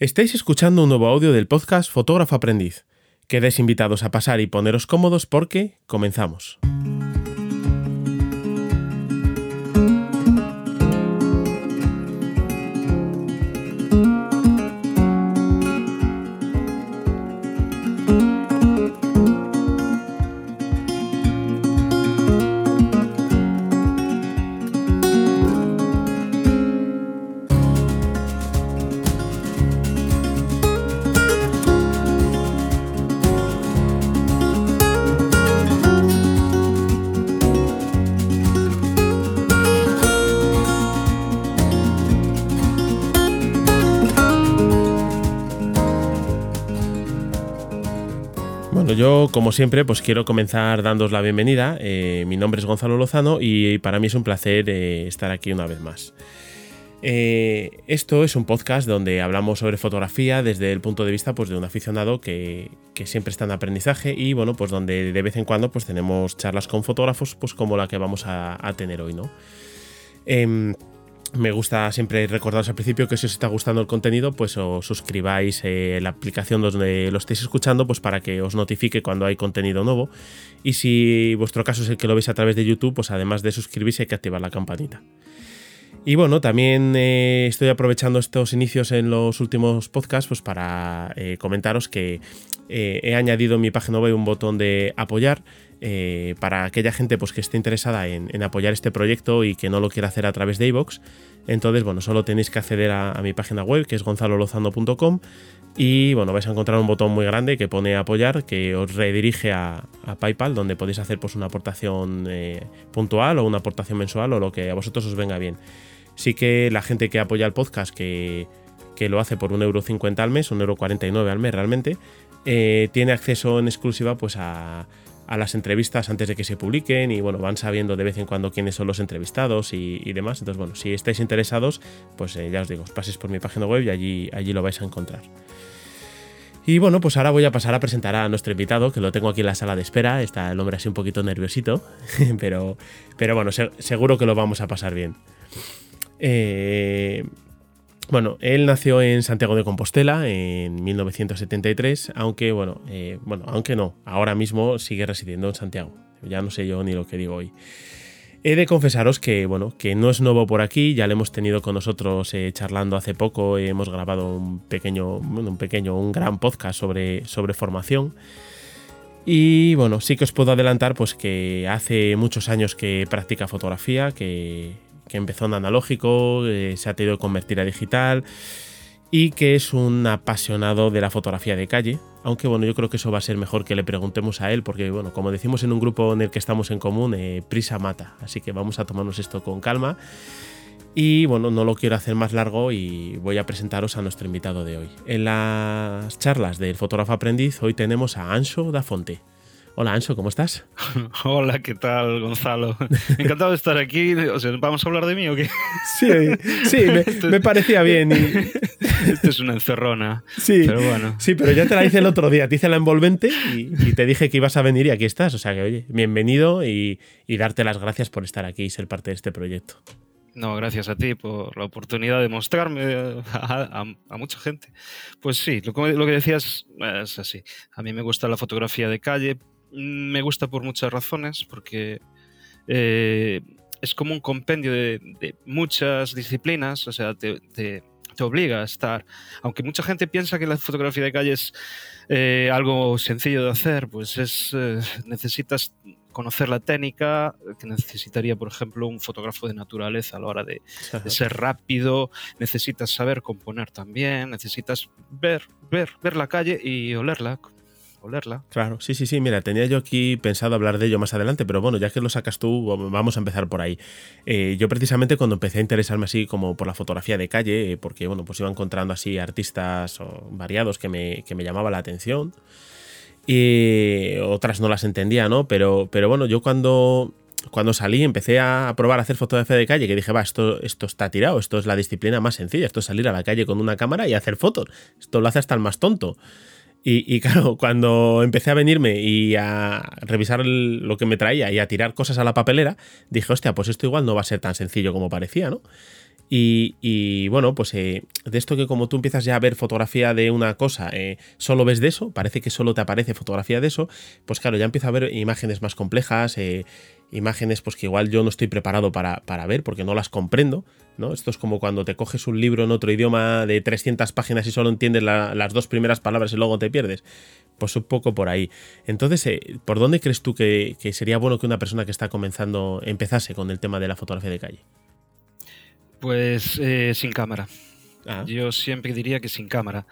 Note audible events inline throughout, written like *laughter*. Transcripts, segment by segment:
Estáis escuchando un nuevo audio del podcast Fotógrafo Aprendiz. Quedáis invitados a pasar y poneros cómodos porque comenzamos. Como siempre pues quiero comenzar dándos la bienvenida. Eh, mi nombre es Gonzalo Lozano y para mí es un placer eh, estar aquí una vez más. Eh, esto es un podcast donde hablamos sobre fotografía desde el punto de vista pues, de un aficionado que, siempre está en aprendizaje y bueno, pues donde de vez en cuando pues, tenemos charlas con fotógrafos pues, como la que vamos a, a tener hoy, ¿no? Me gusta siempre recordaros al principio que si os está gustando el contenido, pues os suscribáis eh, la aplicación donde lo estéis escuchando, pues para que os notifique cuando hay contenido nuevo. Y si vuestro caso es el que lo veis a través de YouTube, pues además de suscribirse hay que activar la campanita. Y bueno, también eh, estoy aprovechando estos inicios en los últimos podcasts pues para eh, comentaros que he añadido en mi página web un botón de apoyar eh, para aquella gente pues, que esté interesada en, apoyar este proyecto y que no lo quiera hacer a través de iVoox. Entonces, bueno, solo tenéis que acceder a, mi página web, que es gonzalolozano.com, y bueno, vais a encontrar un botón muy grande que pone apoyar, que os redirige a, PayPal, donde podéis hacer pues, una aportación eh, puntual o una aportación mensual o lo que a vosotros os venga bien. Sí que la gente que apoya el podcast, que, que lo hace por 1,50€ al mes, 1,49€ al mes realmente, eh, tiene acceso en exclusiva pues a a las entrevistas antes de que se publiquen y bueno, van sabiendo de vez en cuando quiénes son los entrevistados y, demás. Entonces, bueno, si estáis interesados, pues eh, ya os digo, os paséis por mi página web y allí, allí lo vais a encontrar. Y bueno, pues ahora voy a pasar a presentar a nuestro invitado, que lo tengo aquí en la sala de espera. Está el hombre así un poquito nerviosito, *laughs* pero, pero bueno, se, seguro que lo vamos a pasar bien. Eh, bueno, él nació en Santiago de Compostela en 1973, aunque bueno, eh, bueno, aunque no, ahora mismo sigue residiendo en Santiago. Ya no sé yo ni lo que digo hoy. He de confesaros que, bueno, que no es nuevo por aquí, ya lo hemos tenido con nosotros eh, charlando hace poco, hemos grabado un pequeño, un pequeño, un gran podcast sobre, sobre formación. Y bueno, sí que os puedo adelantar pues que hace muchos años que practica fotografía, que que empezó en analógico, eh, se ha tenido que convertir a digital y que es un apasionado de la fotografía de calle. Aunque bueno, yo creo que eso va a ser mejor que le preguntemos a él, porque bueno, como decimos en un grupo en el que estamos en común, eh, prisa mata. Así que vamos a tomarnos esto con calma. Y bueno, no lo quiero hacer más largo y voy a presentaros a nuestro invitado de hoy. En las charlas del fotógrafo aprendiz, hoy tenemos a Ancho da Fonte. Hola Anso, ¿cómo estás? *laughs* Hola, ¿qué tal, Gonzalo? Encantado de estar aquí. O sea, ¿Vamos a hablar de mí o qué? *laughs* Sí, sí me, *laughs* me parecía bien. Y... Esto es una encerrona. Sí, pero bueno. Sí, pero ya te la hice el otro día. Te hice la envolvente y, y te dije que ibas a venir y aquí estás. O sea que, oye, bienvenido y, y darte las gracias por estar aquí y ser parte de este proyecto. No, gracias a ti por la oportunidad de mostrarme a, a, a mucha gente. Pues sí, lo, lo, que decías es así. A mí me gusta la fotografía de calle, me gusta por muchas razones, porque eh, es como un compendio de, de, muchas disciplinas, o sea, te, te, te, obliga a estar. Aunque mucha gente piensa que la fotografía de calle es eh, algo sencillo de hacer, pues es eh, necesitas conocer la técnica que necesitaría, por ejemplo, un fotógrafo de naturaleza a la hora de, de, ser rápido, necesitas saber componer también, necesitas ver, ver, ver la calle y olerla, olerla. Claro, sí, sí, sí. Mira, tenía yo aquí pensado hablar de ello más adelante, pero bueno, ya que lo sacas tú, vamos a empezar por ahí. Eh, yo precisamente cuando empecé a interesarme así como por la fotografía de calle, eh, porque bueno, pues iba encontrando así artistas variados que me, que me llamaba la atención. Y otras no las entendía, ¿no? Pero, pero bueno, yo cuando, cuando salí empecé a probar a hacer fotografía de calle, que dije, va, esto, esto está tirado, esto es la disciplina más sencilla, esto es salir a la calle con una cámara y hacer fotos. Esto lo hace hasta el más tonto. Y, y, claro, *laughs* cuando empecé a venirme y a revisar lo que me traía y a tirar cosas a la papelera, dije, hostia, pues esto igual no va a ser tan sencillo como parecía, ¿no? Y, bueno, pues eh, de esto que como tú empiezas ya a ver fotografía de una cosa, eh, solo ves de eso, parece que solo te aparece fotografía de eso, pues claro, ya empiezo a ver imágenes más complejas, eh, imágenes pues que igual yo no estoy preparado para, para, ver porque no las comprendo, ¿no? Esto es como cuando te coges un libro en otro idioma de 300 páginas y solo entiendes las dos primeras palabras y luego te pierdes. Pues un poco por ahí. Entonces, ¿por dónde crees tú que, que sería bueno que una persona que está comenzando empezase con el tema de la fotografía de calle? Pues eh, sin cámara. Ah. Yo siempre diría que sin cámara,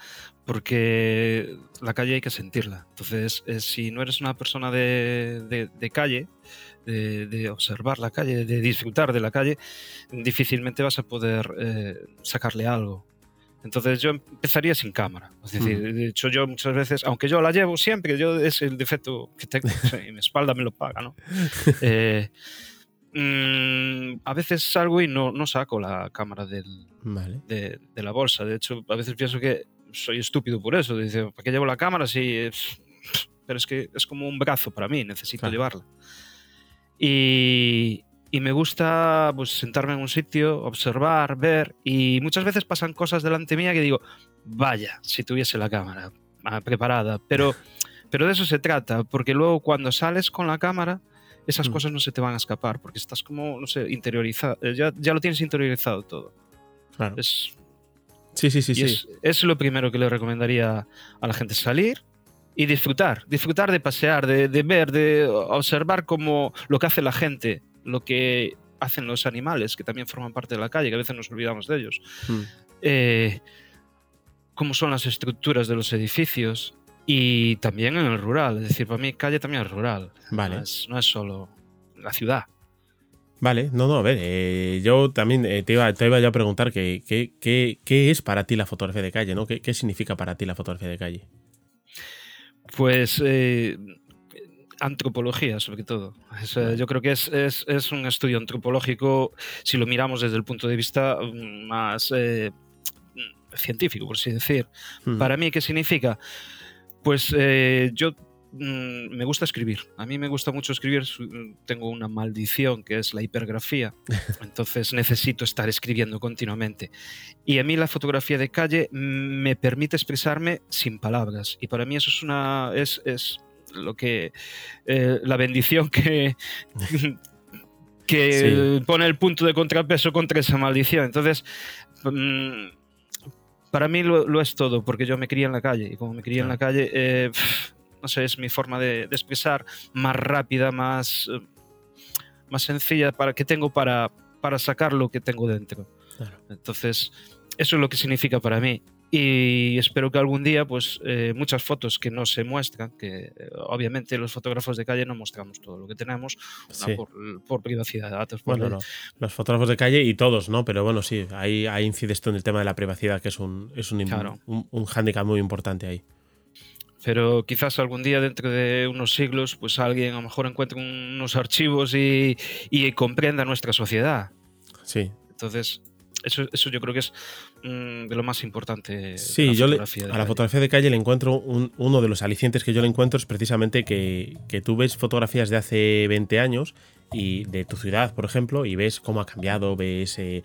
porque la calle hay que sentirla. Entonces, eh, si no eres una persona de, calle, de, observar la calle, de disfrutar de la calle, difícilmente vas a poder eh, sacarle algo. Entonces yo empezaría sin cámara. Es decir, mm. de hecho yo muchas veces, aunque yo la llevo siempre, yo es el defecto que tengo, *laughs* y mi espalda me lo paga, ¿no? *laughs* Mm, a veces salgo y no, no saco la cámara del, de, la bolsa. De hecho, a veces pienso que soy estúpido por eso. Dice, ¿para qué llevo la cámara si.? Pero es que es como un brazo para mí, necesito llevarla. Y, y, me gusta pues, sentarme en un sitio, observar, ver. Y muchas veces pasan cosas delante mía que digo, vaya, si tuviese la cámara ah, preparada. Pero, *laughs* pero de eso se trata, porque luego cuando sales con la cámara esas mm. cosas no se te van a escapar porque estás como, no sé, interiorizado, eh, ya, ya lo tienes interiorizado todo. Claro. Es, sí, sí, sí. sí. Es, lo primero que le recomendaría a la gente, salir y disfrutar, disfrutar de pasear, de, ver, de observar cómo lo que hace la gente, lo que hacen los animales, que también forman parte de la calle, que a veces nos olvidamos de ellos. Mm. Eh, cómo son las estructuras de los edificios, y también en el rural, es decir, para mí calle también es rural. Vale. No es, solo la ciudad. Vale, no, no, a ver, eh, yo también eh, te, iba, te iba ya a preguntar qué qué es para ti la fotografía de calle, ¿no? ¿Qué, significa para ti la fotografía de calle? Pues eh, antropología, sobre todo. yo creo que es, es, es, un estudio antropológico, si lo miramos desde el punto de vista mm, más científico, por así decir. Hmm. Para mí, ¿qué significa? Pues eh, yo mm, me gusta escribir. A mí me gusta mucho escribir. Tengo una maldición que es la hipergrafía. *laughs* Entonces necesito estar escribiendo continuamente. Y a mí la fotografía de calle me permite expresarme sin palabras. Y para mí eso es una. es, es lo que. Eh, la bendición que. que pone el punto de contrapeso contra esa maldición. Entonces. Mm, para mí lo, es todo, porque yo me crié en la calle y como me crié en la calle, eh, no sé, es mi forma de, expresar más rápida, más, eh, más sencilla para que tengo para, para sacar lo que tengo dentro. Entonces, eso es lo que significa para mí. Y espero que algún día pues eh, muchas fotos que no se muestran que eh, obviamente los fotógrafos de calle no mostramos todo lo que tenemos por, privacidad de datos bueno, los fotógrafos de calle y todos no pero bueno sí ahí, ahí incide esto en el tema de la privacidad que es un es un, un, un hándicap muy importante ahí pero quizás algún día dentro de unos siglos pues alguien a lo mejor encuentre unos archivos y, y comprenda nuestra sociedad sí entonces eso, eso yo creo que es mm, de lo más importante. Sí, yo a la fotografía de calle le encuentro uno de los alicientes que yo le encuentro es precisamente que, que tú ves fotografías de hace 20 años y de tu ciudad, por ejemplo, y ves cómo ha cambiado, ves eh,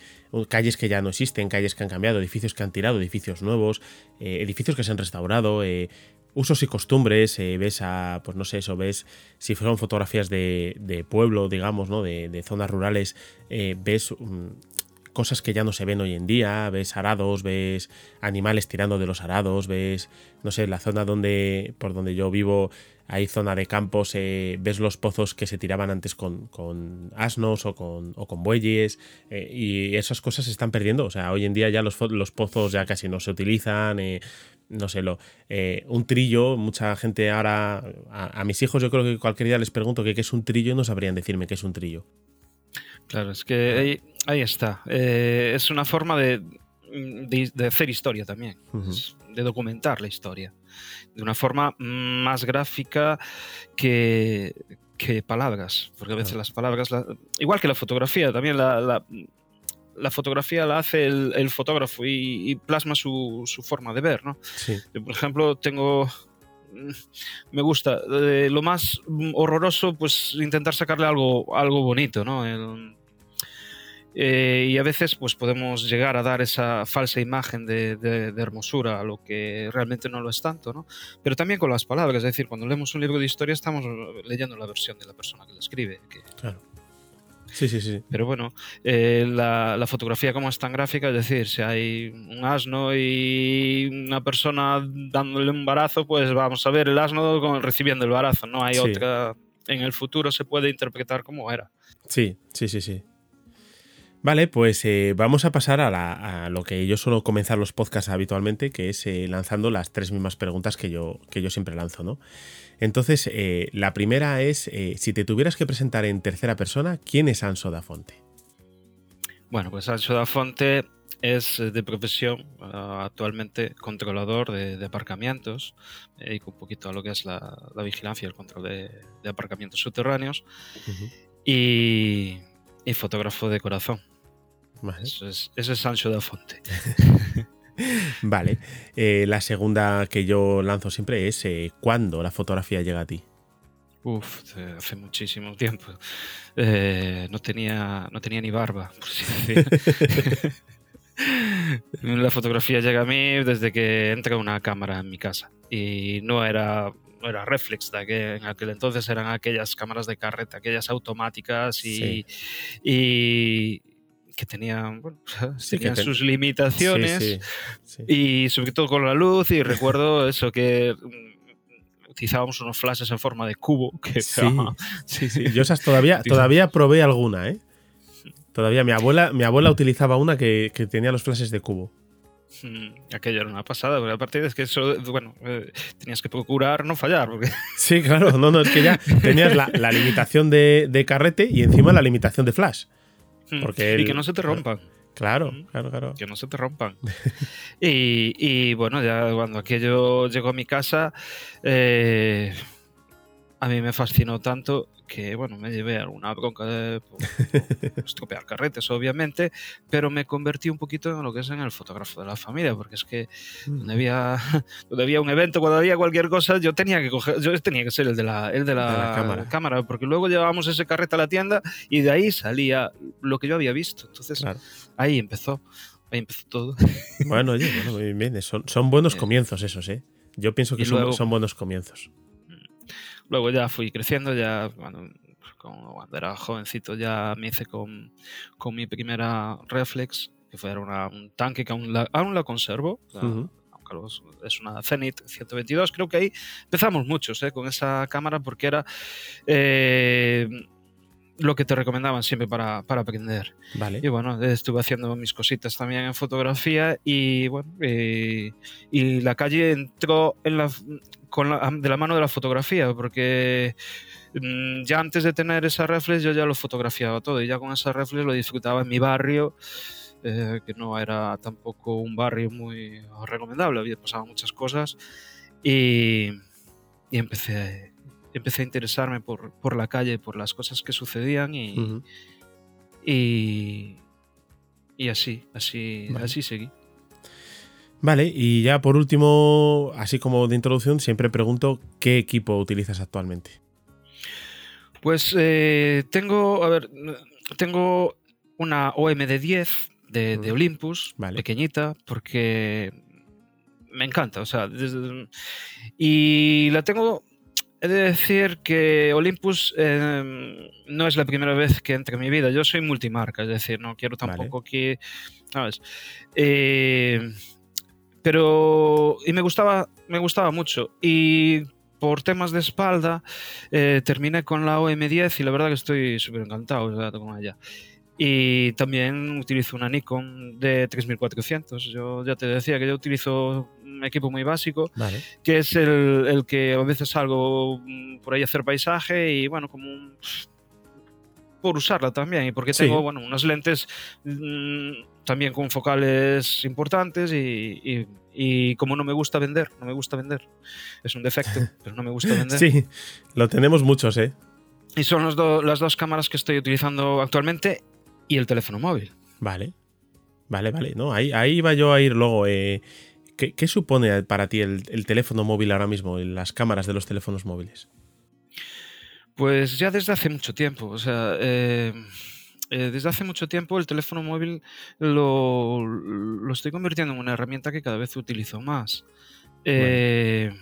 calles que ya no existen, calles que han cambiado, edificios que han tirado, edificios nuevos, eh, edificios que se han restaurado, eh, usos y costumbres, ves a, pues no sé, eso, ves si fueron fotografías de, pueblo, digamos, ¿no? De, zonas rurales, ves mm, cosas que ya no se ven hoy en día, ves arados, ves animales tirando de los arados, ves, no sé, la zona donde, por donde yo vivo, hay zona de campos, eh, ves los pozos que se tiraban antes con, asnos o con, o con bueyes, eh, y esas cosas se están perdiendo, o sea, hoy en día ya los, pozos ya casi no se utilizan, eh, no sé, lo, un trillo, mucha gente ahora, a, mis hijos yo creo que cualquier día les pregunto qué es un trillo y no sabrían decirme qué es un trillo. Claro, es que ahí, está. Eh, es una forma de, hacer historia también, de documentar la historia, de una forma más gráfica que, palabras, porque a veces las palabras, igual que la fotografía, también la, fotografía la hace el, fotógrafo y, plasma su, forma de ver, ¿no? por ejemplo, tengo me gusta. lo más horroroso, pues intentar sacarle algo, algo bonito, ¿no? Eh, y a veces pues podemos llegar a dar esa falsa imagen de, hermosura a lo que realmente no lo es tanto, ¿no? Pero también con las palabras, es decir, cuando leemos un libro de historia estamos leyendo la versión de la persona que lo escribe. Claro. Sí, sí, sí. Pero bueno, eh, la, fotografía como es tan gráfica, es decir, si hay un asno y una persona dándole un barazo, pues vamos a ver el asno recibiendo el barazo, no hay otra... En el futuro se puede interpretar como era. Sí, sí, sí, sí. Vale, pues eh, vamos a pasar a, lo que yo suelo comenzar los podcasts habitualmente, que es eh, lanzando las tres mismas preguntas que yo, que yo siempre lanzo, ¿no? Entonces, eh, la primera es, si te tuvieras que presentar en tercera persona, ¿quién es Anso da Fonte? Bueno, pues Anso da Fonte es de profesión actualmente controlador de, aparcamientos, me dedico un poquito a lo que es la, vigilancia y el control de, aparcamientos subterráneos y, fotógrafo de corazón. ese es Sancho da Fonte. *laughs* Vale. Eh, la segunda que yo lanzo siempre es eh, ¿cuándo la fotografía llega a ti? Uf, hace muchísimo tiempo. Eh, no, tenía, no tenía ni barba, por *laughs* la fotografía llega a mí desde que entra una cámara en mi casa. Y no era no era reflex, que en aquel entonces eran aquellas cámaras de carreta, aquellas automáticas y, que tenían, bueno, *laughs* sus limitaciones y sobre todo con la luz y recuerdo *laughs* eso que mm, utilizábamos unos flashes en forma de cubo que sí, sí, yo esas todavía *laughs* todavía probé alguna eh todavía mi abuela mi abuela utilizaba una que, tenía los flashes de cubo Aquello era una pasada, porque aparte es que eso, bueno, eh, tenías que procurar no fallar. Porque... *laughs* Sí, claro, no, no, es que ya tenías la, limitación de, de, carrete y encima la limitación de flash. Mm. y que no se te rompan. Claro, mm. claro, claro. Que no se te rompan. y, bueno, ya cuando aquello llegó a mi casa, eh, a mí me fascinó tanto que bueno, me llevé alguna bronca de *laughs* estropear carretes, obviamente, pero me convertí un poquito en lo que es en el fotógrafo de la familia, porque es que mm. donde, había, *laughs* había un evento, cuando había cualquier cosa, yo tenía que coger, yo tenía que ser el de la, el de la, cámara. porque luego llevábamos ese carrete a la tienda y de ahí salía lo que yo había visto. Entonces, ahí empezó. Ahí empezó todo. Bueno, oye, bueno, bien. Son, son buenos *laughs* comienzos esos, ¿eh? Yo pienso que son, son buenos comienzos. Luego ya fui creciendo, ya cuando, cuando era jovencito ya me hice con, con mi primera reflex, que fue una, un tanque que aún la, aún la conservo. es una Zenith 122, creo que ahí empezamos muchos eh, con esa cámara porque era eh, lo que te recomendaban siempre para, para, aprender. Vale. Y bueno, estuve haciendo mis cositas también en fotografía y bueno, y, y la calle entró en la, de la mano de la fotografía, porque mm, ya antes de tener esa reflex yo ya lo fotografiaba todo y ya con esa reflex lo disfrutaba en mi barrio, eh, que no era tampoco un barrio muy recomendable, había pasado muchas cosas y, y empecé, empecé a interesarme por, por, la calle, por las cosas que sucedían y, y, y, así, así, así seguí. Vale, y ya por último, así como de introducción, siempre pregunto qué equipo utilizas actualmente. Pues eh, tengo, a ver, tengo una OMD10 de, de Olympus, pequeñita, porque me encanta, o sea, y la tengo, he de decir que Olympus em, no es la primera vez que entra en mi vida, yo soy multimarca, es decir, no quiero tampoco que, ¿sabes? Eh, pero. Y me gustaba, me gustaba mucho. Y por temas de espalda, eh, terminé con la OM10 y la verdad que estoy súper encantado con ella. Y también utilizo una Nikon de 3400. Yo ya te decía que yo utilizo un equipo muy básico, que es el, el, que a veces salgo por ahí a hacer paisaje y bueno, como un, por usarla también y porque tengo bueno, unas lentes mm, también con focales importantes y, y, como no me gusta vender, no me gusta vender. Es un defecto, *laughs* pero no me gusta vender. Sí, lo tenemos muchos, ¿eh? Y son las dos cámaras que estoy utilizando actualmente y el teléfono móvil. Vale, vale, vale. No, ahí, ahí iba yo a ir luego. Eh, ¿qué, supone para ti el, el teléfono móvil ahora mismo, las cámaras de los teléfonos móviles? Pues ya desde hace mucho tiempo. O sea, eh, eh, desde hace mucho tiempo el teléfono móvil lo, lo, estoy convirtiendo en una herramienta que cada vez utilizo más. Eh, mm,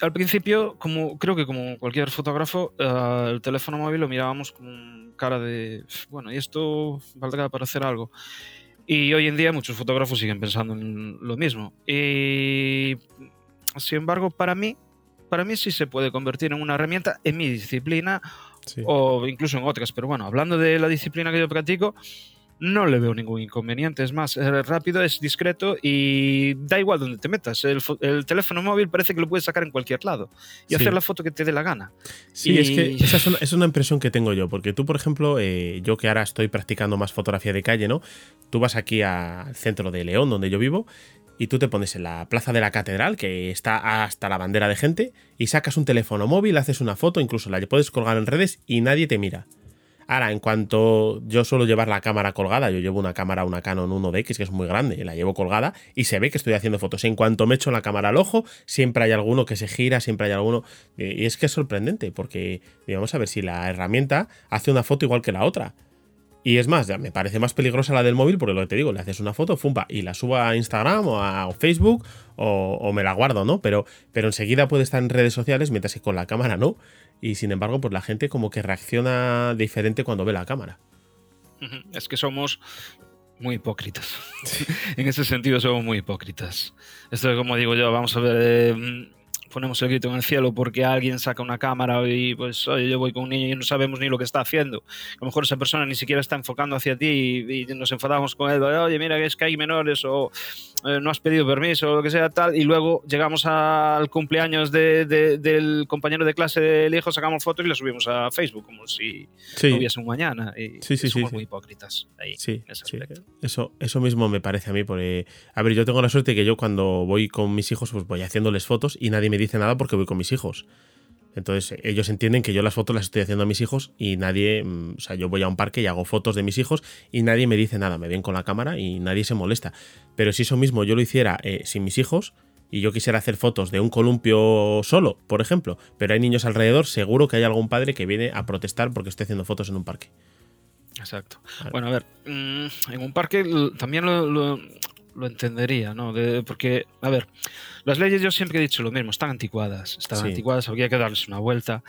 al principio, como creo que como cualquier fotógrafo, eh, el teléfono móvil lo mirábamos con cara de, bueno, y esto valdrá para hacer algo. Y hoy en día muchos fotógrafos siguen pensando en lo mismo. Y sin embargo, para mí, para mí sí se puede convertir en una herramienta en mi disciplina o incluso en otras. Pero bueno, hablando de la disciplina que yo practico, no le veo ningún inconveniente. Es más, es rápido, es discreto y da igual donde te metas. El, teléfono móvil parece que lo puedes sacar en cualquier lado y hacer la foto que te dé la gana. Sí, es que esa es una, impresión que tengo yo, porque tú, por ejemplo, eh, yo que ahora estoy practicando más fotografía de calle, ¿no? Tú vas aquí al centro de León, donde yo vivo, y tú te pones en la plaza de la catedral, que está hasta la bandera de gente, y sacas un teléfono móvil, haces una foto, incluso la puedes colgar en redes y nadie te mira. Ahora, en cuanto yo suelo llevar la cámara colgada, yo llevo una cámara, una Canon 1DX, que es muy grande, la llevo colgada y se ve que estoy haciendo fotos. En cuanto me echo la cámara al ojo, siempre hay alguno que se gira, siempre hay alguno. Y es que es sorprendente, porque vamos a ver si la herramienta hace una foto igual que la otra. Y es más, ya me parece más peligrosa la del móvil porque lo que te digo, le haces una foto, fumpa, y la subo a Instagram o a Facebook o, me la guardo, ¿no? Pero, pero enseguida puede estar en redes sociales, mientras que con la cámara no. Y sin embargo, pues la gente como que reacciona diferente cuando ve la cámara. Es que somos muy hipócritas. *laughs* en ese sentido somos muy hipócritas. Esto es como digo yo, vamos a ver... Eh, ponemos el grito en el cielo porque alguien saca una cámara y pues oye, yo voy con un niño y no sabemos ni lo que está haciendo. A lo mejor esa persona ni siquiera está enfocando hacia ti y, nos enfadamos con él, oye, mira que es que hay menores o eh, no has pedido permiso o lo que sea tal y luego llegamos al cumpleaños del compañero de clase del hijo, sacamos fotos y la subimos a Facebook como si no hubiese un mañana y, sí, sí, somos muy hipócritas ahí. Sí, Eso, eso mismo me parece a mí porque, a ver, yo tengo la suerte que yo cuando voy con mis hijos pues voy haciéndoles fotos y nadie me dice nada porque voy con mis hijos. Entonces ellos entienden que yo las fotos las estoy haciendo a mis hijos y nadie, mm, o sea, yo voy a un parque y hago fotos de mis hijos y nadie me dice nada, me ven con la cámara y nadie se molesta. Pero si eso mismo yo lo hiciera eh, sin mis hijos y yo quisiera hacer fotos de un columpio solo, por ejemplo, pero hay niños alrededor, seguro que hay algún padre que viene a protestar porque estoy haciendo fotos en un parque. Exacto. Bueno, a ver, mm, en un parque también lo, lo entendería, ¿no? porque, a ver, las leyes yo siempre he dicho lo mismo, están anticuadas, están anticuadas, habría que darles una vuelta.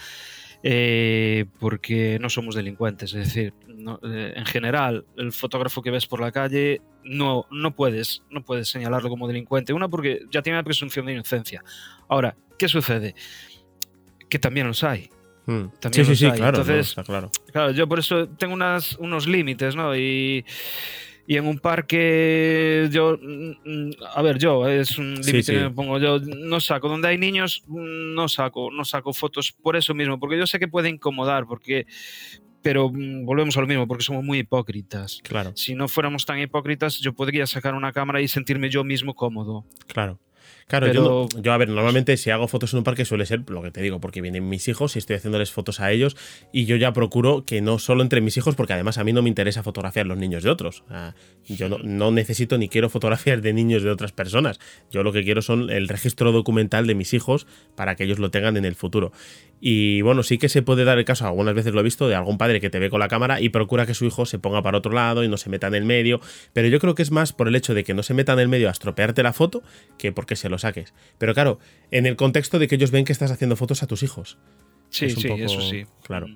Eh, porque no somos delincuentes. Es decir, eh, en general, el fotógrafo que ves por la calle no, no, puedes, no puedes señalarlo como delincuente. Una, porque ya tiene la presunción de inocencia. Ahora, ¿qué sucede? Que también los hay. Hmm. También sí, sí, sí, claro. Entonces, claro. claro. yo por eso tengo unas, unos límites, ¿no? Y y en un parque yo mm, a ver yo es un límite que me pongo yo no saco donde hay niños no saco no saco fotos por eso mismo porque yo sé que puede incomodar porque pero mm, volvemos a lo mismo porque somos muy hipócritas. Claro. Si no fuéramos tan hipócritas yo podría sacar una cámara y sentirme yo mismo cómodo. Claro Claro, yo, yo, a ver, normalmente si hago fotos en un parque suele ser lo que te digo, porque vienen mis hijos y estoy haciéndoles fotos a ellos y yo ya procuro que no solo entre mis hijos, porque además a mí no me interesa fotografiar los niños de otros. yo no, necesito ni quiero fotografiar de niños de otras personas. Yo lo que quiero son el registro documental de mis hijos para que ellos lo tengan en el futuro. Y bueno, sí que se puede dar el caso, algunas veces lo he visto, de algún padre que te ve con la cámara y procura que su hijo se ponga para otro lado y no se meta en el medio, pero yo creo que es más por el hecho de que no se meta en el medio a estropearte la foto que porque se lo saques. Pero claro, en el contexto de que ellos ven que estás haciendo fotos a tus hijos. Sí, sí, eso sí. Claro.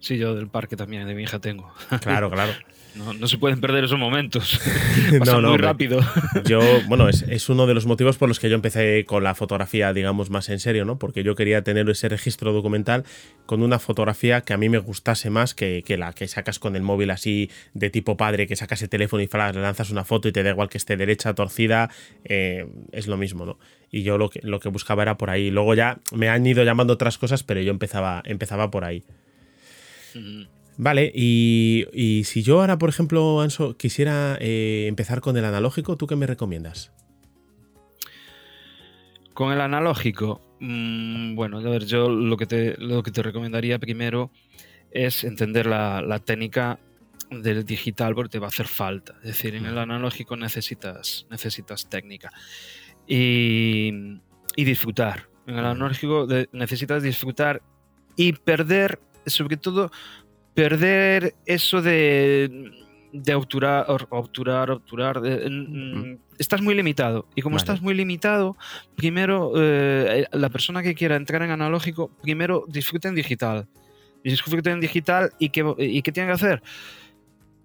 Sí, yo del parque también, de mi hija tengo. Claro, claro. *laughs* No, se pueden perder esos momentos. *laughs* no, no, muy rápido. Yo, bueno, es, uno de los motivos por los que yo empecé con la fotografía, digamos, más en serio, ¿no? Porque yo quería tener ese registro documental con una fotografía que a mí me gustase más que, la que sacas con el móvil así de tipo padre, que sacas el teléfono y le lanzas una foto y te da igual que esté derecha, torcida, eh, es lo mismo, ¿no? Y yo lo que, lo que buscaba era por ahí. Luego ya me han ido llamando otras cosas, pero yo empezaba, empezaba por ahí. Vale, y, si yo ahora, por ejemplo, Anso, quisiera eh, empezar con el analógico, ¿tú qué me recomiendas? Con el analógico, mm, bueno, a ver, yo lo que te, lo que te recomendaría primero es entender la, técnica del digital porque te va a hacer falta. Es decir, en el analógico necesitas, necesitas técnica y, y disfrutar. En el analógico necesitas disfrutar y perder, sobre todo, perder eso de, de obturar, obturar, obturar. Mm, estás muy limitado. Y como estás muy limitado, primero eh, la persona que quiera entrar en analógico, primero disfrute en digital. Disfrute en digital y qué, y qué tiene que hacer.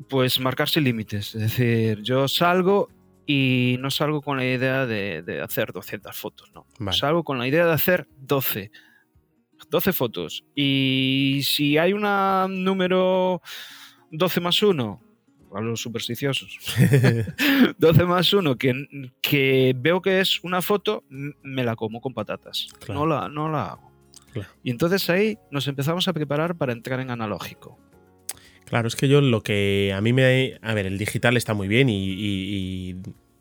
Pues marcarse límites. Es decir, yo salgo y no salgo con la idea de, hacer 200 fotos, no. Salgo con la idea de hacer 12. 12 fotos. Y si hay un número 12 más 1, a los supersticiosos, *laughs* 12 más 1, que, que, veo que es una foto, me la como con patatas. No, la, no la hago. Y entonces ahí nos empezamos a preparar para entrar en analógico. Claro, es que yo lo que a mí me... A ver, el digital está muy bien y,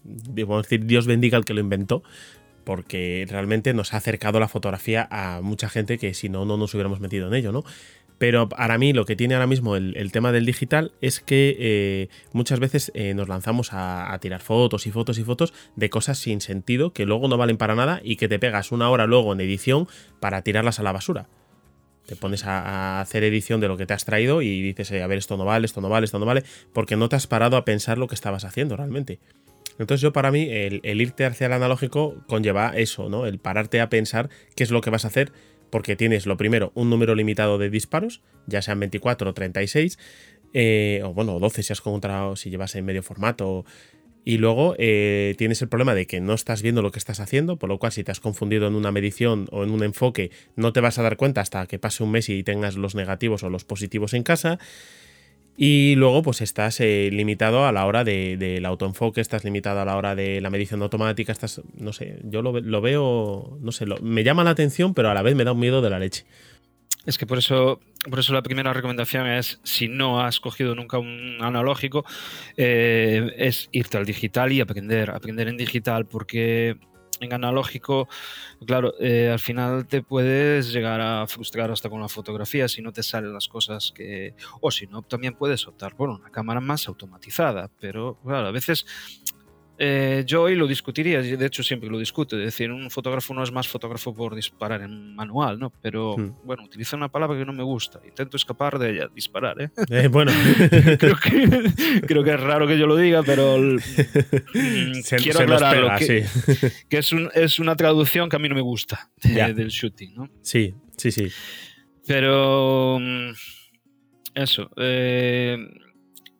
debo decir, Dios bendiga al que lo inventó, porque realmente nos ha acercado la fotografía a mucha gente que si no, no nos hubiéramos metido en ello, ¿no? Pero para mí lo que tiene ahora mismo el, tema del digital es que eh, muchas veces eh, nos lanzamos a, tirar fotos y fotos y fotos de cosas sin sentido que luego no valen para nada y que te pegas una hora luego en edición para tirarlas a la basura te pones a, hacer edición de lo que te has traído y dices, eh, a ver, esto no vale, esto no vale, esto no vale, porque no te has parado a pensar lo que estabas haciendo realmente. Entonces yo para mí el, irte hacia el analógico conlleva eso, ¿no? El pararte a pensar qué es lo que vas a hacer, porque tienes lo primero un número limitado de disparos, ya sean 24 o 36, eh, o bueno, 12 si has encontrado, si llevas en medio formato, y luego eh, tienes el problema de que no estás viendo lo que estás haciendo, por lo cual si te has confundido en una medición o en un enfoque, no te vas a dar cuenta hasta que pase un mes y tengas los negativos o los positivos en casa. Y luego, pues estás eh, limitado a la hora del autoenfoque, estás limitado a la hora de la medición automática, estás, no sé, yo lo, veo, no sé, me llama la atención, pero a la vez me da un miedo de la leche. Es que por eso, por eso la primera recomendación es, si no has cogido nunca un analógico, eh, es irte al digital y aprender, aprender en digital, porque en analógico, claro, eh, al final te puedes llegar a frustrar hasta con la fotografía si no te salen las cosas que... O si no, también puedes optar por una cámara más automatizada, pero claro, a veces eh, yo hoy lo discutiría, de hecho siempre lo discuto, es decir, un fotógrafo no es más fotógrafo por disparar en manual, ¿no? Pero hmm. bueno, utiliza una palabra que no me gusta, intento escapar de ella, disparar, ¿eh? *laughs* eh bueno, *laughs* creo, que, es raro que yo lo diga, pero *laughs* mm, quiero aclararlo, que, que es, un, es, una traducción que a mí no me gusta del shooting, ¿no? Sí, sí, sí. Pero mm, eso, eh,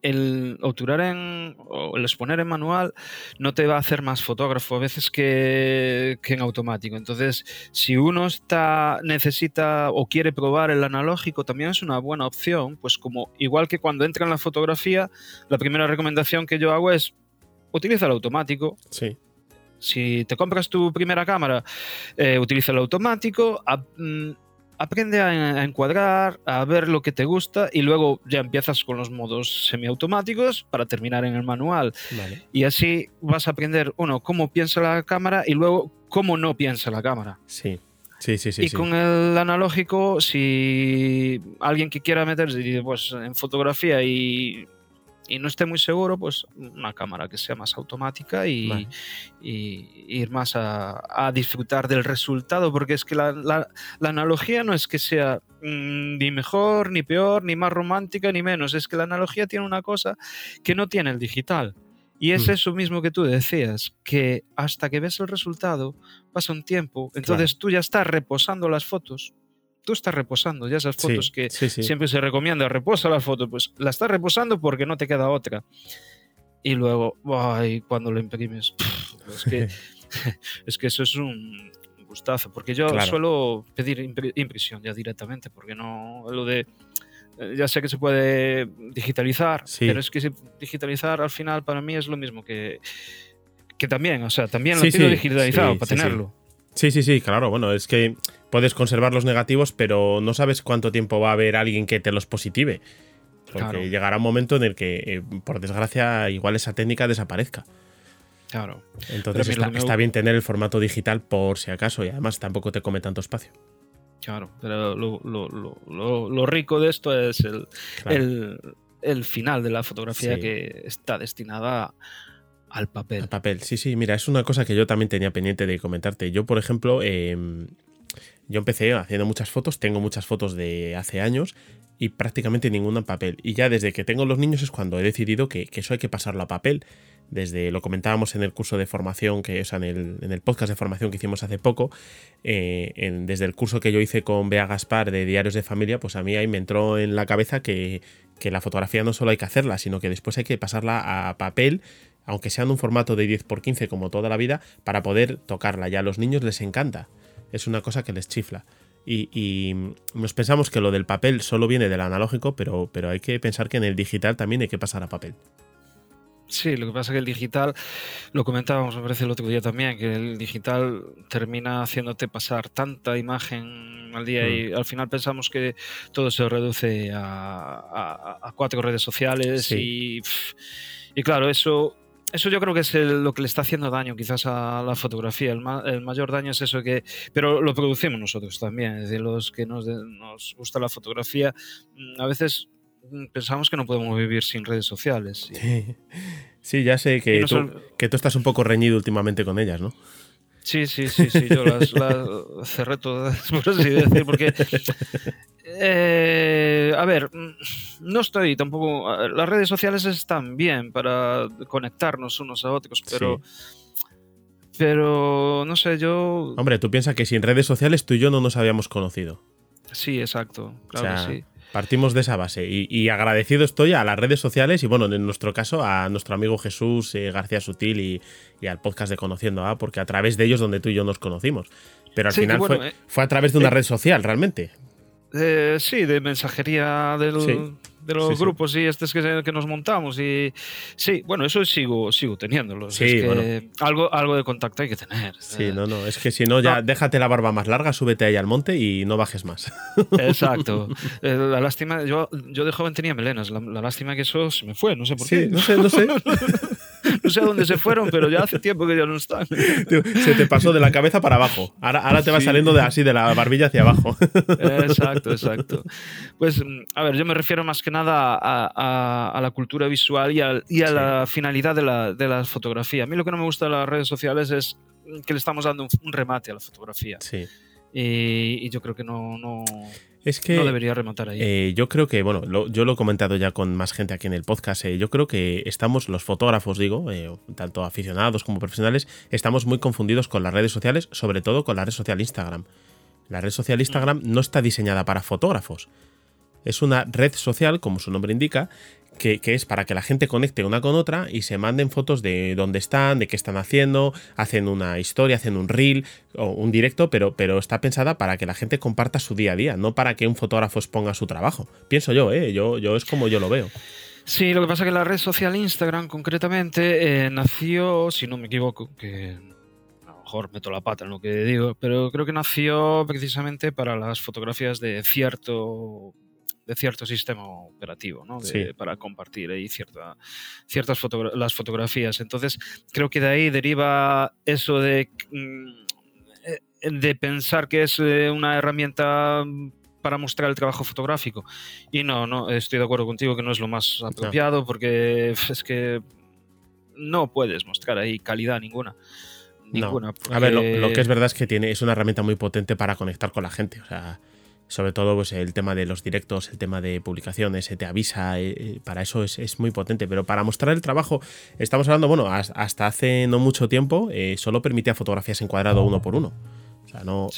el obturar en o el exponer en manual no te va a hacer más fotógrafo a veces que, en automático. Entonces, si uno está necesita o quiere probar el analógico, también es una buena opción, pues como igual que cuando entra en la fotografía, la primera recomendación que yo hago es utiliza el automático. Sí. Si te compras tu primera cámara, eh, utiliza el automático. Mm, aprende a, encuadrar, a ver lo que te gusta y luego ya empiezas con los modos semiautomáticos para terminar en el manual. Y así vas a aprender, uno, cómo piensa la cámara y luego cómo no piensa la cámara. Sí. Sí, sí, sí. Y con el analógico, si alguien que quiera meterse pues, en fotografía y y no esté muy seguro, pues una cámara que sea más automática y, ir más a, disfrutar del resultado, porque es que la, analogía no es que sea mm, ni mejor, ni peor, ni más romántica, ni menos, es que la analogía tiene una cosa que no tiene el digital. Y es mm. eso mismo que tú decías, que hasta que ves el resultado pasa un tiempo, entonces tú ya estás reposando las fotos tú estás reposando ya esas fotos que siempre se recomienda, reposa las fotos, pues la estás reposando porque no te queda otra. Y luego, ay, cuando lo imprimes, es, que, *laughs* *laughs* es que eso es un gustazo, porque yo suelo pedir impresión ya directamente, porque no, lo de eh, ya sé que se puede digitalizar, pero es que digitalizar al final para mí es lo mismo que, que también, o sea, también lo pido digitalizado para tenerlo. Sí, sí, sí, claro. Bueno, es que puedes conservar los negativos, pero no sabes cuánto tiempo va a haber alguien que te los positive. Porque llegará un momento en el que, eh, por desgracia, igual esa técnica desaparezca. Claro. Entonces está, bien tener el formato digital por si acaso y además tampoco te come tanto espacio. Claro, pero lo, rico de esto es el, final de la fotografía que está destinada a al papel. Al papel, sí, sí. Mira, es una cosa que yo también tenía pendiente de comentarte. Yo, por ejemplo, em, Yo empecé haciendo muchas fotos, tengo muchas fotos de hace años y prácticamente ninguna en papel. Y ya desde que tengo los niños es cuando he decidido que, eso hay que pasarlo a papel. Desde lo comentábamos en el curso de formación, que, o en, el, podcast de formación que hicimos hace poco, eh, desde el curso que yo hice con Bea Gaspar de Diarios de Familia, pues a mí ahí me entró en la cabeza que, que la fotografía no solo hay que hacerla, sino que después hay que pasarla a papel aunque sea en un formato de 10x15 como toda la vida, para poder tocarla. Ya a los niños les encanta. Es una cosa que les chifla. Y, nos pensamos que lo del papel solo viene del analógico, pero, pero hay que pensar que en el digital también hay que pasar a papel. Sí, lo que pasa es que el digital, lo comentábamos, me parece el otro día también, que el digital termina haciéndote pasar tanta imagen al día y mm. al final pensamos que todo se reduce a, cuatro redes sociales y, y claro, eso eso yo creo que es lo que le está haciendo daño quizás a la fotografía. El, mayor daño es eso que... Pero lo producimos nosotros también. Es decir, los que nos, nos gusta la fotografía, mm, a veces mm, pensamos que no podemos vivir sin redes sociales. Sí, ya sé que tú, que tú estás un poco reñido últimamente con ellas, ¿no? Sí, sí, sí, sí, yo las, *laughs* cerré todas, *laughs* por así decir, porque eh, a ver, mm, no estoy tampoco. Las redes sociales están bien para conectarnos unos a otros, pero. Pero no sé, yo. Hombre, tú piensas que sin redes sociales tú y yo no nos habíamos conocido. Sí, exacto. Claro sí. Partimos de esa base. Y, agradecido estoy a las redes sociales y, bueno, en nuestro caso, a nuestro amigo Jesús eh, García Sutil y, al podcast de Conociendo A, porque a través de ellos donde tú y yo nos conocimos. Pero al final fue, eh, fue, a través de una red social, realmente. Eh, sí, de mensajería de los grupos y estos que, que, nos montamos. Y sí, bueno, eso sigo, sigo teniéndolo. algo, algo de contacto hay que tener. Sí, no, no, es que si no, ya déjate la barba más larga, súbete ahí al monte y no bajes más. *laughs* Exacto. Eh, la lástima, yo, yo de joven tenía melenas, la, lástima que eso se me fue, no sé por qué. No sé, no sé. *laughs* no sé a dónde se fueron, pero ya hace tiempo que ya no están. Se te pasó de la cabeza para abajo. Ahora, ahora te va saliendo de, así de la barbilla hacia abajo. Exacto, exacto. Pues, a ver, yo me refiero más que nada a, la cultura visual y a, la finalidad de la, de la, fotografía. A mí lo que no me gusta de las redes sociales es que le estamos dando un, remate a la fotografía. Sí. Y, yo creo que no, no, es que, no debería rematar ahí. Eh, yo creo que, bueno, yo lo he comentado ya con más gente aquí en el podcast, eh, yo creo que estamos, los fotógrafos, digo, eh, tanto aficionados como profesionales, estamos muy confundidos con las redes sociales, sobre todo con la red social Instagram. La red social Instagram mm. no está diseñada para fotógrafos. Es una red social, como su nombre indica, que, es para que la gente conecte una con otra y se manden fotos de dónde están, de qué están haciendo, hacen una historia, hacen un reel o un directo, pero, pero está pensada para que la gente comparta su día a día, no para que un fotógrafo exponga su trabajo. Pienso yo, ¿eh? yo, yo es como yo lo veo. Sí, lo que pasa es que la red social Instagram concretamente eh, nació, si no me equivoco, que a lo mejor meto la pata en lo que digo, pero creo que nació precisamente para las fotografías de cierto de cierto sistema operativo, ¿no? Para compartir ahí cierta, ciertas las fotografías. Entonces, creo que de ahí deriva eso de, mm, eh, de pensar que es eh, una herramienta para mostrar el trabajo fotográfico. Y no, no, estoy de acuerdo contigo que no es lo más apropiado porque es que no puedes mostrar ahí calidad ninguna. Ninguna. A ver, lo, lo, que es verdad es que tiene, es una herramienta muy potente para conectar con la gente. O sea, sobre todo pues, el tema de los directos, el tema de publicaciones, se te avisa, eh, eh, para eso es, muy potente, pero para mostrar el trabajo, estamos hablando, bueno, hasta hace no mucho tiempo eh, solo permitía fotografías en cuadrado uno por uno. O sea, no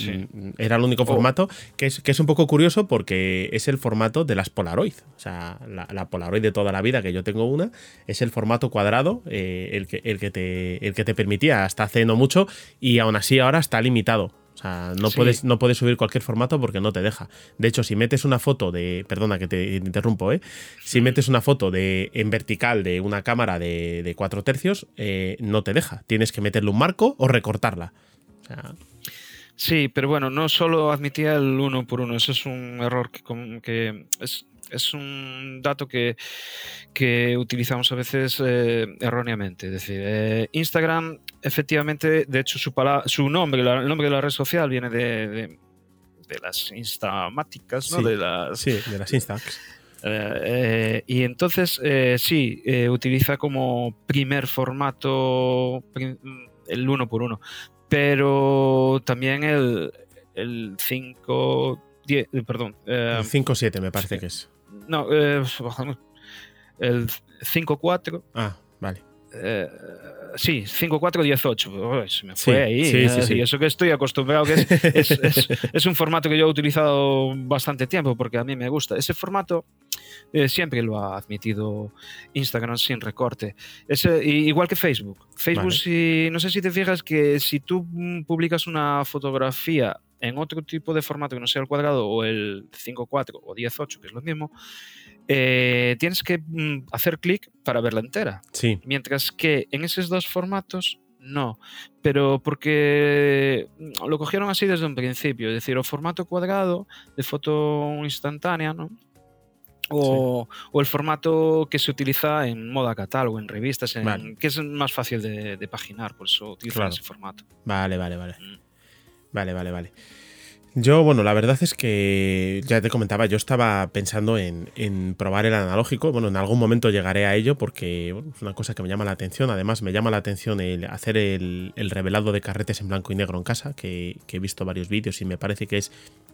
era el único formato, que es, que es un poco curioso porque es el formato de las Polaroid. O sea, la, Polaroid de toda la vida, que yo tengo una, es el formato cuadrado, el, que, el, que te, el que te permitía hasta hace no mucho, y aún así ahora está limitado. O sea, no, puedes, no puedes subir cualquier formato porque no te deja. De hecho, si metes una foto de. Perdona que te interrumpo, ¿eh? Si metes una foto de, en vertical de una cámara de, de 4 tercios, eh, no te deja. Tienes que meterle un marco o recortarla. Sí, pero bueno, no solo admitía el uno por uno. Eso es un error que, que es, es un dato que, utilizamos a veces eh, erróneamente. Es decir, eh, Instagram, efectivamente, de hecho, su, su nombre, el nombre de la red social viene de, las instamáticas, ¿no? Sí, de las, sí, de las Instax. Eh, y entonces, sí, utiliza como primer formato el uno por uno, pero también el, el 5, 10, eh, perdón. Eh, el 5.7 me parece que es. No, eh, *laughs* el 5.4. Ah, vale. Sí, 5.4.18. Se me fue Sí, ahí. sí, sí, eh, sí. Y eso que estoy acostumbrado, que es, es, es- es un formato que yo he utilizado bastante tiempo porque a mí me gusta. Ese formato eh, siempre lo ha admitido Instagram sin recorte. Ese, igual que Facebook. Facebook, Vale. si, no sé si te fijas que si tú mm, publicas una fotografía en otro tipo de formato que no sea el cuadrado o el 5.4 o 10.8, que es lo mismo, eh, tienes que mm, hacer clic para verla entera. Sí, Mientras que en esos dos formatos, no. Pero porque mm, lo cogieron así desde un principio. Es decir, o formato cuadrado de foto instantánea, ¿no? O, o el formato que se utiliza en moda catálogo, en revistas, en- Vale. que es más fácil de, de paginar, por eso utilizan Claro. ese formato. vale, vale, vale. Mm. Vale, vale, vale. Yo, bueno, la verdad es que ya te comentaba, yo estaba pensando en, probar el analógico. Bueno, en algún momento llegaré a ello porque es una cosa que me llama la atención. Además, me llama la atención el hacer el, el revelado de carretes en blanco y negro en casa, que, he visto varios vídeos y me parece que es,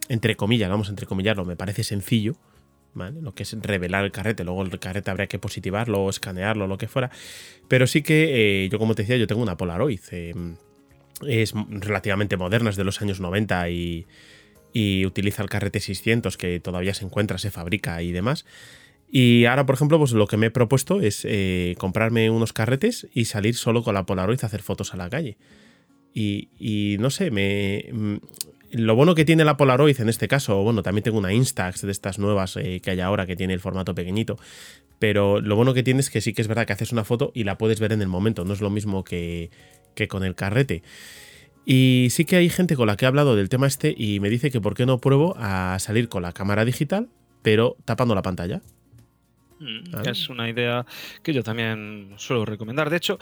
entre comillas, vamos a entrecomillarlo, me parece sencillo. ¿Vale? Lo que es revelar el carrete, luego el carrete habría que positivarlo escanearlo, lo que fuera. Pero sí que, eh, yo como te decía, yo tengo una Polaroid. eh, es relativamente moderna, es de los años 90 y, y utiliza el carrete 600 que todavía se encuentra, se fabrica y demás. Y ahora, por ejemplo, pues lo que me he propuesto es eh, comprarme unos carretes y salir solo con la Polaroid a hacer fotos a la calle. Y, y no sé, me, mm, lo bueno que tiene la Polaroid en este caso, bueno, también tengo una Instax de estas nuevas eh, que hay ahora que tiene el formato pequeñito, pero lo bueno que tiene es que sí que es verdad que haces una foto y la puedes ver en el momento, no es lo mismo que, que con el carrete. Y sí que hay gente con la que he hablado del tema este y me dice que por qué no pruebo a salir con la cámara digital, pero tapando la pantalla. Mm, Vale. Es una idea que yo también suelo recomendar. De hecho,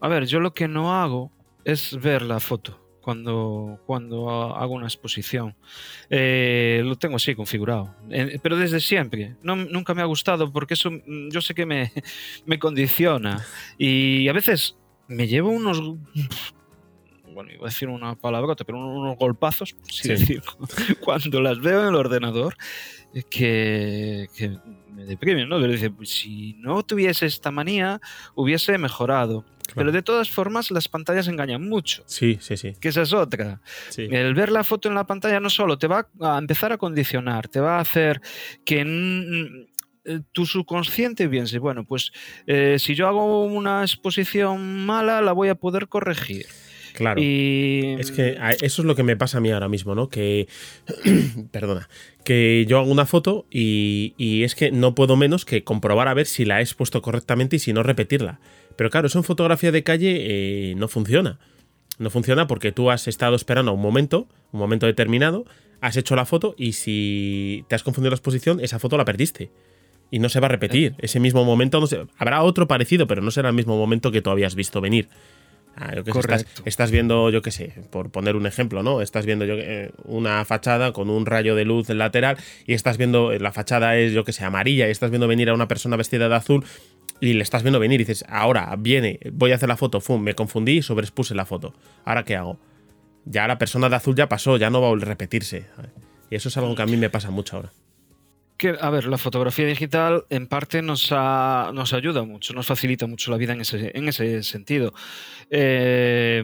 a ver, yo lo que no hago es ver la foto cuando, cuando ha- hago una exposición. Eh, lo tengo así configurado, Eh, pero desde siempre. No, nunca me ha gustado porque eso mm, yo sé que me, *laughs* me condiciona y a veces me llevo unos... Bueno, iba a decir una palabrota, pero unos golpazos, Sí. decir, *laughs* cuando las veo en el ordenador, que, que me deprimen, ¿no? Pero dice, pues, si no tuviese esta manía, hubiese mejorado. Pero de todas formas, las pantallas engañan mucho, Sí, sí, sí. que esa es otra. sí. El ver la foto en la pantalla no solo te va a empezar a condicionar, te va a hacer que tu subconsciente piense, bueno, pues eh, si yo hago una exposición mala, la voy a poder corregir. Claro. Y Es que eso es lo que me pasa a mí ahora mismo, ¿no? Que. *clears throat* perdona. Que yo hago una foto y, y es que no puedo menos que comprobar a ver si la he expuesto correctamente y si no repetirla. Pero claro, eso en fotografía de calle eh, no funciona. No funciona porque tú has estado esperando un momento, un momento determinado, has hecho la foto y si te has confundido la exposición, esa foto la perdiste. Y no se va a repetir. Ese mismo momento no se- habrá otro parecido, pero no será el mismo momento que tú habías visto venir. Ah, yo qué sé, estás, viendo, yo qué sé, por poner un ejemplo, ¿no? Estás viendo yo, eh, una fachada con un rayo de luz lateral y estás viendo, la fachada es, yo qué sé, amarilla y estás viendo venir a una persona vestida de azul y le estás viendo venir y dices, ahora viene, voy a hacer la foto, fum, me confundí y sobreexpuse la foto. ¿Ahora qué hago? Ya la persona de azul ya pasó, ya no va a repetirse. Y eso es algo que a mí me pasa mucho ahora. Que, a ver, la fotografía digital en parte nos, ha- nos ayuda mucho, nos facilita mucho la vida en ese, en ese sentido. Eh,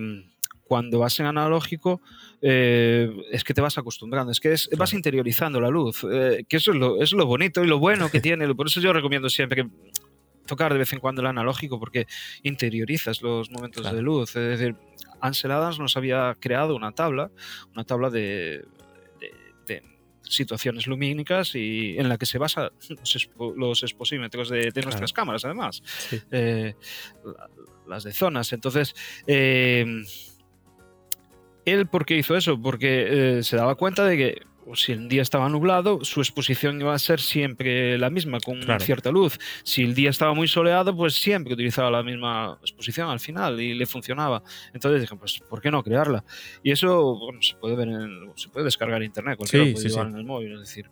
cuando vas en analógico, eh, es que te vas acostumbrando, es que es- vas interiorizando la luz, eh, que eso es lo, es lo bonito y lo bueno que tiene. Por eso yo recomiendo siempre que tocar de vez en cuando el analógico, porque interiorizas los momentos Claro. de luz. Es decir, Ansel Adams nos había creado una tabla, una tabla de situaciones lumínicas y en la que se basan *laughs* los, los exposímetros de, de nuestras cámaras, además, Sí. eh, la- las de zonas. Entonces, eh, él, ¿por qué hizo eso? Porque eh, se daba cuenta de que pues, si el día estaba nublado, su exposición iba a ser siempre la misma, con Claro. cierta luz. Si el día estaba muy soleado, pues siempre utilizaba la misma exposición al final y le funcionaba. Entonces dije, pues, ¿por qué no crearla? Y eso bueno, se puede ver en, se puede descargar en internet, cualquiera Sí, lo puede sí, llevar sí. en el móvil, es decir,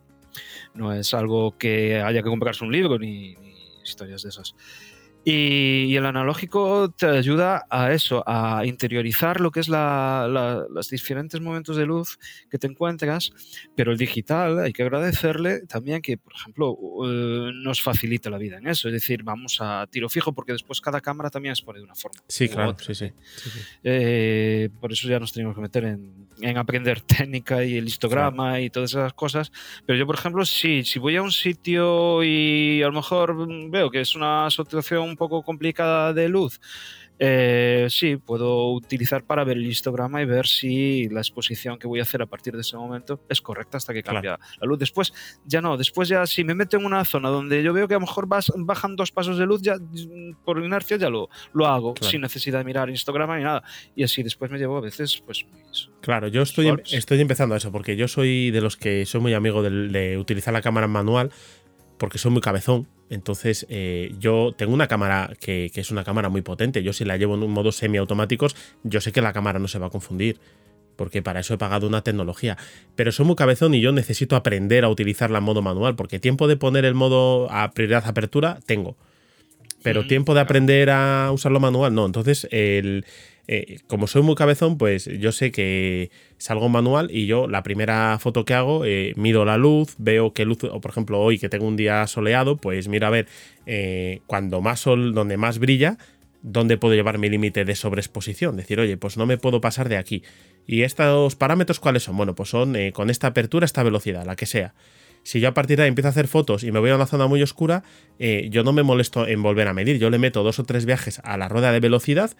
no es algo que haya que comprarse un libro ni, ni historias de esas. Y, el analógico te ayuda a eso, a interiorizar lo que es los diferentes momentos de luz que te encuentras, pero el digital hay que agradecerle también que, por ejemplo, eh, nos facilita la vida en eso, es decir, vamos a tiro fijo porque después cada cámara también es pone de una forma. Sí, claro, sí, sí. Eh, por eso ya nos tenemos que meter en, aprender *laughs* técnica y el histograma y todas esas cosas, pero yo, por ejemplo, sí, si voy a un sitio y a lo mejor veo que es una situación un poco complicada de luz, eh, sí, puedo utilizar para ver el histograma y ver si la exposición que voy a hacer a partir de ese momento es correcta hasta que cambia la luz. Después, ya no, después ya si me meto en una zona donde yo veo que a lo mejor bajan dos pasos de luz, ya por inercia ya lo, lo hago, sin necesidad de mirar histograma ni nada. Y así después me llevo a veces, pues... Claro, yo estoy, em, estoy empezando a eso, porque yo soy de los que soy muy amigo de, de utilizar la cámara manual, porque soy muy cabezón entonces, eh, yo tengo una cámara que, es una cámara muy potente. Yo, si la llevo en un modo semiautomáticos, yo sé que la cámara no se va a confundir. Porque para eso he pagado una tecnología. Pero soy muy cabezón y yo necesito aprender a utilizarla en modo manual. Porque tiempo de poner el modo a prioridad apertura, tengo. Pero tiempo de aprender a usarlo manual, no. Entonces, el, eh, como soy muy cabezón, pues yo sé que salgo manual y yo la primera foto que hago, eh, mido la luz, veo qué luz, o por ejemplo hoy que tengo un día soleado, pues mira a ver eh, cuando más sol, donde más brilla, dónde puedo llevar mi límite de sobreexposición. Decir, oye, pues no me puedo pasar de aquí. ¿Y estos parámetros cuáles son? Bueno, pues son con esta apertura, esta velocidad, la que sea. Si yo a partir de ahí empiezo a hacer fotos y me voy a una zona muy oscura, yo no me molesto en volver a medir. Yo le meto dos o tres viajes a la rueda de velocidad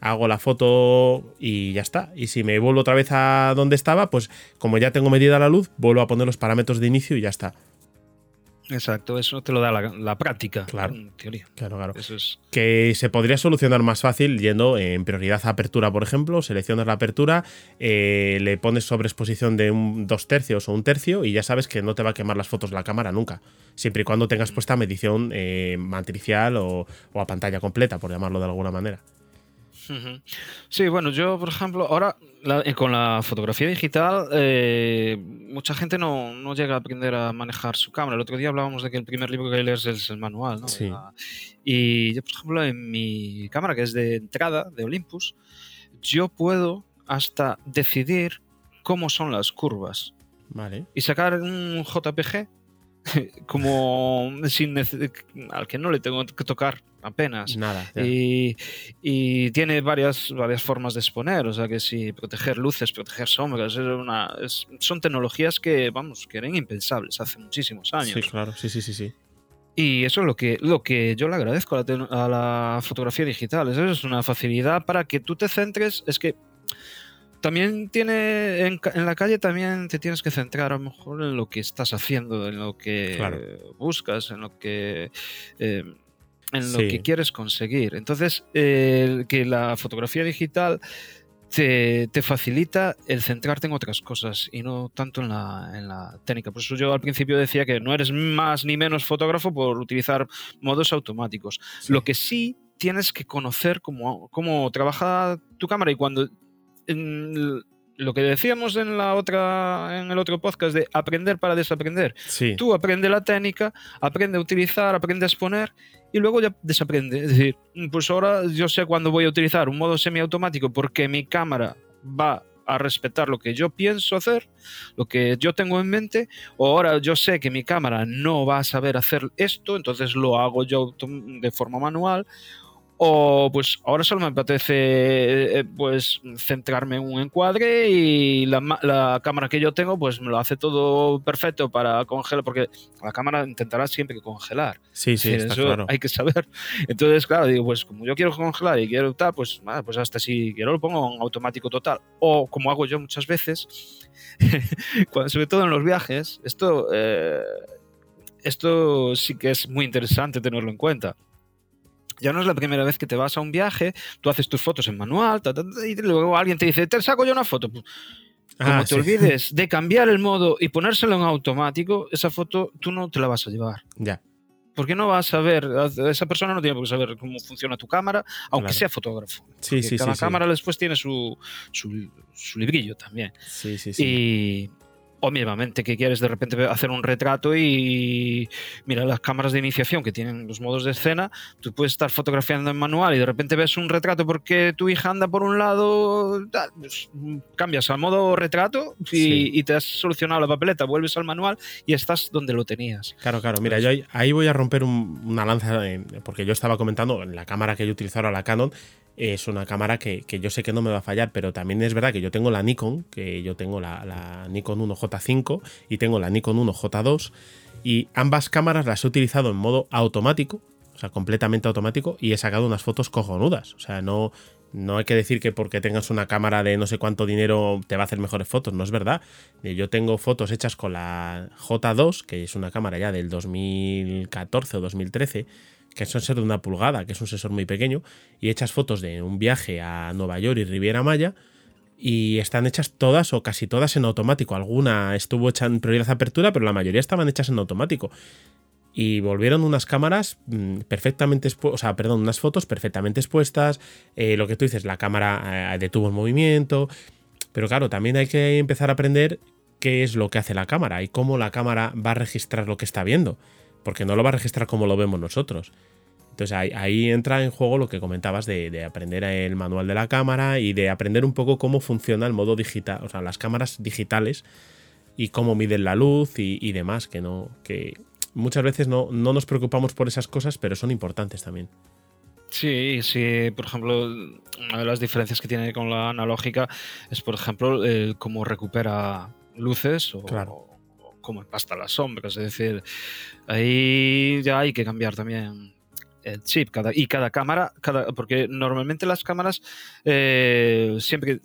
hago la foto y ya está. Y si me vuelvo otra vez a donde estaba, pues como ya tengo medida la luz, vuelvo a poner los parámetros de inicio y ya está. Exacto, eso te lo da la, práctica, claro, en teoría. Claro, claro. Eso es... Que se podría solucionar más fácil yendo en prioridad a apertura, por ejemplo, seleccionas la apertura, eh, le pones sobreexposición de un dos tercios o un tercio y ya sabes que no te va a quemar las fotos la cámara nunca, siempre y cuando tengas puesta medición eh, matricial o a pantalla completa, por llamarlo de alguna manera. Sí, bueno, yo, por ejemplo, ahora eh, con la fotografía digital, eh, mucha gente no, llega a aprender a manejar su cámara. El otro día hablábamos de que el primer libro que lees es el manual, ¿no? Sí. Y yo, por ejemplo, en mi cámara, que es de entrada, de Olympus, yo puedo hasta decidir cómo son las curvas. Vale. Y sacar un JPG *laughs* como sin al que no le tengo que tocar apenas. Nada. Y, y, tiene varias, varias formas de exponer, o sea que si proteger luces, proteger sombras, es una, son tecnologías que, vamos, que eran impensables hace muchísimos años. Sí, claro, sí, sí, sí, sí. Y eso es lo que, lo que yo le agradezco a la, a la fotografía digital. Eso es una facilidad para que tú te centres. Es que también tiene en, la calle también te tienes que centrar a lo mejor en lo que estás haciendo, en lo que buscas, en lo que eh, en lo que quieres conseguir. Entonces, que la fotografía digital te, facilita el centrarte en otras cosas y no tanto en la, técnica. Por eso yo al principio decía que no eres más ni menos fotógrafo por utilizar modos automáticos. Lo que sí tienes que conocer cómo, cómo trabaja tu cámara y cuando lo que decíamos en la otra en el otro podcast de aprender para desaprender. Tú aprende la técnica, aprende a utilizar, aprende a exponer y luego ya desaprende. Es decir, pues ahora yo sé cuándo voy a utilizar un modo semiautomático porque mi cámara va a respetar lo que yo pienso hacer, lo que yo tengo en mente, o ahora yo sé que mi cámara no va a saber hacer esto, entonces lo hago yo de forma manual, o pues ahora solo me apetece eh, pues centrarme en un encuadre y la, cámara que yo tengo pues me lo hace todo perfecto para congelar, porque la cámara intentará siempre congelar. Sí, sí, está claro. Hay que saber. Entonces, claro, digo, pues como yo quiero congelar y quiero tal, pues, pues hasta si quiero lo pongo en automático total. O como hago yo muchas veces, *laughs* sobre todo en los viajes, esto, eh, esto sí que es muy interesante tenerlo en cuenta ya no es la primera vez que te vas a un viaje, tú haces tus fotos en manual, y luego alguien te dice, te saco yo una foto. Pues, como ah, te olvides *laughs* de cambiar el modo y ponérselo en automático, esa foto tú no te la vas a llevar. Ya. Porque no vas a ver, esa persona no tiene por qué saber cómo funciona tu cámara, aunque sea fotógrafo. Sí, sí, cada sí, cámara después tiene su, su, librillo también. Sí, sí, sí. Y, o mismamente que quieres de repente hacer un retrato y mira las cámaras de iniciación que tienen los modos de escena, tú puedes estar fotografiando en manual y de repente ves un retrato porque tu hija anda por un lado, pues, cambias al modo retrato y, te has solucionado la papeleta, vuelves al manual y estás donde lo tenías. Claro, claro, mira, yo ahí, voy a romper una lanza porque yo estaba comentando en la cámara que yo utilizo ahora, la Canon, es una cámara que, yo sé que no me va a fallar, pero también es verdad que yo tengo la Nikon, que yo tengo la, Nikon 1J5 y tengo la Nikon 1J2 y ambas cámaras las he utilizado en modo automático, o sea, completamente automático y he sacado unas fotos cojonudas, o sea, no, no hay que decir que porque tengas una cámara de no sé cuánto dinero te va a hacer mejores fotos, no es verdad. Yo tengo fotos hechas con la J2, que es una cámara ya del 2014 o 2013 que es un sensor de una pulgada, que es un sensor muy pequeño, y echas fotos de un viaje a Nueva York y Riviera Maya, y están hechas todas o casi todas en automático. Alguna estuvo hecha en prioridad de apertura, pero la mayoría estaban hechas en automático. Y volvieron unas cámaras mm, perfectamente o sea, perdón, unas fotos perfectamente expuestas. Eh, lo que tú dices, la cámara eh, detuvo el movimiento. Pero claro, también hay que empezar a aprender qué es lo que hace la cámara y cómo la cámara va a registrar lo que está viendo porque no lo va a registrar como lo vemos nosotros. Entonces ahí, entra en juego lo que comentabas de, aprender el manual de la cámara y de aprender un poco cómo funciona el modo digital, o sea, las cámaras digitales y cómo miden la luz y, demás, que no, que muchas veces no, no nos preocupamos por esas cosas, pero son importantes también. Sí, sí, por ejemplo, una de las diferencias que tiene con la analógica es, por ejemplo, cómo recupera luces o, claro como empasta las sombras. Es decir, ahí ya hay que cambiar también el chip cada, y cada cámara, cada, porque normalmente las cámaras eh, siempre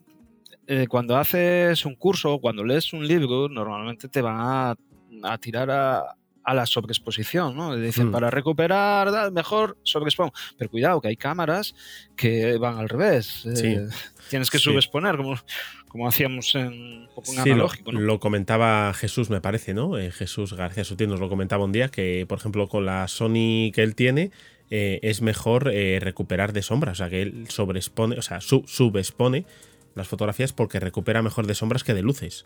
eh, cuando haces un curso o cuando lees un libro, normalmente te van a, a tirar a, a la sobreexposición, ¿no? Dicen, mm. para recuperar, mejor sobreexpon. Pero cuidado, que hay cámaras que van al revés. Eh, tienes que subexponer, como, como hacíamos en, un analógico. Lo, comentaba Jesús, me parece, ¿no? Eh, Jesús García Sutil nos lo comentaba un día, que por ejemplo con la Sony que él tiene, eh, es mejor recuperar de sombras, o sea, que él sobreexpone, o sea, subexpone las fotografías porque recupera mejor de sombras que de luces.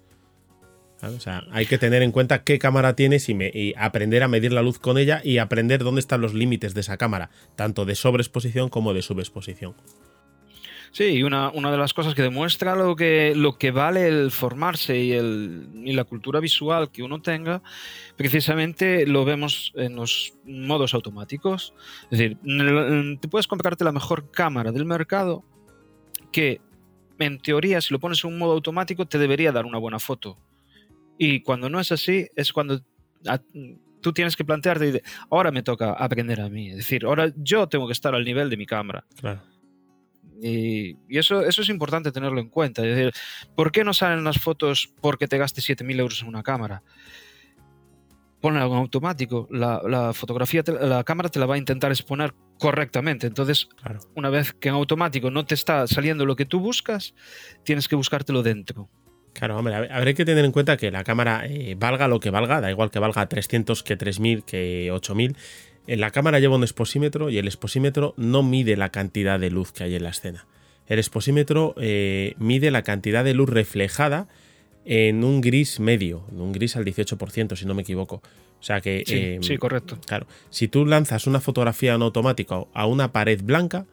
Hay que tener en cuenta qué cámara tienes y, aprender a medir la luz con ella y aprender dónde están los límites de esa cámara, tanto de sobreexposición como de subexposición. Sí, una, una, de las cosas que demuestra lo que, vale el formarse y, y la cultura visual que uno tenga, precisamente lo vemos en los modos automáticos. Es decir, te puedes comprarte la mejor cámara del mercado que, en teoría, si lo pones en un modo automático, te debería dar una buena foto y cuando no es así, es cuando tú tienes que plantearte, ahora me toca aprender a mí. Es decir, ahora yo tengo que estar al nivel de mi cámara. Claro. Y, eso, eso es importante tenerlo en cuenta. Es decir, ¿por qué no salen las fotos porque te gastes 7.000 euros en una cámara? Ponla en automático. La, fotografía, la cámara te la va a intentar exponer correctamente. Entonces, una vez que en automático no te está saliendo lo que tú buscas, tienes que buscártelo dentro. Claro, hombre, habrá que tener en cuenta que la cámara eh, valga lo que valga, da igual que valga 300 que 3000 que 8000. En la cámara lleva un exposímetro y el exposímetro no mide la cantidad de luz que hay en la escena. El exposímetro eh, mide la cantidad de luz reflejada en un gris medio, en un gris al 18%, si no me equivoco. O sea que. Sí, em, correcto. Claro, si tú lanzas una fotografía en automático a una pared blanca,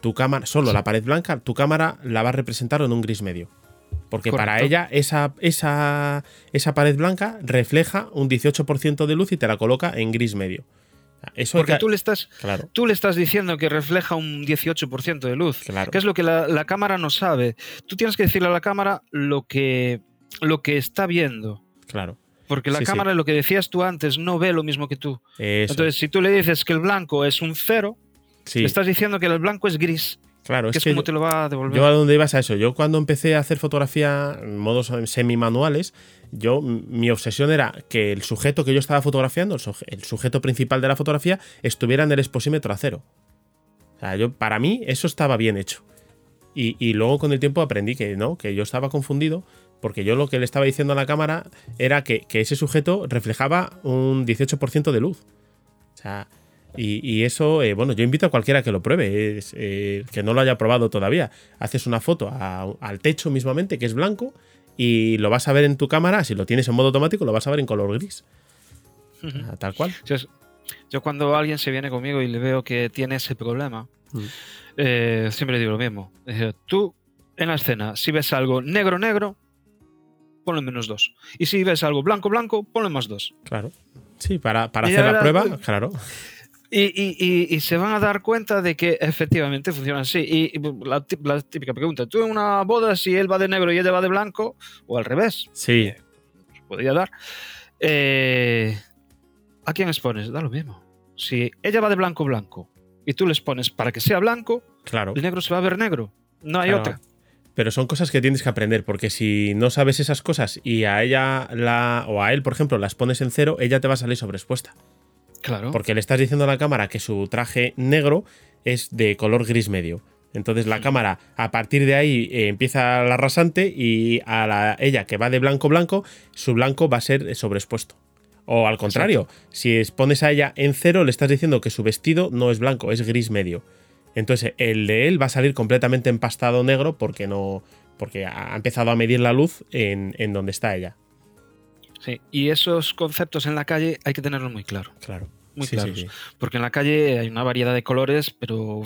tu cámara, solo la pared blanca, tu cámara la va a representar en un gris medio. Porque para ella esa, esa, esa, pared blanca refleja un 18% de luz y te la coloca en gris medio. Eso Porque tú, le estás, tú le estás diciendo que refleja un 18% de luz, claro. que es lo que la, cámara no sabe. Tú tienes que decirle a la cámara lo que, lo que está viendo. Claro. Porque la cámara, lo que decías tú antes, no ve lo mismo que tú. Entonces, si tú le dices que el blanco es un cero, le estás diciendo que el blanco es gris. Claro, es, que te lo va a devolver. Yo a dónde ibas a eso. Yo cuando empecé a hacer fotografía en modos semi-manuales, yo mi obsesión era que el sujeto que yo estaba fotografiando, el sujeto principal de la fotografía, estuviera en el exposímetro a cero. O sea, yo, para mí eso estaba bien hecho. Y, luego con el tiempo aprendí que no, que yo estaba confundido, porque yo lo que le estaba diciendo a la cámara era que, que ese sujeto reflejaba un 18% de luz. O sea, y, eso, eh, bueno, yo invito a cualquiera que lo pruebe, eh, que no lo haya probado todavía. Haces una foto al techo mismamente, que es blanco, y lo vas a ver en tu cámara, si lo tienes en modo automático, lo vas a ver en color gris. Ah, Tal cual. Yo, yo cuando alguien se viene conmigo y le veo que tiene ese problema, Mm. eh, siempre le digo lo mismo. Tú, en la escena, si ves algo negro, negro, ponle menos dos. Y si ves algo blanco, blanco, ponle más dos. Claro. Sí, para, para hacer la prueba, claro. Y, y- y- y se van a dar cuenta de que efectivamente funciona así. Y, y la, la típica pregunta, tú en una boda, si él va de negro y ella va de blanco, o al revés, Sí, se podría dar, eh, ¿a quién expones? Da lo mismo. Si ella va de blanco, blanco, y tú les pones para que sea blanco, claro. el negro se va a ver negro. No hay Claro. otra. Pero son cosas que tienes que aprender, porque si no sabes esas cosas y a ella la, o a él, por ejemplo, las pones en cero, ella te va a salir sobreexpuesta. Claro. Porque le estás diciendo a la cámara que su traje negro es de color gris medio. Entonces la cámara, a partir de ahí, eh, empieza la rasante y a la, ella que va de blanco blanco, su blanco va a ser sobreexpuesto. O al contrario, si es- pones a ella en cero, le estás diciendo que su vestido no es blanco, es gris medio. Entonces el de él va a salir completamente empastado negro porque no. Porque ha empezado a medir la luz en, en donde está ella. Sí. Y esos conceptos en la calle hay que tenerlos muy claro. Claro. Muy Sí, claros. sí. Porque en la calle hay una variedad de colores, pero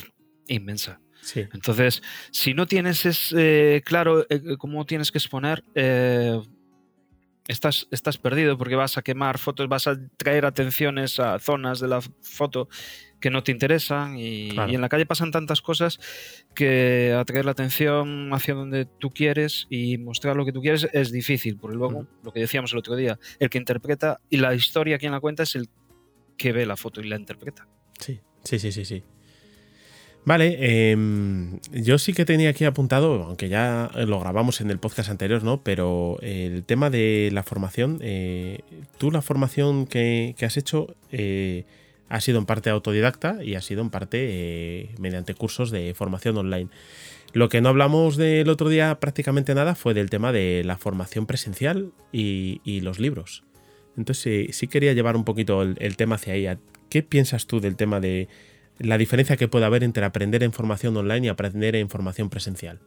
inmensa. Sí. Entonces, si no tienes es, eh, claro eh, cómo tienes que exponer, eh, estás, estás perdido porque vas a quemar fotos, vas a traer atenciones a zonas de la foto que no te interesan y, Claro. y en la calle pasan tantas cosas que atraer la atención hacia donde tú quieres y mostrar lo que tú quieres es difícil, porque luego, lo que decíamos el otro día, el que interpreta y la historia quien la cuenta es el que ve la foto y la interpreta. Sí, sí, sí, sí, sí. Vale, em, yo sí que tenía aquí apuntado, aunque ya lo grabamos en el podcast anterior, ¿no? Pero el tema de la formación, eh, tú la formación que, que has hecho eh, ha sido en parte autodidacta y ha sido en parte eh, mediante cursos de formación online. Lo que no hablamos del otro día prácticamente nada fue del tema de la formación presencial y, los libros. Entonces sí, sí quería llevar un poquito el, tema hacia ahí. ¿Qué piensas tú del tema de la diferencia que puede haber entre aprender en formación online y aprender en formación presencial?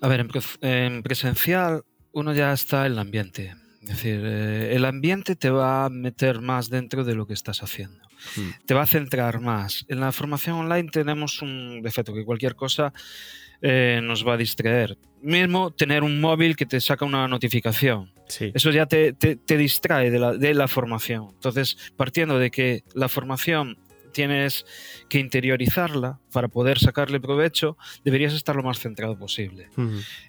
A ver, en presencial uno ya está en el ambiente. Es decir, eh, el ambiente te va a meter más dentro de lo que estás haciendo. Mm. Te va a centrar más. En la formación online tenemos un defecto, que cualquier cosa eh, nos va a distraer. Mismo tener un móvil que te saca una notificación. Sí, Eso ya te, te- te distrae de la, de la formación. Entonces, partiendo de que la formación tienes que interiorizarla para poder sacarle provecho, deberías estar lo más centrado posible.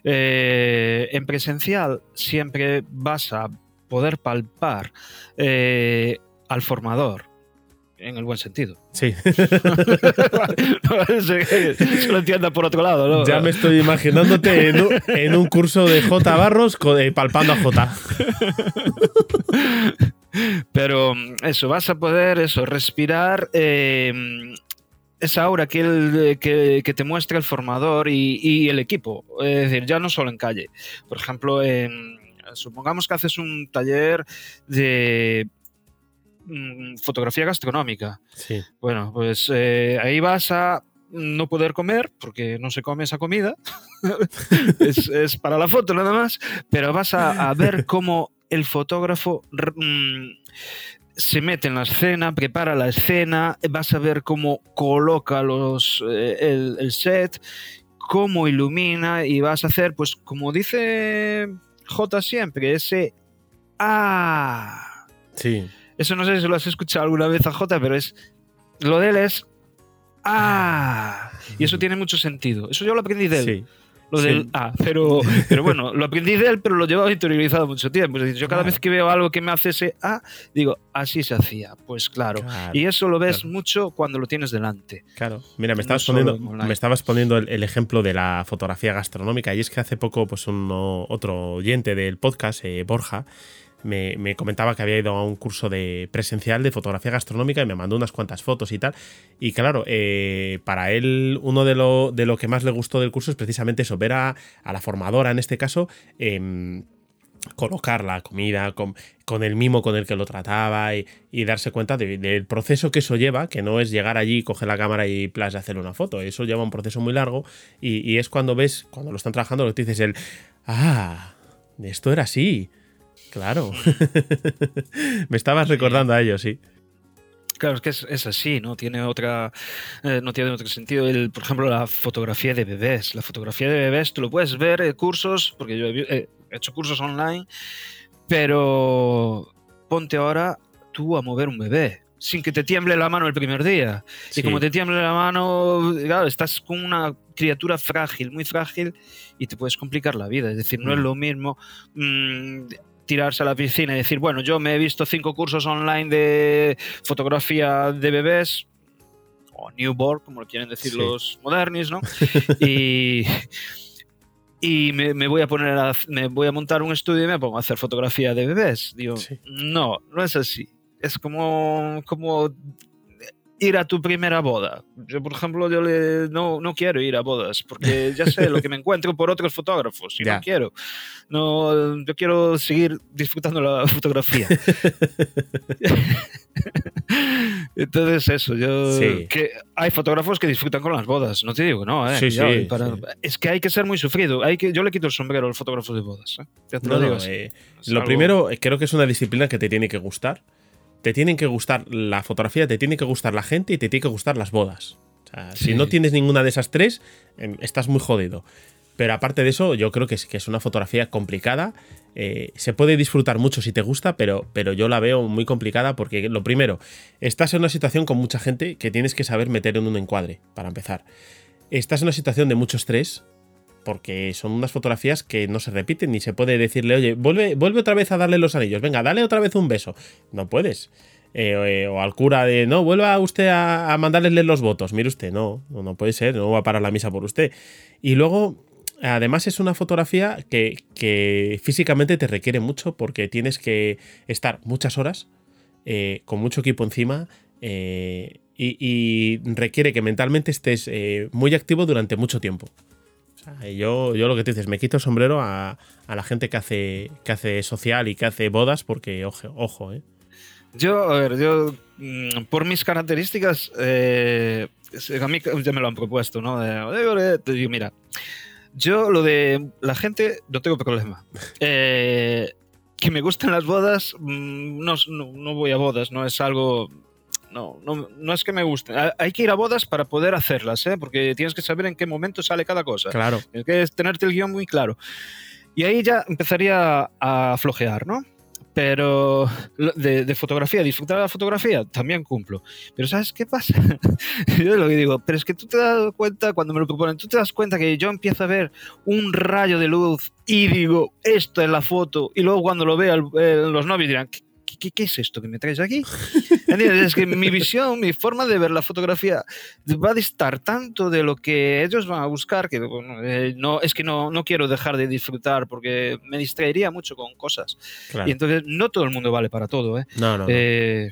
Eh, en presencial siempre vas a poder palpar eh, al formador. En el buen sentido. sí. *laughs* se, se lo entienda por otro lado, ¿no? ya me estoy imaginándote en un, en un curso de J Barros eh, palpando a J. *laughs* Pero mm, eso, vas a poder eso, respirar eh, esa aura que, el- que, que te muestra el formador y, y el equipo. Es decir, ya no solo en calle. Por ejemplo, supongamos que haces un taller de mm, fotografía gastronómica. Sí, Bueno, pues eh, ahí vas a no poder comer, porque no se come esa comida, *laughs* es, es para la foto nada más, pero vas a, a ver *laughs* cómo el fotógrafo mm, se mete en la escena, prepara la escena, vas a ver cómo coloca los, eh, el, el set, cómo ilumina y vas a hacer, pues como dice J siempre, ese... Ah, sí. eso no sé si lo has escuchado alguna vez a J, pero es. Lo de él es. ¡Ah! Y eso tiene mucho sentido. Eso yo lo aprendí de él. Sí. Lo sí. del ah, pero, pero bueno, lo aprendí de él, pero lo llevaba interiorizado mucho tiempo. Es decir, yo cada Claro. vez que veo algo que me hace ese ah, digo, así se hacía. Pues claro. Claro, Y eso lo ves claro. mucho cuando lo tienes delante. claro. Mira, me estabas, poniendo, me estabas poniendo el, el ejemplo de la fotografía gastronómica y es que hace poco pues uno- otro oyente del podcast, eh, Borja, me, me comentaba que había ido a un curso de presencial de fotografía gastronómica y me mandó unas cuantas fotos y tal. Y claro, eh, para él uno de lo, de lo que más le gustó del curso es precisamente eso, ver a, a la formadora en este caso. em, colocar la comida con, con el mimo con el que lo trataba y, darse cuenta de- del proceso que eso lleva, que no es llegar allí, coger la cámara y plas hacer una foto. Eso lleva un proceso muy largo y, es cuando ves, cuando lo están trabajando, lo que tú dices el Ah, esto era así. Claro. *laughs* Me estabas recordando a ello, sí. Claro, es que es, así, no tiene otra, eh, no tiene otro sentido. El, por ejemplo, la fotografía de bebés. La fotografía de bebés, tú lo puedes ver en cursos, porque yo he, hecho cursos online, pero ponte ahora tú a mover un bebé sin que te tiemble la mano el primer día. Y como te tiemble la mano, claro, estás con una criatura frágil, muy frágil, y te puedes complicar la vida. Es decir, no es mm. lo mismo mm, tirarse a la piscina y decir, bueno, yo me he visto cinco cursos online de fotografía de bebés, o newborn, como lo quieren decir los modernis, ¿no? *laughs* y, y me, voy a poner a, me voy a montar un estudio y me pongo a hacer fotografía de bebés. Digo, no, no es así. Es como, como ir a tu primera boda. Yo, por ejemplo, yo no, no, quiero ir a bodas porque ya sé lo que me *laughs* encuentro por otros fotógrafos y no quiero. No, yo quiero seguir disfrutando la fotografía. *laughs* Entonces, eso, yo. Que hay fotógrafos que disfrutan con las bodas, no te digo, no, ¿eh? Es que hay que ser muy sufrido. Hay que, yo le quito el sombrero a los fotógrafos de bodas. ¿eh? lo, eh, lo primero, creo que es una disciplina que te tiene que gustar te tienen que gustar la fotografía, te tiene que gustar la gente y te tiene que gustar las bodas. O sea, Si no tienes ninguna de esas tres, em, estás muy jodido. Pero aparte de eso, yo creo que es, que es una fotografía complicada. Eh, se puede disfrutar mucho si te gusta, pero, pero yo la veo muy complicada porque, lo primero, estás en una situación con mucha gente que tienes que saber meter en un encuadre, para empezar. Estás en una situación de mucho estrés, porque son unas fotografías que no se repiten, ni se puede decirle, oye, vuelve, otra vez a darle los anillos, venga, dale otra vez un beso. No puedes. Eh, eh, o al cura de, no, vuelva usted a, a mandarle los votos. Mire usted, no, no, puede ser, no va a parar la misa por usted. Y luego, además es una fotografía que, físicamente te requiere mucho porque tienes que estar muchas horas eh, con mucho equipo encima. y, requiere que mentalmente estés muy activo durante mucho tiempo yo, yo lo que te dices, me quito el sombrero a, la gente que hace, que hace social y que hace bodas, porque ojo, ojo, ¿eh? Yo, a ver, yo, mm, por mis características, eh, a mí ya me lo han propuesto, ¿no? mira, yo lo de la gente no tengo problema. *laughs* Eh, que me gusten las bodas, mm, no, no, voy a bodas, no es algo no, no, no es que me guste. Hay que ir a bodas para poder hacerlas, ¿eh? porque tienes que saber en qué momento sale cada cosa. Claro. Tienes que tenerte el guion muy claro. Y ahí ya empezaría a flojear, ¿no? Pero de, fotografía, disfrutar de la fotografía, también cumplo. Pero ¿sabes qué pasa? *laughs* yo lo que digo, pero es que tú te das cuenta, cuando me lo proponen, tú te das cuenta que yo empiezo a ver un rayo de luz y digo, esto es la foto, y luego cuando lo vean los novios dirán, ¿qué, ¿qué, es esto que me traes aquí? Es que mi visión, mi forma de ver la fotografía va a distar tanto de lo que ellos van a buscar que eh, no, es que no, no, quiero dejar de disfrutar porque me distraería mucho con cosas. Y entonces no todo el mundo vale para todo. ¿eh? No, no. Eh,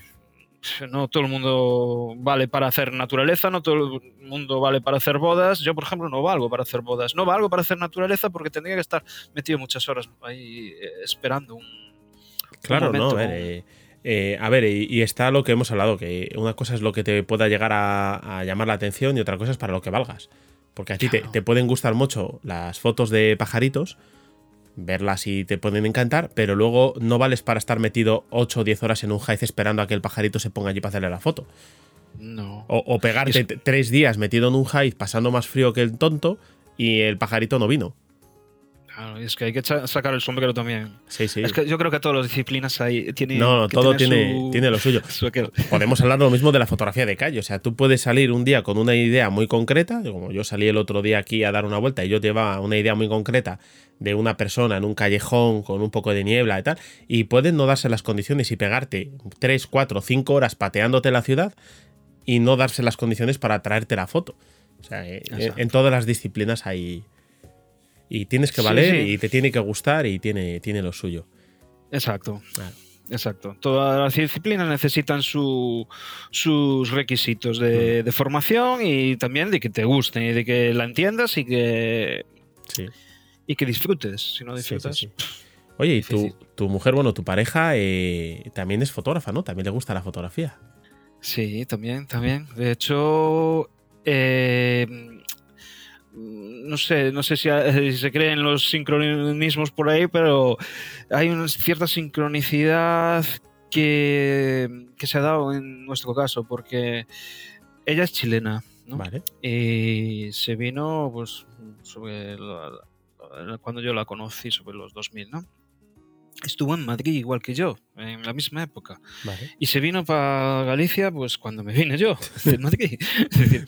no todo el mundo vale para hacer naturaleza, no todo el mundo vale para hacer bodas. Yo, por ejemplo, no valgo para hacer bodas. No valgo para hacer naturaleza porque tendría que estar metido muchas horas ahí eh, esperando un Claro, no, a ver, eh, eh, a ver y, está lo que hemos hablado, que una cosa es lo que te pueda llegar a, llamar la atención y otra cosa es para lo que valgas. Porque a ti te, pueden gustar mucho las fotos de pajaritos, verlas y te pueden encantar, pero luego no vales para estar metido 8 o 10 horas en un jaiz esperando a que el pajarito se ponga allí para hacerle la foto. No. O, pegarte tres días metido en un jaiz pasando más frío que el tonto y el pajarito no vino es que hay que sacar el sombrero también. Sí, sí. Es que yo creo que todas las disciplinas ahí tienen. No, todo tiene, tiene lo suyo. *laughs* Podemos hablar lo mismo de la fotografía de calle. O sea, tú puedes salir un día con una idea muy concreta, como yo salí el otro día aquí a dar una vuelta y yo llevaba una idea muy concreta de una persona en un callejón con un poco de niebla y tal, y pueden no darse las condiciones y pegarte 3, 4, 5 horas pateándote la ciudad y no darse las condiciones para traerte la foto. O sea, eh, en todas las disciplinas hay, y tienes que valer y te tiene que gustar y tiene, tiene lo suyo. Exacto. Exacto. Todas las disciplinas necesitan sus requisitos de, formación y también de que te gusten y de que la entiendas y que, y que disfrutes. Si no disfrutas. Oye, y tu, tu, mujer, bueno, tu pareja eh, también es fotógrafa, ¿no? También le gusta la fotografía. Sí, también, también. De hecho, eh, no sé, no sé si, se creen los sincronismos por ahí, pero hay una cierta sincronicidad que, que se ha dado en nuestro caso, porque ella es chilena, ¿no? Vale. Y se vino, pues, sobre cuando yo la conocí, sobre los 2000, ¿no? Estuvo en Madrid igual que yo, en la misma época. Vale. Y se vino para Galicia, pues, cuando me vine yo, *laughs* de Madrid.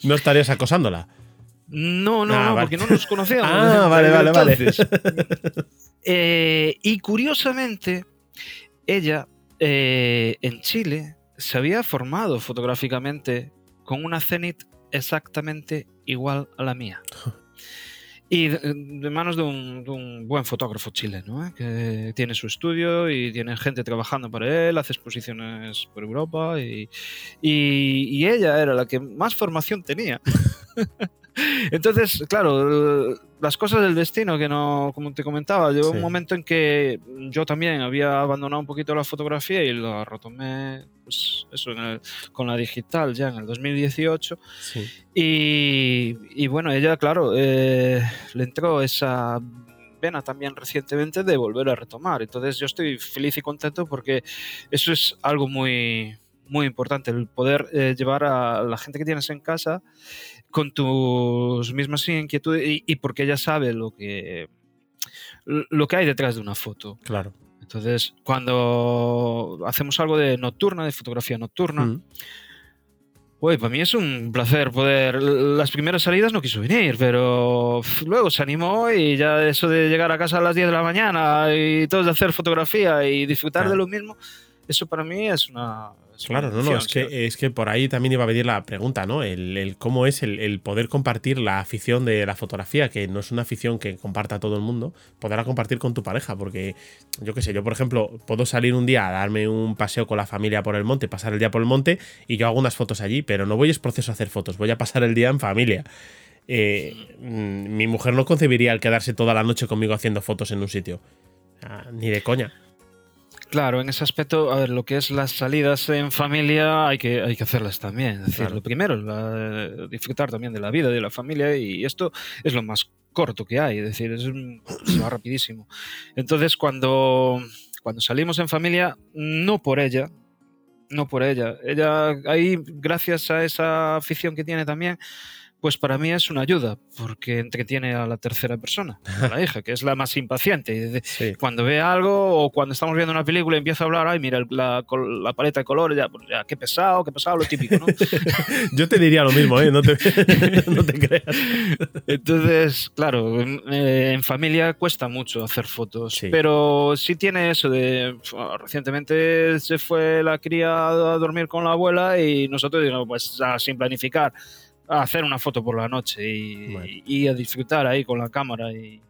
¿No estarías acosándola? No, no, Ah, no, vale. porque no nos conocíamos. *laughs* Ah, vale, vale, vale. *laughs* Eh, y curiosamente, ella eh, en Chile se había formado fotográficamente con una Zenit exactamente igual a la mía. *laughs* Y de, de manos de un, de un buen fotógrafo chileno, ¿eh? que tiene su estudio y tiene gente trabajando para él, hace exposiciones por Europa y, y- y ella era la que más formación tenía. Entonces, claro, las cosas del destino que no, como te comentaba, llegó Sí. un momento en que yo también había abandonado un poquito la fotografía y la retomé, pues eso, en el- con la digital ya en el 2018. Sí. Y, y bueno, ella, claro, eh, le entró esa vena también recientemente de volver a retomar. Entonces yo estoy feliz y contento porque eso es algo muy, muy importante, el poder eh, llevar a la gente que tienes en casa con tus mismas inquietudes y, y porque ella sabe lo que, lo que hay detrás de una foto. Claro. Entonces, cuando hacemos algo de nocturna, de fotografía nocturna, Mm. Uy, para mí es un placer poder. Las primeras salidas no quiso venir, pero luego se animó y ya eso de llegar a casa a las 10 de la mañana y todos de hacer fotografía y disfrutar Claro. de lo mismo, eso para mí es una. Claro, no, no, es que, es que por ahí también iba a venir la pregunta, ¿no? El, el cómo es el, el poder compartir la afición de la fotografía, que no es una afición que comparta todo el mundo, poderla compartir con tu pareja, porque yo qué sé, yo por ejemplo puedo salir un día a darme un paseo con la familia por el monte, pasar el día por el monte y yo hago unas fotos allí, pero no voy es proceso a hacer fotos, voy a pasar el día en familia. Eh, mi mujer no concebiría el quedarse toda la noche conmigo haciendo fotos en un sitio. Ah, ni de coña. Claro, en ese aspecto, a ver, lo que es las salidas en familia hay que, hay que hacerlas también. Es decir, Claro. lo primero, la- disfrutar también de la vida, de la familia, y esto es lo más corto que hay, es decir, es un, se va rapidísimo. Entonces, cuando, cuando salimos en familia, no por ella, no por ella, ella ahí, gracias a esa afición que tiene también, pues para mí es una ayuda, porque entretiene a la tercera persona, a la *laughs* hija, que es la más impaciente. Sí. cuando ve algo o cuando estamos viendo una película y empieza a hablar, ay, mira la, la paleta de colores, ya, pues ya, qué pesado, qué pesado, lo típico, ¿no? *laughs* Yo te diría lo mismo, ¿eh? No te, *laughs* no te creas. Entonces, claro, en, eh, en familia cuesta mucho hacer fotos, Sí. pero sí tiene eso de, recientemente se fue la cría a dormir con la abuela y nosotros, digamos, pues sin planificar, a hacer una foto por la noche y, Bueno. y a disfrutar ahí con la cámara y,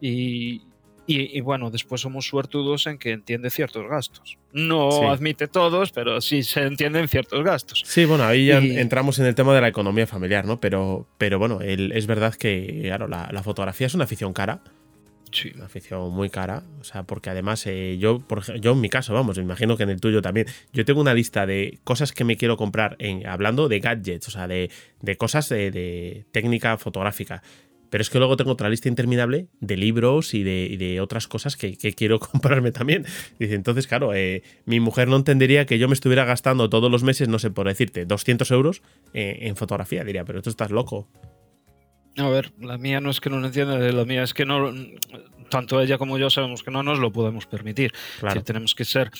y, y- y bueno, después somos suertudos en que entiende ciertos gastos. No Sí. admite todos, pero sí se entienden ciertos gastos. Sí, bueno, ahí ya Y- entramos en el tema de la economía familiar, ¿no? Pero, pero bueno, el- es verdad que, claro, la, la fotografía es una afición cara, Una afición muy cara, o sea, porque además eh, yo, yo en mi caso, vamos, me imagino que en el tuyo también, yo tengo una lista de cosas que me quiero comprar, hablando de gadgets, o sea, de, de cosas de, técnica fotográfica. Pero es que luego tengo otra lista interminable de libros y de, de otras cosas que, que quiero *laughs* comprarme también. Dice, entonces, claro, eh, mi mujer no entendería que yo me estuviera gastando todos los meses, no sé, por decirte, 200 euros eh, en fotografía. Diría, pero tú estás loco. A ver, la mía no es que no lo entienda, la mía es que no, tanto ella como yo sabemos que no nos lo podemos permitir. Claro. decir, tenemos que ser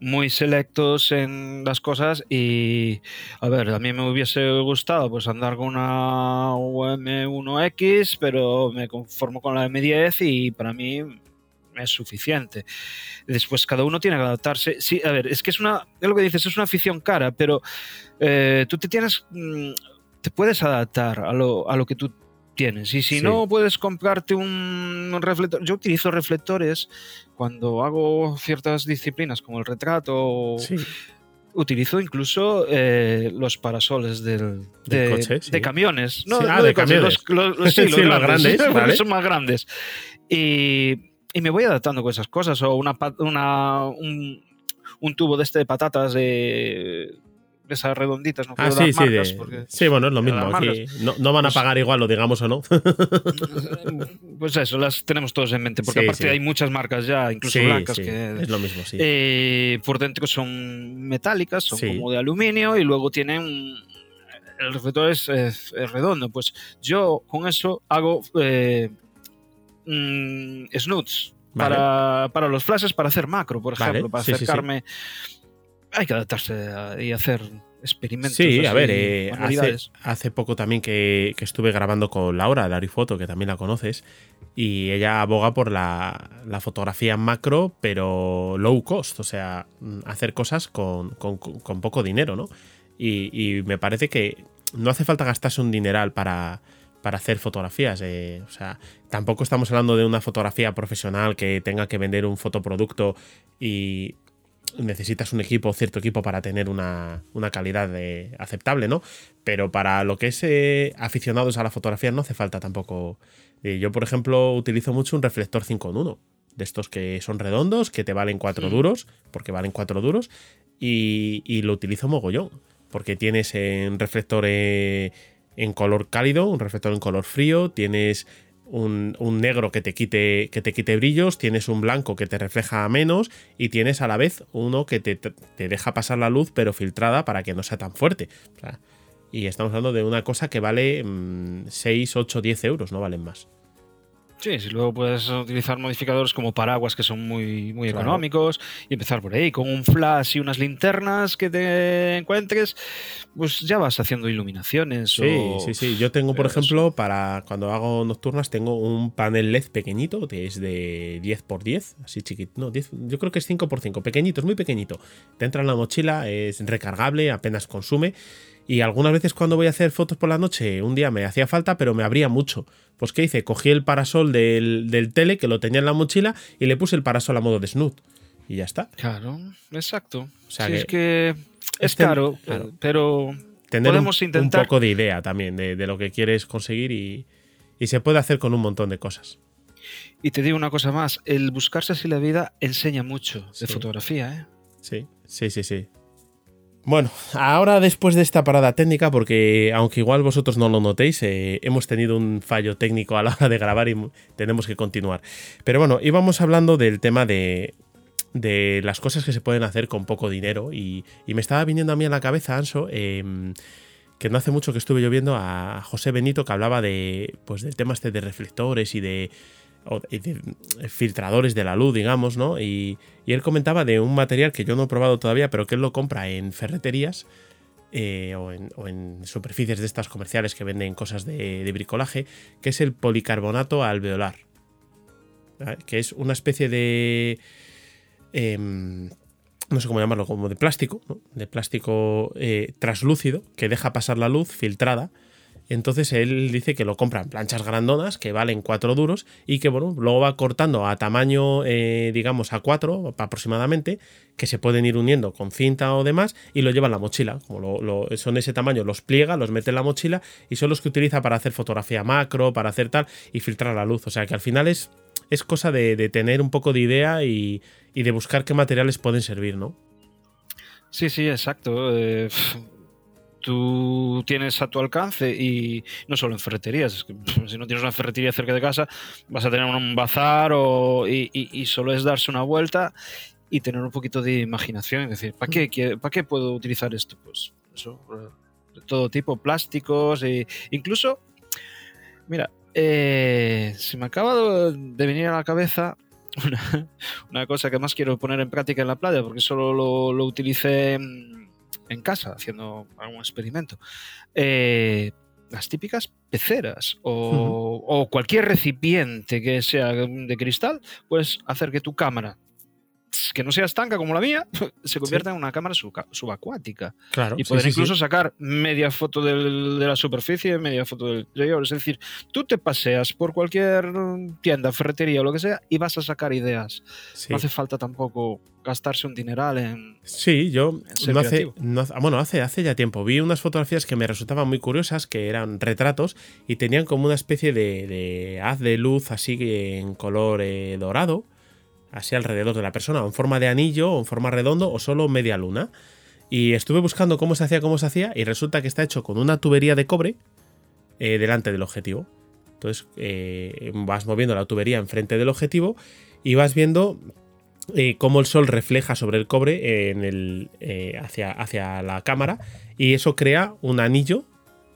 muy selectos en las cosas y, a ver, a mí me hubiese gustado pues andar con una M1X, pero me conformo con la M10 y para mí es suficiente. Después cada uno tiene que adaptarse. Sí, a ver, es que es una, es lo que dices, es una afición cara, pero eh, tú te tienes, mm, te puedes adaptar a lo, a lo que tú tienes. Y si Sí. no puedes comprarte un, reflector, yo utilizo reflectores cuando hago ciertas disciplinas como el retrato, Sí, utilizo incluso eh, los parasoles del, Del de, coche, sí. de camiones. No, ah, no de camiones. Los, los- *laughs* sí, los Sí, *laughs* los grandes, grandes, porque vale. son más grandes. Y, y me voy adaptando con esas cosas. O una, un, un tubo de este de patatas de esas redonditas, no ah, sí, dar sí, marcas de- porque sí, bueno, es lo mismo. Aquí no, no van a Pues- pagar igual, lo digamos o no. *laughs* Pues eso, las tenemos todos en mente, porque Sí, aparte sí. hay muchas marcas ya, incluso Sí, blancas, sí, que es lo mismo, sí. eh, por dentro son metálicas, son Sí. como de aluminio y luego tienen el reflector es, es- es redondo. Pues yo con eso hago eh, mm, snoots Vale. para, para los flashes, para hacer macro, por Vale, ejemplo, para sí, sí, sí. acercarme. Hay que adaptarse a- y hacer experimentos. Sí, a ver, eh, hace, poco también que, que estuve grabando con Laura, de Arifoto, que también la conoces, y ella aboga por la, la fotografía macro, pero low cost, o sea, mm, hacer cosas con, con- con poco dinero, ¿no? Y, y me parece que no hace falta gastarse un dineral para, para hacer fotografías. eh, o sea, tampoco estamos hablando de una fotografía profesional que tenga que vender un fotoproducto y necesitas un equipo, cierto equipo para tener una, una calidad de- aceptable, ¿no? Pero para lo que es eh, aficionados a la fotografía no hace falta tampoco. eh, yo, por ejemplo, utilizo mucho un reflector 5 en 1. De estos que son redondos, que te valen 4 Sí. duros, porque valen 4 duros, y, y lo utilizo mogollón. Porque tienes un reflector eh, en color cálido, un reflector en color frío, tienes un, negro que te, quite, que te quite brillos, tienes un blanco que te refleja menos y tienes a la vez uno que te, te deja pasar la luz pero filtrada para que no sea tan fuerte. Y estamos hablando de una cosa que vale mm, 6, 8, 10 euros, no valen más. Sí, si luego puedes utilizar modificadores como paraguas que son muy, muy Claro. económicos y empezar por ahí con un flash y unas linternas que te encuentres, pues ya vas haciendo iluminaciones. Sí, o- sí, sí. Yo tengo, por ejemplo, para cuando hago nocturnas, tengo un panel LED pequeñito, que es de 10x10, así chiquito. No, 10, yo creo que es 5x5, pequeñito, es muy pequeñito. Te entra en la mochila, es recargable, apenas consume. Y algunas veces cuando voy a hacer fotos por la noche, un día me hacía falta, pero me abría mucho. Pues ¿qué hice? Cogí el parasol del, del tele, que lo tenía en la mochila, y le puse el parasol a modo de snoot. Y ya está. Claro, exacto. O sea Sí, que es que es este- caro, claro. pero Tener un- podemos un, intentar. poco de idea también de, de lo que quieres conseguir y, y se puede hacer con un montón de cosas. Y te digo una cosa más, el buscarse así la vida enseña mucho Sí. de fotografía, ¿eh? Sí, sí, sí, sí. Bueno, ahora después de esta parada técnica, porque aunque igual vosotros no lo notéis, eh, hemos tenido un fallo técnico a la hora de grabar y tenemos que continuar. Pero bueno, íbamos hablando del tema de, de las cosas que se pueden hacer con poco dinero y, y me estaba viniendo a mí a la cabeza, Anso, em, que no hace mucho que estuve yo viendo a José Benito que hablaba de, pues, del tema este de reflectores y de, filtradores de la luz, digamos, ¿no? Y, él comentaba de un material que yo no he probado todavía, pero que él lo compra en ferreterías eh, o, en, superficies de estas comerciales que venden cosas de, de bricolaje, que es el policarbonato alveolar. Que es una especie de... em, no sé cómo llamarlo, como de plástico, ¿no? de plástico eh, traslúcido que deja pasar la luz filtrada. Entonces él dice que lo compra en planchas grandonas que valen 4 duros y que bueno, luego va cortando a tamaño, eh, digamos, a 4 aproximadamente, que se pueden ir uniendo con cinta o demás y lo lleva en la mochila. Como lo- son ese tamaño, los pliega, los mete en la mochila y son los que utiliza para hacer fotografía macro, para hacer tal y filtrar la luz. O sea que al final es, es cosa de, tener un poco de idea y, de buscar qué materiales pueden servir, ¿no? Sí, sí, exacto. Eh, tú tienes a tu alcance y no solo en ferreterías, es que si no tienes una ferretería cerca de casa, vas a tener un bazar o, y, y- y solo es darse una vuelta y tener un poquito de imaginación. Es decir, ¿para qué, quie- ¿para qué puedo utilizar esto? Pues eso, eh, de todo tipo, plásticos, e incluso, mira, eh, se me acaba de de venir a la cabeza *laughs* una, una cosa que más quiero poner en práctica en la playa, porque solo lo, lo utilicé en, en casa, haciendo algún experimento. Eh, las típicas peceras o, o cualquier recipiente que sea de cristal, puedes hacer que tu cámara, que no sea estanca como la mía, *laughs* se convierta en una cámara suba- subacuática Claro. y sí, poder sí, sí. incluso sacar media foto del- de la superficie, media foto del interior. Es decir, tú te paseas por cualquier tienda, ferretería o lo que sea y vas a sacar ideas. Sí. No hace falta tampoco gastarse un dineral en... Sí, yo no hace, no hace- bueno, hace, hace ya tiempo vi unas fotografías que me resultaban muy curiosas, que eran retratos y tenían como una especie de, de haz de luz así en color eh, dorado, así alrededor de la persona, o en forma de anillo, o en forma redondo, o solo media luna. Y estuve buscando cómo se hacía, cómo se hacía, y resulta que está hecho con una tubería de cobre eh, delante del objetivo. Entonces eh, vas moviendo la tubería enfrente del objetivo y vas viendo eh, cómo el sol refleja sobre el cobre en el, hacia, hacia la cámara y eso crea un anillo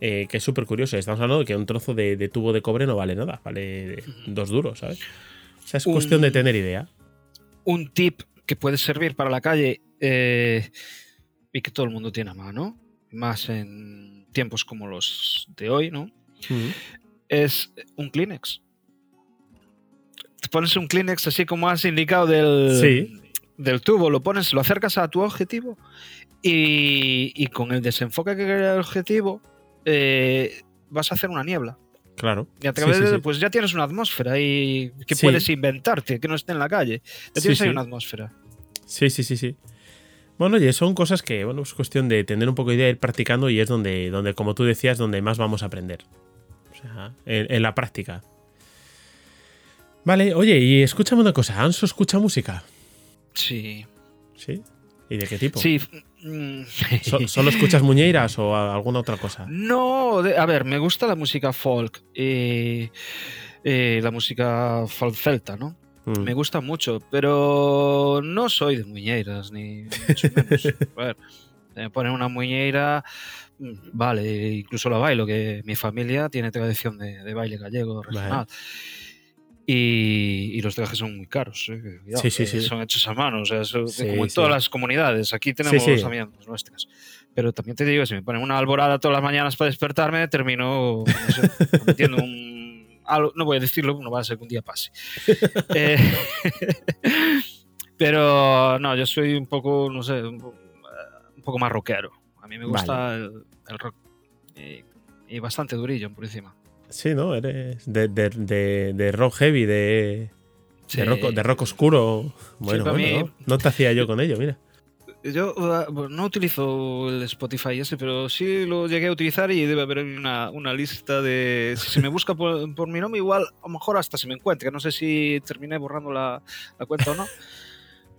que es súper curioso. Estamos hablando de que un trozo de, tubo de cobre no vale nada, vale dos duros, ¿sabes? O sea, es cuestión de tener idea. Un tip que puede servir para la calle y que todo el mundo tiene a mano, más en tiempos como los de hoy, ¿no? Es un Kleenex. Te pones un Kleenex así como has indicado del, del tubo, lo pones, lo acercas a tu objetivo y, con el desenfoque que crea el objetivo eh, vas a hacer una niebla. Claro. Y a través de, pues ya tienes una atmósfera ahí que puedes inventarte, que no esté en la calle. Ya tienes ahí una atmósfera. Sí, sí, sí, sí. Bueno, oye, son cosas que, bueno, es cuestión de tener un poco de idea, ir practicando y es donde, donde, como tú decías, donde más vamos a aprender. O sea, en, la práctica. Vale, oye, y escúchame una cosa, ¿Anso escucha música? Sí. ¿Sí? ¿Y de qué tipo? Sí. ¿Solo escuchas muñeiras o alguna otra cosa? No, a ver, me gusta la música folk y, la música folk celta, ¿no? Mm. Me gusta mucho, pero no soy de muñeiras, ni mucho menos. *laughs* A ver, me ponen una muñeira, vale, incluso la bailo, que mi familia tiene tradición de, baile gallego regional. Y, los trajes son muy caros. ¿eh? sí, sí, sí. Son hechos a mano, o sea, como en todas las comunidades. Aquí tenemos también nuestras. Pero también te digo, si me ponen una alborada todas las mañanas para despertarme, termino no sé, cometiendo un no voy a decirlo, no va a ser que un día pase. *laughs* Eh, *laughs* pero no, yo soy un poco, no sé, un, poco más rockero. A mí me gusta el, rock y, bastante durillo por encima. Sí, ¿no? Eres de, rock heavy, de, de, rock, oscuro. Bueno, bueno ¿no? te hacía yo con ello, mira. Yo no utilizo el Spotify ese, pero sí lo llegué a utilizar y debe haber una, una lista de... Si se me busca por, mi nombre, igual a lo mejor hasta se me encuentra. No sé si terminé borrando la, la cuenta o no. *laughs*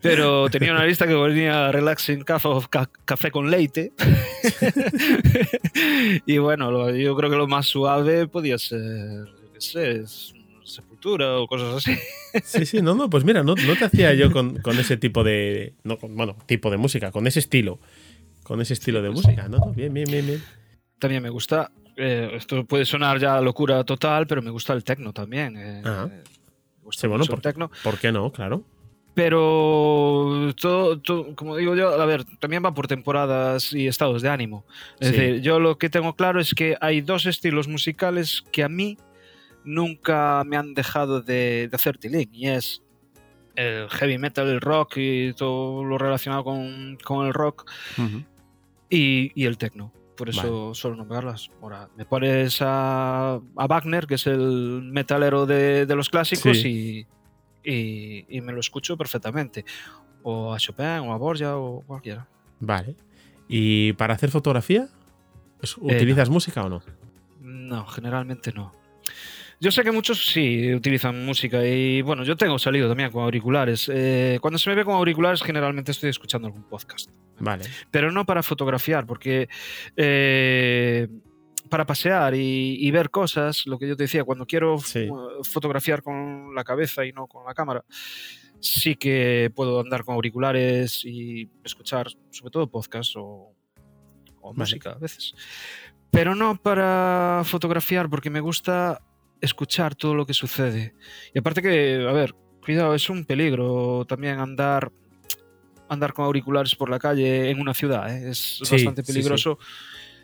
Pero tenía una lista que venía Relaxing Café con Leite. *laughs* y bueno, yo creo que lo más suave podía ser, qué sé, Sepultura o cosas así. Sí, sí, no, no, pues mira, no, no te hacía yo con, ese tipo de. No, bueno, tipo de música, con ese estilo. Con ese estilo de música, ¿no? Bien, bien, bien, bien. También me gusta. Eh, esto puede sonar ya locura total, pero me gusta el techno también. Eh, sí, bueno, por, ¿por qué no? Claro. Pero todo, como digo yo, a ver, también va por temporadas y estados de ánimo. Es decir, yo lo que tengo claro es que hay dos estilos musicales que a mí nunca me han dejado de, hacer tilín y es el heavy metal, el rock y todo lo relacionado con, el rock y, el techno. Por eso solo nombrarlas. Ahora, me pones a, Wagner, que es el metalero de, los clásicos, y, y, me lo escucho perfectamente. O a Chopin, o a Borja, o cualquiera. Vale. ¿Y para hacer fotografía? Pues, eh, ¿Utilizas música o no? No, generalmente no. Yo sé que muchos sí utilizan música y bueno, yo tengo salido también con auriculares. Eh, cuando se me ve con auriculares generalmente estoy escuchando algún podcast. Vale. Pero no para fotografiar, porque eh, para pasear y, ver cosas, lo que yo te decía, cuando quiero fotografiar con la cabeza y no con la cámara, sí que puedo andar con auriculares y escuchar sobre todo podcast o, música a veces. Pero no para fotografiar, porque me gusta escuchar todo lo que sucede. Y aparte que, a ver, cuidado, es un peligro también andar andar con auriculares por la calle en una ciudad, ¿eh? es bastante peligroso.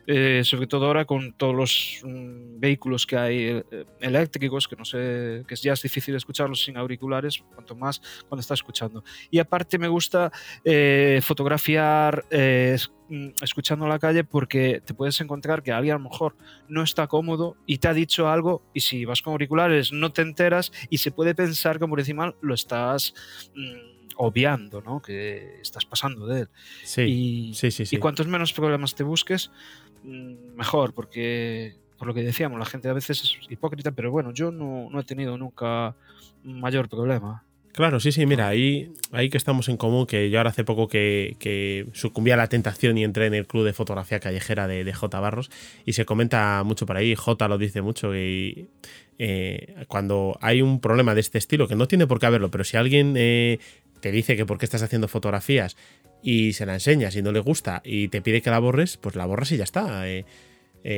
Eh, sobre todo ahora con todos los mm, vehículos que hay eh, eléctricos, que no sé, que ya es difícil escucharlos sin auriculares, cuanto más cuando está escuchando. Y aparte me gusta eh, fotografiar mm, escuchando la calle porque te puedes encontrar que alguien a lo mejor no está cómodo y te ha dicho algo y si vas con auriculares no te enteras y se puede pensar que por encima lo estás... Mm, obviando, ¿no? Que estás pasando de él. Sí, sí, sí, Y cuantos menos problemas te busques, Mm, mejor, porque por lo que decíamos, la gente a veces es hipócrita, pero bueno, yo no, he tenido nunca mayor problema. Claro, sí, sí, mira, ahí, ahí que estamos en común, que yo ahora hace poco que, sucumbí a la tentación y entré en el club de fotografía callejera de, de J. Barros y se comenta mucho por ahí, J lo dice mucho, y eh, cuando hay un problema de este estilo, que no tiene por qué haberlo, pero si alguien eh, te dice que por qué estás haciendo fotografías y se la enseñas y no le gusta y te pide que la borres, pues la borras y ya está. Eh,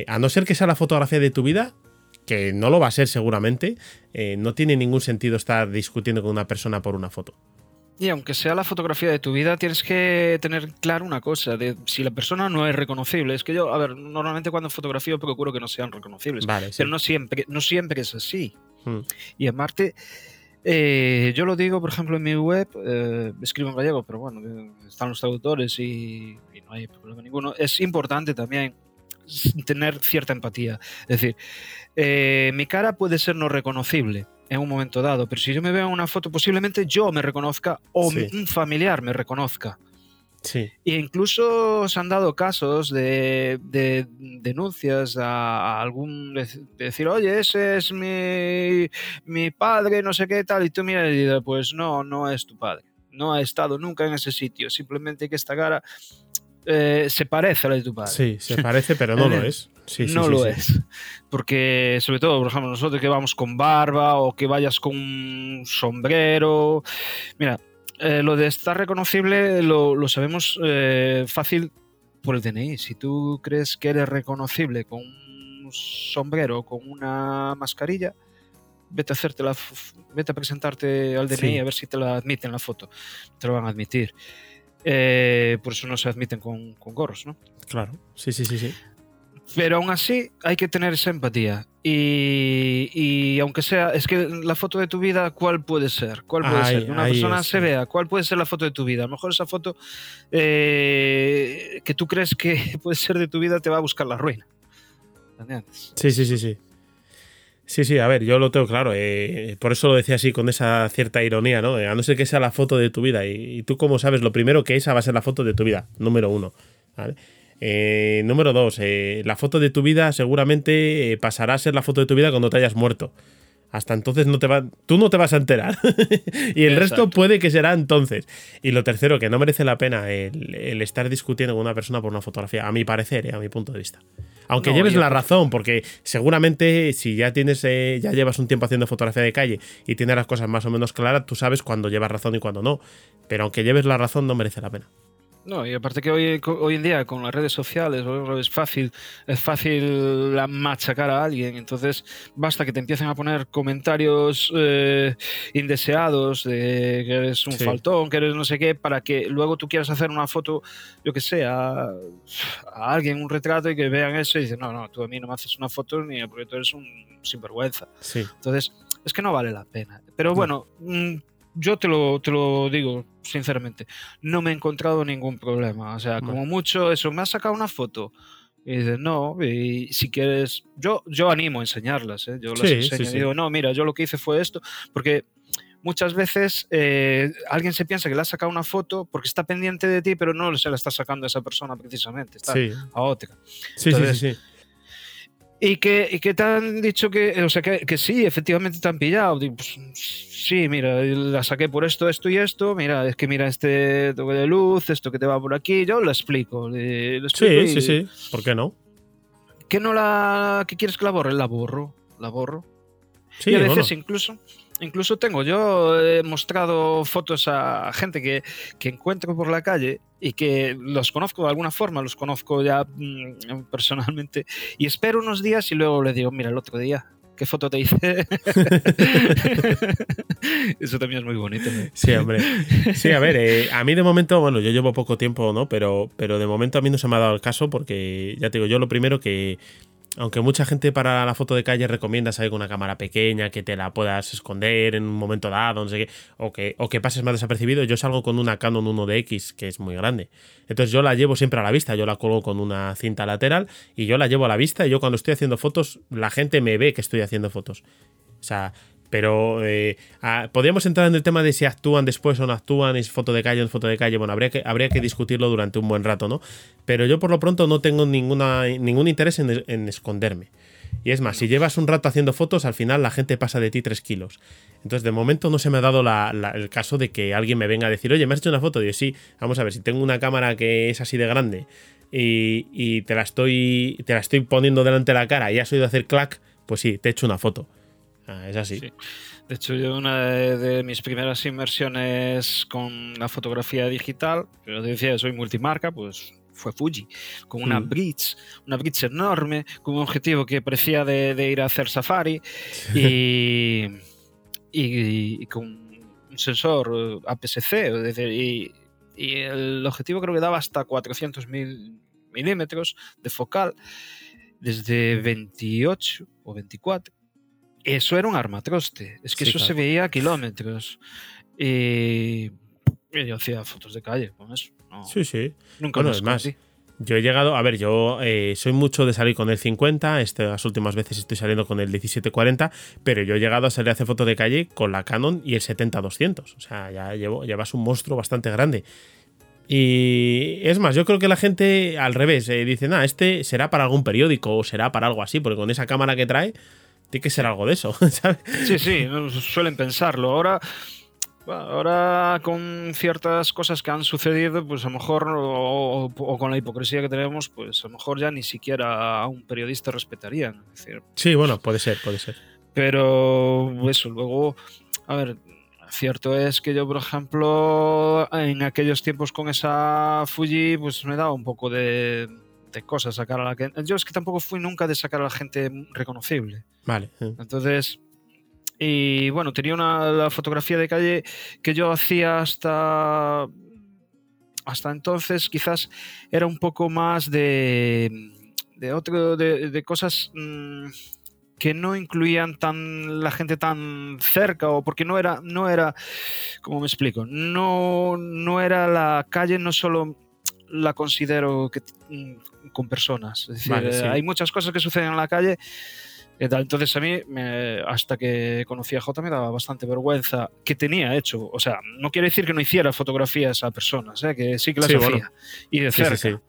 a no ser que sea la fotografía de tu vida, que no lo va a ser seguramente, eh, no tiene ningún sentido estar discutiendo con una persona por una foto. Y aunque sea la fotografía de tu vida, tienes que tener claro una cosa, de si la persona no es reconocible. Es que yo, a ver, normalmente cuando fotografío procuro que no sean reconocibles, pero no siempre, no siempre es así. Hmm. Y en Marte, eh, yo lo digo, por ejemplo, en mi web, eh, escribo en gallego, pero bueno, están los traductores y, y no hay problema ninguno. Es importante también tener cierta empatía. Es decir, eh, mi cara puede ser no reconocible en un momento dado, pero si yo me veo en una foto, posiblemente yo me reconozca o un familiar me reconozca. Sí. E incluso se han dado casos de, denuncias a, algún decir, oye, ese es mi, mi, padre, no sé qué tal, y tú miras y dices, pues no, no es tu padre, no ha estado nunca en ese sitio, simplemente que esta cara eh, se parece a la de tu padre. Sí, se parece, pero no *laughs* lo es. no lo es. Porque, sobre todo, por ejemplo, nosotros que vamos con barba o que vayas con un sombrero. Mira, eh, lo de estar reconocible lo, sabemos eh, fácil por el DNI. Si tú crees que eres reconocible con un sombrero, con una mascarilla, vete a hacerte la, vete a presentarte al DNI a ver si te la admiten la foto. Te lo van a admitir. Eh, por eso no se admiten con, gorros, ¿no? Claro, sí, sí, sí, sí. Pero aún así hay que tener esa empatía. Y, aunque sea, es que la foto de tu vida, ¿cuál puede ser? ¿Cuál puede ser? Una persona se vea, ¿cuál puede ser la foto de tu vida? A lo mejor esa foto eh, que tú crees que *laughs* puede ser de tu vida te va a buscar la ruina. Sí, sí, sí, sí. Sí, sí, a ver, yo lo tengo claro. Eh, por eso lo decía así, con esa cierta ironía, ¿no? A no ser que sea la foto de tu vida. Y, tú, como sabes, lo primero que esa va a ser la foto de tu vida, número uno. Eh, número dos, eh, la foto de tu vida seguramente pasará a ser la foto de tu vida cuando te hayas muerto. Hasta entonces no te va, tú no te vas a enterar. *laughs* y el resto puede que será entonces. Y lo tercero, que no merece la pena el, estar discutiendo con una persona por una fotografía, a mi parecer, a mi punto de vista. Aunque lleves la razón, porque seguramente si ya tienes, eh, ya llevas un tiempo haciendo fotografía de calle y tienes las cosas más o menos claras, tú sabes cuándo llevas razón y cuándo no. Pero aunque lleves la razón, no merece la pena. No, y aparte que hoy, hoy en día con las redes sociales es fácil, es fácil machacar a alguien, entonces basta que te empiecen a poner comentarios eh, indeseados de que eres un faltón, que eres no sé qué, para que luego tú quieras hacer una foto, yo que sé, a, alguien, un retrato y que vean eso y dicen, no, no, tú a mí no me haces una foto ni porque tú eres un sinvergüenza. Sí. Entonces, es que no vale la pena. Pero bueno, mm, yo te lo, te lo digo sinceramente, no me he encontrado ningún problema. O sea, como mucho eso, me has sacado una foto. Y dices, no, y si quieres, yo, yo animo a enseñarlas, ¿eh? yo las enseño y digo, no, mira, yo lo que hice fue esto, porque muchas veces eh, alguien se piensa que le has sacado una foto porque está pendiente de ti, pero no se la está sacando a esa persona precisamente, está a otra. Sí, sí, sí. Y que, y que te han dicho que, o sea, que, que sí, efectivamente te han pillado. Pues, sí, mira, la saqué por esto, esto y esto. Mira, es que mira este toque de luz, esto que te va por aquí. Yo lo explico. sí, sí, sí. ¿Por qué no? ¿Que no la. ¿Qué quieres que la borre? La borro. La borro. Sí, y a veces incluso Incluso tengo, yo he mostrado fotos a gente que, que, encuentro por la calle y que los conozco de alguna forma, los conozco ya mm, *laughs* personalmente, y espero unos días y luego le digo, mira, el otro día, ¿qué foto te hice? *laughs* Eso también es muy bonito. Sí, hombre. Sí, a ver, eh, a mí de momento, bueno, yo llevo poco tiempo, ¿no? Pero, pero de momento a mí no se me ha dado el caso porque, ya te digo, yo lo primero que aunque mucha gente para la foto de calle recomienda salir con una cámara pequeña, que te la puedas esconder en un momento dado, no sé qué, o que, o que pases más desapercibido, yo salgo con una Canon 1DX, que es muy grande. Entonces yo la llevo siempre a la vista, yo la colgo con una cinta lateral y yo la llevo a la vista y yo cuando estoy haciendo fotos, la gente me ve que estoy haciendo fotos. O sea, pero eh, podríamos entrar en el tema de si actúan después o no actúan, es foto de calle o foto de calle. Bueno, habría que, habría que discutirlo durante un buen rato, ¿no? Pero yo por lo pronto no tengo ninguna, ningún interés en, esconderme. Y es más, si llevas un rato haciendo fotos, al final la gente pasa de ti 3 kilos. Entonces, de momento no se me ha dado el caso de que alguien me venga a decir, oye, ¿me has hecho una foto? Y yo, sí, vamos a ver, si tengo una cámara que es así de grande y, te, la estoy, te la estoy poniendo delante de la cara y has oído hacer clac, pues sí, te he hecho una foto. Ah, es así. De hecho, yo una de, mis primeras inversiones con la fotografía digital, que lo decía, soy multimarca, pues fue Fuji, con una mm. bridge, una bridge enorme, con un objetivo que parecía de, ir a hacer safari y, y, con un sensor APS-C, y, y, el objetivo creo que daba hasta 400 milímetros de focal desde 28 o 24. Eso era un armatroste, es que eso se veía a kilómetros. Y yo hacía fotos de calle con eso. sí, sí. Nunca bueno, más. Yo he llegado, a ver, yo eh, soy mucho de salir con el 50, este, las últimas veces estoy saliendo con el 1740, pero yo he llegado a salir a hacer fotos de calle con la Canon y el 70-200. O sea, ya llevo, llevas un monstruo bastante grande. Y es más, yo creo que la gente al revés eh, dice, nada, este será para algún periódico o será para algo así, porque con esa cámara que trae, tiene que ser algo de eso. *laughs* ¿sabes? Sí, sí, suelen pensarlo. Ahora Ahora con ciertas cosas que han sucedido, pues a lo mejor, o, con la hipocresía que tenemos, pues a lo mejor ya ni siquiera a un periodista respetarían. sí, bueno, puede ser, puede ser. Pero eso, luego, a ver, cierto es que yo, por ejemplo, en aquellos tiempos con esa Fuji, pues me daba un poco de, de cosas sacar a la gente. Yo es que tampoco fui nunca de sacar a la gente reconocible. Vale. Entonces, y bueno, tenía una la fotografía de calle que yo hacía hasta. Hasta entonces, quizás era un poco más de. de otro. de, cosas. Mm, que no incluían tan la gente tan cerca o porque no era no era como me explico no no era la calle no solo la considero que mm, con personas es decir hay muchas cosas que suceden en la calle entonces a mí, hasta que conocí a J, me daba bastante vergüenza que tenía hecho. O sea, no quiere decir que no hiciera fotografías a personas, ¿eh? que sí que las hacía. Y de cerca.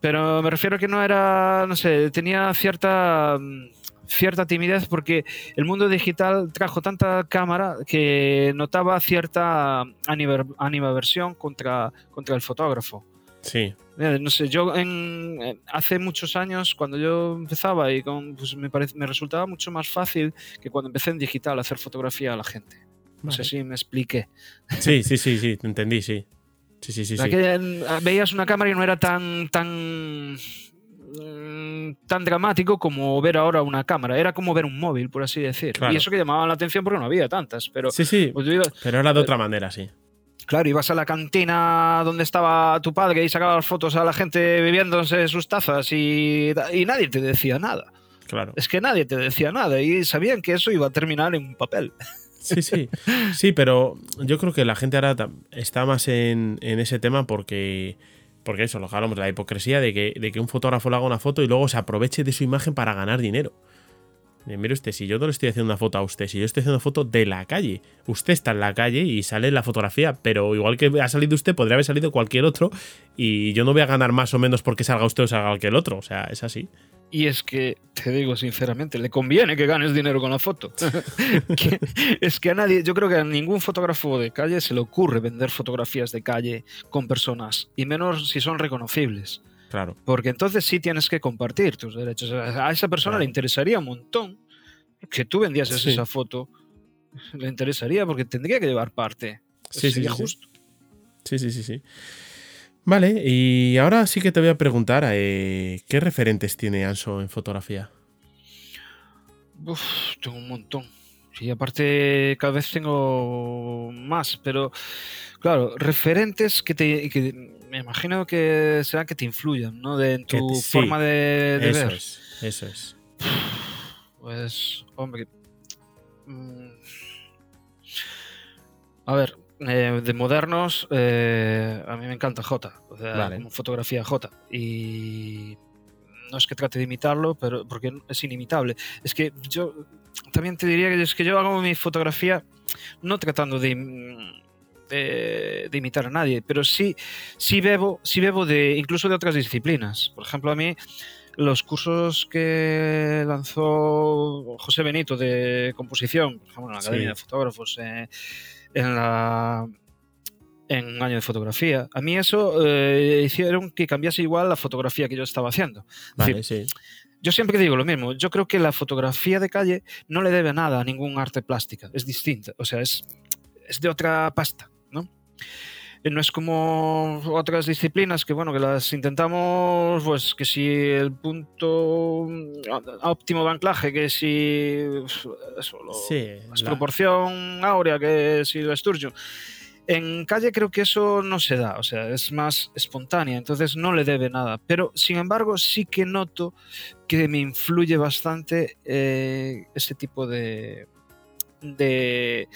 Pero me refiero a que no era, no sé, tenía cierta cierta timidez porque el mundo digital trajo tanta cámara que notaba cierta animaversión contra, contra el fotógrafo. Sí. No sé, yo en, hace muchos años, cuando yo empezaba, y con, pues me, me resultaba mucho más fácil que cuando empecé en digital a hacer fotografía a la gente. No sé si me expliqué. Sí, sí, sí, sí, te entendí, sí. Sí, sí, sí, veías una cámara y no era tan, tan, mm, tan dramático como ver ahora una cámara. Era como ver un móvil, por así decir. Y eso que llamaba la atención porque no había tantas. Pero, sí, sí. Pues pero era de otra manera, sí. Claro, ibas a la cantina donde estaba tu padre y sacabas fotos a la gente bebiéndose sus tazas y, nadie te decía nada. Claro. Es que nadie te decía nada y sabían que eso iba a terminar en un papel. Sí, sí. Sí, pero yo creo que la gente ahora está más en, ese tema porque, porque eso, lo hablamos, la hipocresía de que, de que un fotógrafo le haga una foto y luego se aproveche de su imagen para ganar dinero. Mire usted, si yo no le estoy haciendo una foto a usted, si yo estoy haciendo una foto de la calle, usted está en la calle y sale la fotografía, pero igual que ha salido usted, podría haber salido cualquier otro y yo no voy a ganar más o menos porque salga usted o salga cualquier otro, o sea, es así. Y es que, te digo sinceramente, le conviene que ganes dinero con la foto. *laughs* es que a nadie, yo creo que a ningún fotógrafo de calle se le ocurre vender fotografías de calle con personas, y menos si son reconocibles. Claro. Porque entonces sí tienes que compartir tus derechos. A esa persona le interesaría un montón que tú vendieses esa foto. Le interesaría porque tendría que llevar parte. Sí, sí, justo. Sí, sí, sí, sí. Vale, y ahora sí que te voy a preguntar, eh, ¿qué referentes tiene Anso en fotografía? Uf, tengo un montón. Y aparte cada vez tengo más, pero claro, referentes que te me imagino que será que te influyan, ¿no? De, en tu forma de, eso ver. Es, eso es. Pues, hombre. Mm, a ver, eh, de modernos, eh, a mí me encanta J, o sea, fotografía J. Y no es que trate de imitarlo, pero porque es inimitable. Es que yo también te diría que es que yo hago mi fotografía no tratando de de, imitar a nadie, pero sí, sí bebo, sí bebo de incluso de otras disciplinas. Por ejemplo, a mí los cursos que lanzó José Benito de composición, por ejemplo, en la Academia de Fotógrafos, eh, en la en un año de fotografía. A mí eso eh, hicieron que cambiase igual la fotografía que yo estaba haciendo. Vale, sí. Yo siempre digo lo mismo. Yo creo que la fotografía de calle no le debe nada a ningún arte plástica. Es distinta. O sea, es, es de otra pasta, ¿no? es como otras disciplinas que bueno que las intentamos pues que si el punto óptimo de anclaje que si eso, la, proporción áurea que si el esturgeon en calle creo que eso no se da, o sea, es más espontánea, entonces no le debe nada. Pero, sin embargo, sí que noto que me influye bastante eh, ese tipo de, de,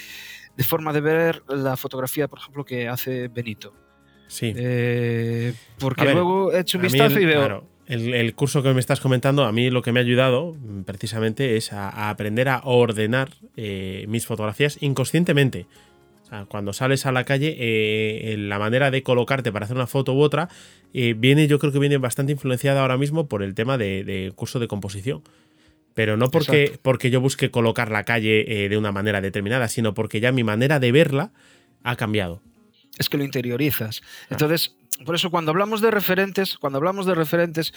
forma de ver la fotografía, por ejemplo, que hace Benito. Sí. Eh, porque luego he hecho un vistazo y veo... el, curso que me estás comentando, a mí lo que me ha ayudado precisamente es a, aprender a ordenar eh, mis fotografías inconscientemente cuando sales a la calle, eh, la manera de colocarte para hacer una foto u otra eh, viene, yo creo que viene bastante influenciada ahora mismo por el tema de, curso de composición. Pero no porque, porque yo busque colocar la calle eh, de una manera determinada, sino porque ya mi manera de verla ha cambiado. Es que lo interiorizas. Entonces, por eso cuando hablamos de referentes, cuando hablamos de referentes,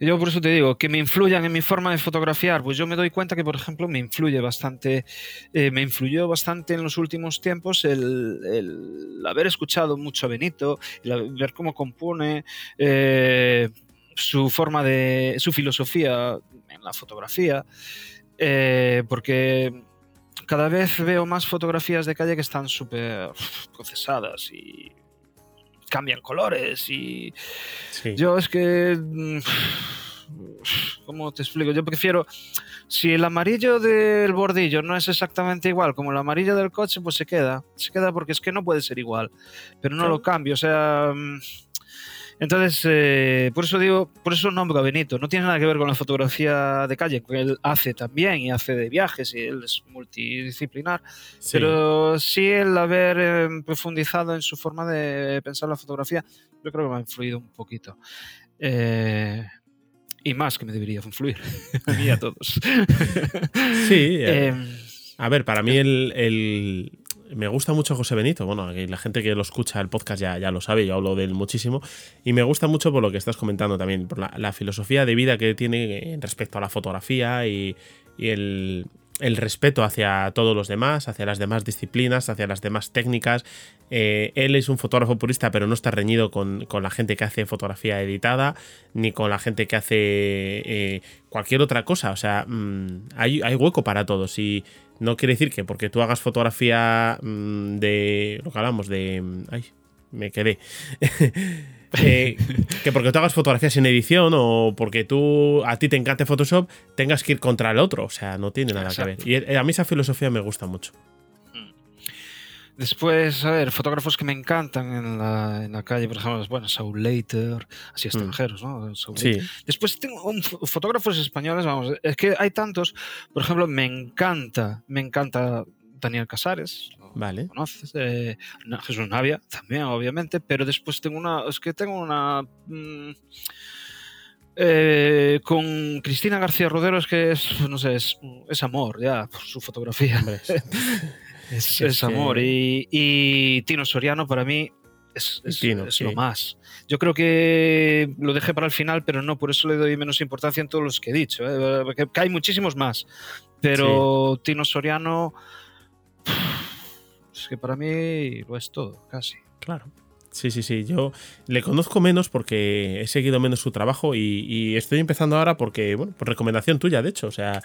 yo por eso te digo, que me influyan en mi forma de fotografiar, pues yo me doy cuenta que, por ejemplo, me influye bastante, eh, me influyó bastante en los últimos tiempos el, haber escuchado mucho a Benito, el ver cómo compone, eh, su forma de, su filosofía en la fotografía, eh, porque cada vez veo más fotografías de calle que están súper procesadas y cambian colores y yo es que ¿cómo te explico? Yo prefiero si el amarillo del bordillo no es exactamente igual como el amarillo del coche, pues se queda, se queda porque es que no puede ser igual, pero no lo cambio, o sea, entonces, eh, por eso digo, por eso nombro a Benito. No tiene nada que ver con la fotografía de calle, que él hace también y hace de viajes y él es multidisciplinar. Pero sí el haber eh, profundizado en su forma de pensar la fotografía, yo creo que me ha influido un poquito. Eh, y más que me debería influir *laughs* a mí a todos. sí. *laughs* Em, a ver, para mí el, me gusta mucho José Benito. Bueno, la gente que lo escucha el podcast ya, ya lo sabe, yo hablo de él muchísimo. Y me gusta mucho por lo que estás comentando también, por la, filosofía de vida que tiene respecto a la fotografía y, el, respeto hacia todos los demás, hacia las demás disciplinas, hacia las demás técnicas. Eh, él es un fotógrafo purista, pero no está reñido con, la gente que hace fotografía editada, ni con la gente que hace eh, cualquier otra cosa. O sea, mm, hay, hay, hueco para todos. Y no quiere decir que porque tú hagas fotografía mm, de. Lo que hablamos de. Mm, ay, me quedé. *laughs* Eh, *laughs* que porque tú hagas fotografía sin edición o porque tú a ti te encante Photoshop, tengas que ir contra el otro. O sea, no tiene nada que ver. Y eh, a mí esa filosofía me gusta mucho. Después, a ver, fotógrafos que me encantan en la, en la calle, por ejemplo, bueno, Saul Later, así mm. extranjeros, ¿no? sí. Después tengo fotógrafos españoles, vamos, es que hay tantos, por ejemplo, me encanta, me encanta Daniel Casares, Vale. ¿Conoces? Eh, Jesús Navia también, obviamente, pero después tengo una. Es que tengo una. Mm, eh, con Cristina García Rodero es que es, no sé, es, es amor ya por su fotografía. *laughs* Es, amor. Y, Tino Soriano para mí es, lo más. Yo creo que lo dejé para el final, pero no, por eso le doy menos importancia en todos los que he dicho. ¿eh? Que hay muchísimos más. Pero Tino Soriano es que para mí lo es todo, casi. Claro. Sí, sí, sí. Yo le conozco menos porque he seguido menos su trabajo y, y, estoy empezando ahora porque, bueno, por recomendación tuya, de hecho. O sea,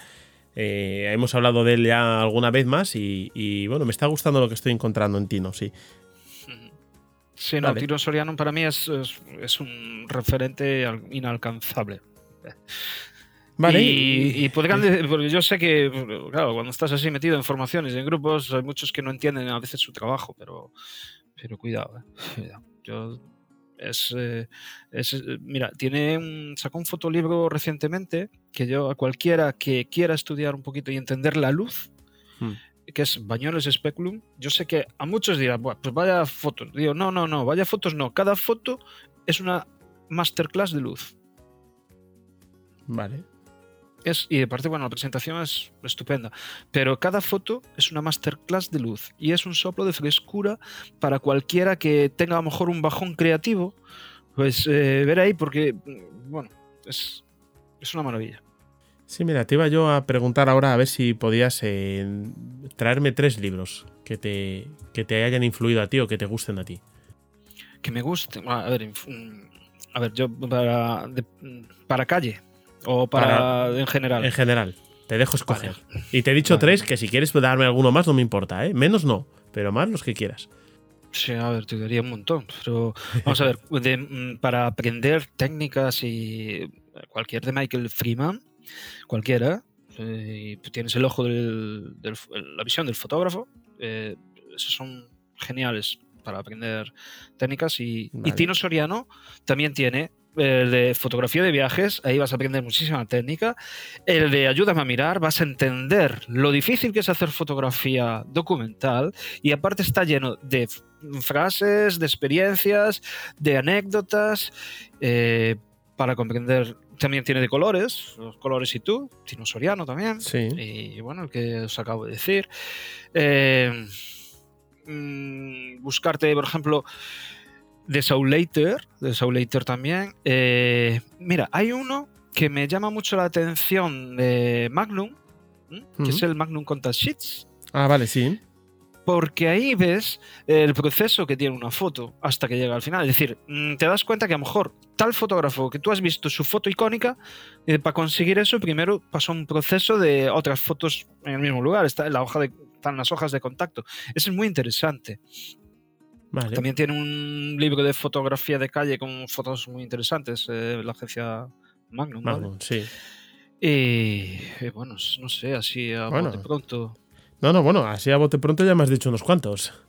eh, hemos hablado de él ya alguna vez más y, bueno, me está gustando lo que estoy encontrando en Tino, sí. Sí, no, Tino Soriano para mí es, un referente inalcanzable. *laughs* Vale. Y, podrían decir, porque yo sé que, claro, cuando estás así metido en formaciones y en grupos, hay muchos que no entienden a veces su trabajo, pero, pero cuidado, eh. Yo es, eh, eh, mira, tiene un, sacó un fotolibro recientemente que yo a cualquiera que quiera estudiar un poquito y entender la luz, hmm. que es Bañoles Speculum, yo sé que a muchos dirán, pues vaya fotos. Digo, no, no, no, vaya fotos no. Cada foto es una masterclass de luz. Vale. Es, y aparte, bueno, la presentación es estupenda. Pero cada foto es una masterclass de luz y es un soplo de frescura para cualquiera que tenga a lo mejor un bajón creativo. Pues eh, ver ahí, porque, mm, bueno, es, es una maravilla. Sí, mira, te iba yo a preguntar ahora a ver si podías eh, traerme tres libros que te, que te hayan influido a ti o que te gusten a ti. Que me gusten. A ver, mm, a ver yo para, de- para calle o para, en general. En general, te dejo escoger. Y te he dicho Vale. tres que si quieres darme alguno más no me importa, ¿eh? Menos no, pero más los que quieras. Sí, a ver, te daría un montón. Pero vamos a ver, *laughs* de, mm, para aprender técnicas y cualquier de Michael Freeman, cualquiera, eh, y tú tienes el ojo del, del- la visión del fotógrafo, eh, esos son geniales para aprender técnicas. Y, y. Tino Soriano también tiene el de fotografía de viajes, ahí vas a aprender muchísima técnica. El de ayúdame a mirar, vas a entender lo difícil que es hacer fotografía documental y aparte está lleno de frases, de experiencias, de anécdotas, eh, para comprender. También tiene de colores, los colores y tú, Tino Soriano también. Sí. Y bueno, el que os acabo de decir. Eh, mm, buscarte, por ejemplo, de Soul Later, de Soul Later también. Eh, mira, hay uno que me llama mucho la atención de Magnum, que es el Magnum Contact Sheets, Ah, vale, sí. porque ahí ves el proceso que tiene una foto hasta que llega al final. Es decir, mm, te das cuenta que a lo mejor tal fotógrafo que tú has visto su foto icónica, eh, para conseguir eso primero pasó un proceso de otras fotos en el mismo lugar, está en la hoja de, están las hojas de contacto. Eso es muy interesante. Vale. También tiene un libro de fotografía de calle con fotos muy interesantes, eh, la agencia Magnum. ¿vale? Magnum, sí. Y, eh, bueno, no sé, así a Bueno. bote pronto. No, no, bueno, así a bote pronto ya me has dicho unos cuantos. *laughs*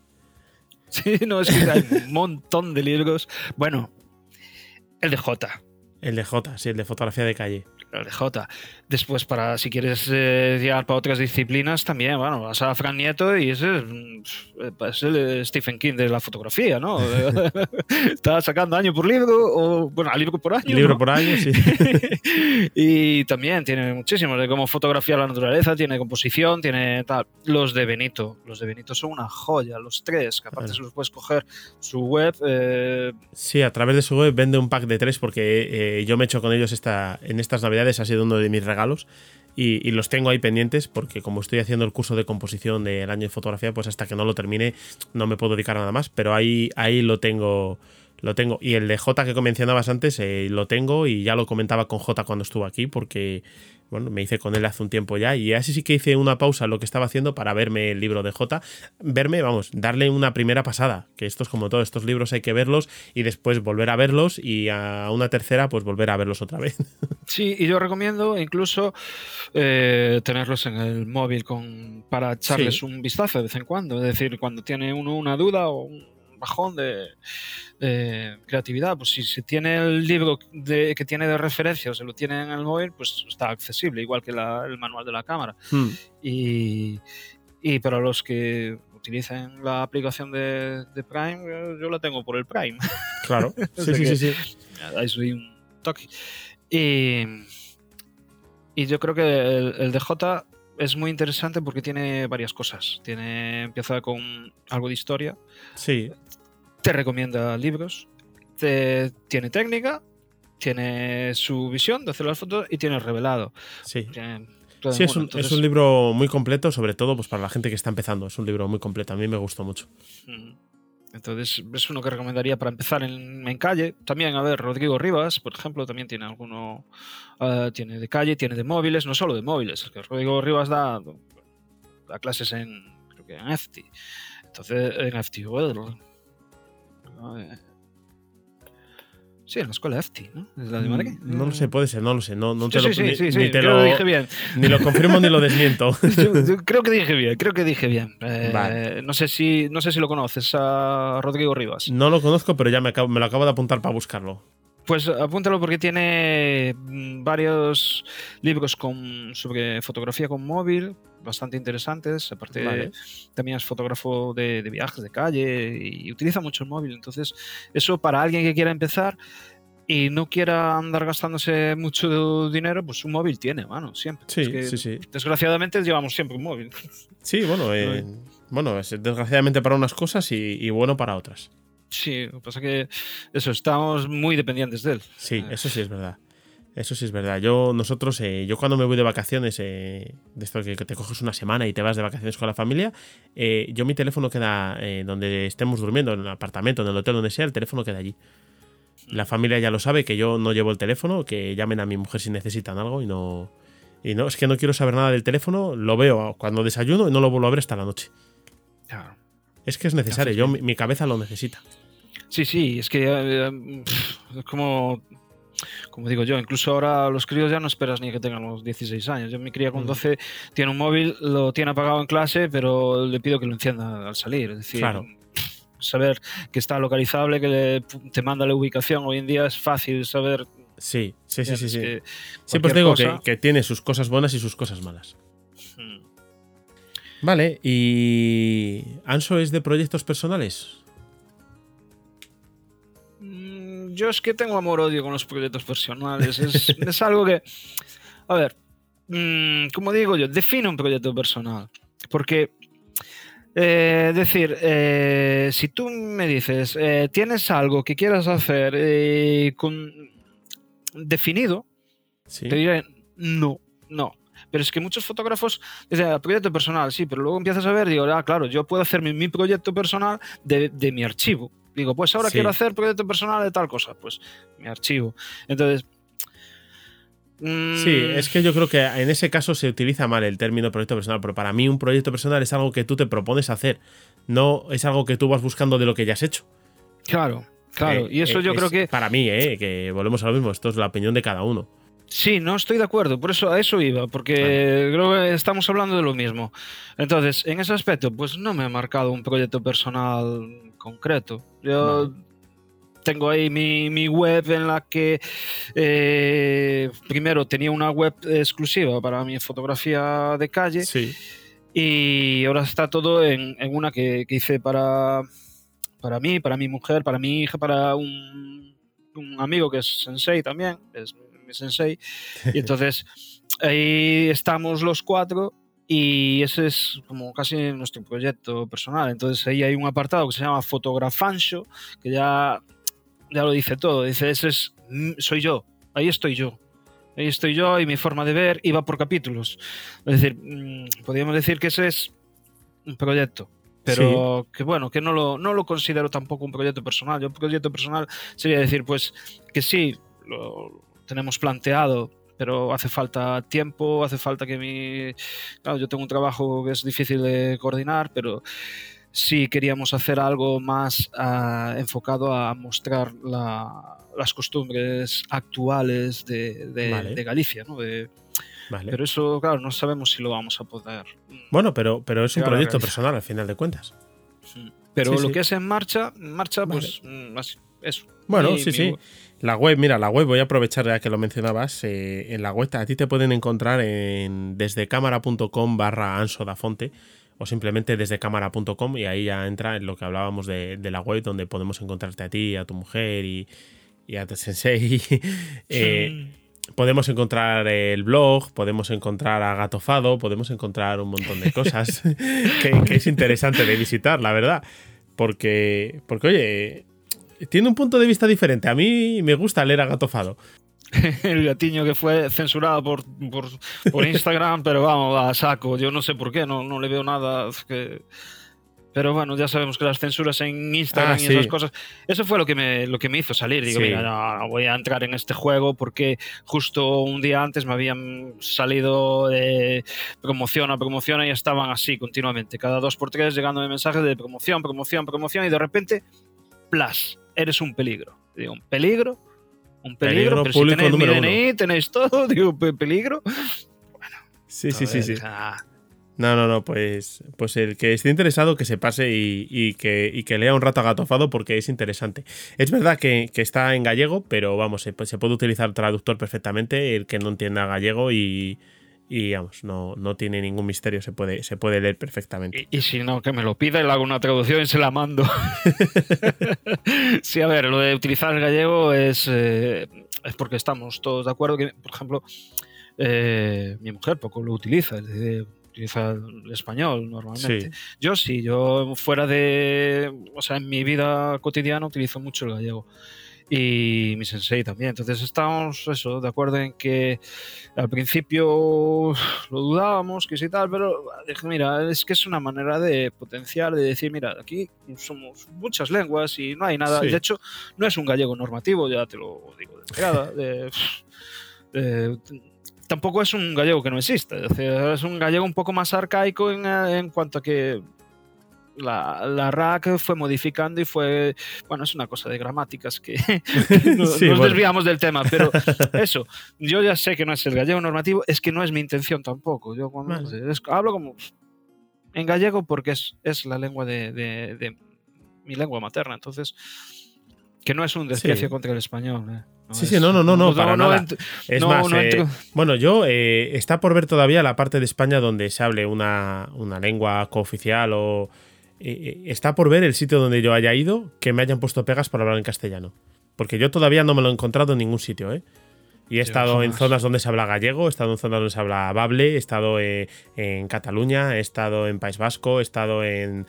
Sí, no, es que hay un montón de libros. Bueno, el de J. El de J, sí, el de fotografía de calle. El J. Después, para si quieres eh, llegar para otras disciplinas, también, bueno, vas a Fran Nieto y ese es, mm, el Stephen King de la fotografía, ¿no? *laughs* Está sacando año por libro, o bueno, a libro por año. Libro ¿no? por año, sí. *laughs* y también tiene muchísimos de cómo fotografiar la naturaleza, tiene composición, tiene tal. Los de Benito, los de Benito son una joya, los tres, que aparte Bueno. se los puedes coger su web. eh, Sí, a través de su web vende un pack de tres porque eh, yo me he hecho con ellos esta, en estas navidades, ha sido uno de mis regalos y, los tengo ahí pendientes porque como estoy haciendo el curso de composición del año de fotografía, pues hasta que no lo termine no me puedo dedicar a nada más, pero ahí, ahí lo tengo. Lo tengo. Y el de J que mencionabas antes, eh, lo tengo y ya lo comentaba con J cuando estuvo aquí porque bueno, me hice con él hace un tiempo ya y así sí que hice una pausa lo que estaba haciendo para verme el libro de J. Verme, vamos, darle una primera pasada, que esto es como todo, estos libros hay que verlos y después volver a verlos y a una tercera pues volver a verlos otra vez. *laughs* Sí, y yo recomiendo incluso eh, tenerlos en el móvil con, para echarles Sí. un vistazo de vez en cuando. Es decir, cuando tiene uno una duda o un bajón de, de creatividad, pues si se tiene el libro de- que tiene de referencia o se lo tiene en el móvil, pues está accesible, igual que la- el manual de la cámara. Hmm, Y, y para los que utilicen la aplicación de, de Prime, yo la tengo por el Prime. *laughs* claro. O Sí, sea sí, sí, sí. Ahí un toque. Y, y yo creo que el, el DJ es muy interesante porque tiene varias cosas. Tiene, empieza con algo de historia, Sí, te recomienda libros, te- tiene técnica, tiene su visión de hacer las fotos y tiene revelado. sí. Tiene Sí, es un, es Entonces, un libro muy completo, sobre todo pues para la gente que está empezando. Es un libro muy completo, a mí me gustó mucho. mm, Entonces, es uno que recomendaría para empezar en, en calle. También, a ver, Rodrigo Rivas, por ejemplo, también tiene alguno. ah, tiene de calle, tiene de móviles, no solo de móviles. es que Rodrigo Rivas da, da clases en. Creo que en EFTI. Entonces, en EFTI Eh, Sí, en la escuela EFTI, ¿no? Es la de. Mm, No lo sé, puede ser, no lo sé. No, no te Sí, lo, sí, ni, sí, sí, ni te creo lo, que dije bien. ni lo confirmo ni lo desmiento. *laughs* Yo- yo creo que dije bien, creo que dije bien. Eh, Vale. no, sé si, no sé si lo conoces, a Rodrigo Rivas. No lo conozco, pero ya me, acabo- me lo acabo de apuntar para buscarlo. Pues apúntalo porque tiene mm, varios libros con, sobre fotografía con móvil, bastante interesantes. Aparte, Vale. también es fotógrafo de, de viajes, de calle y utiliza mucho el móvil. Entonces, eso para alguien que quiera empezar y no quiera andar gastándose mucho dinero, pues un móvil tiene, mano, siempre. Sí, sí, sí. Desgraciadamente llevamos siempre un móvil. Sí, bueno, *laughs* eh, bueno, es desgraciadamente para unas cosas y, bueno para otras. Sí, lo que pasa es que eso, estamos muy dependientes de él. Sí, eso sí es verdad. Eso sí es verdad. Yo, nosotros, eh, yo cuando me voy de vacaciones, de esto que te coges una semana y te vas de vacaciones con la familia, yo mi teléfono queda donde estemos durmiendo, en el apartamento, en el hotel, donde sea, el teléfono queda allí. La familia ya lo sabe, que yo no llevo el teléfono, que llamen a mi mujer si necesitan algo y no. Y no, es que no quiero saber nada del teléfono, lo veo cuando desayuno y no lo vuelvo a ver hasta la noche. Claro. Es que es necesario, yo mi, cabeza lo necesita. Sí, sí, es que eh, es como como digo yo, incluso ahora los críos ya no esperas ni que tengan los 16 años. Yo mi cría con 12 mm. tiene un móvil, lo tiene apagado en clase, pero le pido que lo encienda al salir. Es decir, claro saber que está localizable, que te manda la ubicación. Hoy en día es fácil saber. Sí, sí, sí, sí. Sí, sí pues digo que, tiene sus cosas buenas y sus cosas malas. Hmm. Vale, ¿y Anso es de proyectos personales? Yo es que tengo amor-odio con los proyectos personales. *laughs* Es, algo que. A ver, mm, como digo yo, define un proyecto personal. Porque eh, decir, eh, si tú me dices, eh, tienes algo que quieras hacer con definido, te diré, no, no. Pero es que muchos fotógrafos dicen, proyecto personal, sí, pero luego empiezas a ver, digo, ah, claro, yo puedo hacer mi, proyecto personal de, mi archivo. Digo, pues ahora quiero hacer proyecto personal de tal cosa, pues mi archivo. Entonces, Sí, mm. es que yo creo que en ese caso se utiliza mal el término proyecto personal, pero para mí un proyecto personal es algo que tú te propones hacer, no es algo que tú vas buscando de lo que ya has hecho. Claro, claro, eh, y eso yo creo que... Para mí, eh, que volvemos a lo mismo, esto es la opinión de cada uno. Sí, no estoy de acuerdo, por eso a eso iba, porque creo que estamos hablando de lo mismo. Entonces, en ese aspecto, pues no me he marcado un proyecto personal concreto. Yo tengo ahí mi, web en la que eh, primero tenía una web exclusiva para mi fotografía de calle. Y ahora está todo en, una que, hice para, para mí, para mi mujer, para mi hija, para un, amigo que es sensei también, es mi sensei. *laughs* Y entonces ahí estamos los cuatro y ese es como casi nuestro proyecto personal. Entonces ahí hay un apartado que se llama Fotografancho, que ya ya lo dice todo. Dice, ese es, soy yo, ahí estoy yo. Ahí estoy yo y mi forma de ver iba por capítulos. Es decir, mm, podríamos decir que ese es un proyecto, pero que bueno, que no lo, no lo considero tampoco un proyecto personal. Yo un proyecto personal sería decir, pues, que sí, lo tenemos planteado, pero hace falta tiempo, hace falta que mi... Claro, yo tengo un trabajo que es difícil de coordinar, pero si queríamos hacer algo más ah, enfocado a mostrar las costumbres actuales de, Galicia, ¿no? Pero eso, claro, no sabemos si lo vamos a poder. Bueno, pero, pero es un proyecto personal al final de cuentas. Pero lo que es en marcha, en marcha, pues mm, eso. Bueno, sí, sí. La web, mira, la web, voy a aprovechar ya que lo mencionabas. Eh, en la web a ti te pueden encontrar en desde cámara.com barra anso da fonte o simplemente desde cámara.com y ahí ya entra en lo que hablábamos de, la web donde podemos encontrarte a ti, a tu mujer y, a tu sensei. *laughs* Eh, podemos encontrar el blog, podemos encontrar a Gatofado, podemos encontrar un montón de cosas *laughs* que, es interesante de visitar, la verdad. Porque, porque, oye, tiene un punto de vista diferente. A mí me gusta leer a Gatofado. *laughs* el gatiño que fue censurado por, por, Instagram, pero vamos, a saco. Yo no sé por qué, no, no le veo nada que... Pero bueno, ya sabemos que las censuras en Instagram ah, y esas cosas. Eso fue lo que me, lo que me hizo salir. Digo, mira, no, voy a entrar en este juego porque justo un día antes me habían salido de promoción a promoción y estaban así continuamente. Cada dos por tres llegando de mensajes de promoción, promoción, promoción y de repente, plus, eres un peligro. Digo, ¿un peligro? un peligro, pero si tenéis número DNI, tenéis todo, *laughs* digo, peligro. Bueno, sí, sí, sí, sí. No, no, no, pues, pues el que esté interesado que se pase y, que, que, lea un rato a Gatofado porque es interesante. Es verdad que, está en gallego, pero vamos, se, puede utilizar traductor perfectamente, el que no entienda gallego y, y vamos, no, no tiene ningún misterio, se puede, se puede leer perfectamente. Y, si no, que me lo pida y le hago una traducción y se la mando. *laughs* sí, a ver, lo de utilizar el gallego es, eh, es porque estamos todos de acuerdo que, por ejemplo, eh, mi mujer poco lo utiliza, utiliza el español normalmente. Yo sí, yo fuera de, o sea, en mi vida cotidiana utilizo mucho el gallego y mi sensei también. Entonces estamos eso, de acuerdo en que al principio lo dudábamos, que sí tal, pero dije, mira, es que es una manera de potenciar, de decir, mira, aquí somos muchas lenguas y no hay nada. De hecho, no es un gallego normativo, ya te lo digo de entrada. *laughs* tampoco es un gallego que no existe, es, un gallego un poco más arcaico en, en cuanto a que la, la, RAC fue modificando y fue, bueno, es una cosa de gramáticas que, *laughs* nos, desviamos del tema, pero *laughs* eso, yo ya sé que no es el gallego normativo, es que no es mi intención tampoco. Yo hablo como en gallego porque es, es la lengua de, de, mi lengua materna, entonces que no es un desprecio contra el español. Eh. sí, sí, no, no, no, no, para nada. es más, eh, bueno, yo eh, está por ver todavía la parte de España donde se hable una, una lengua cooficial o eh, eh, está por ver el sitio donde yo haya ido que me hayan puesto pegas para hablar en castellano. Porque yo todavía no me lo he encontrado en ningún sitio, ¿eh? Y he estado en zonas donde se habla gallego, he estado en zonas donde se habla bable, he estado eh, en Cataluña, he estado en País Vasco, he estado en,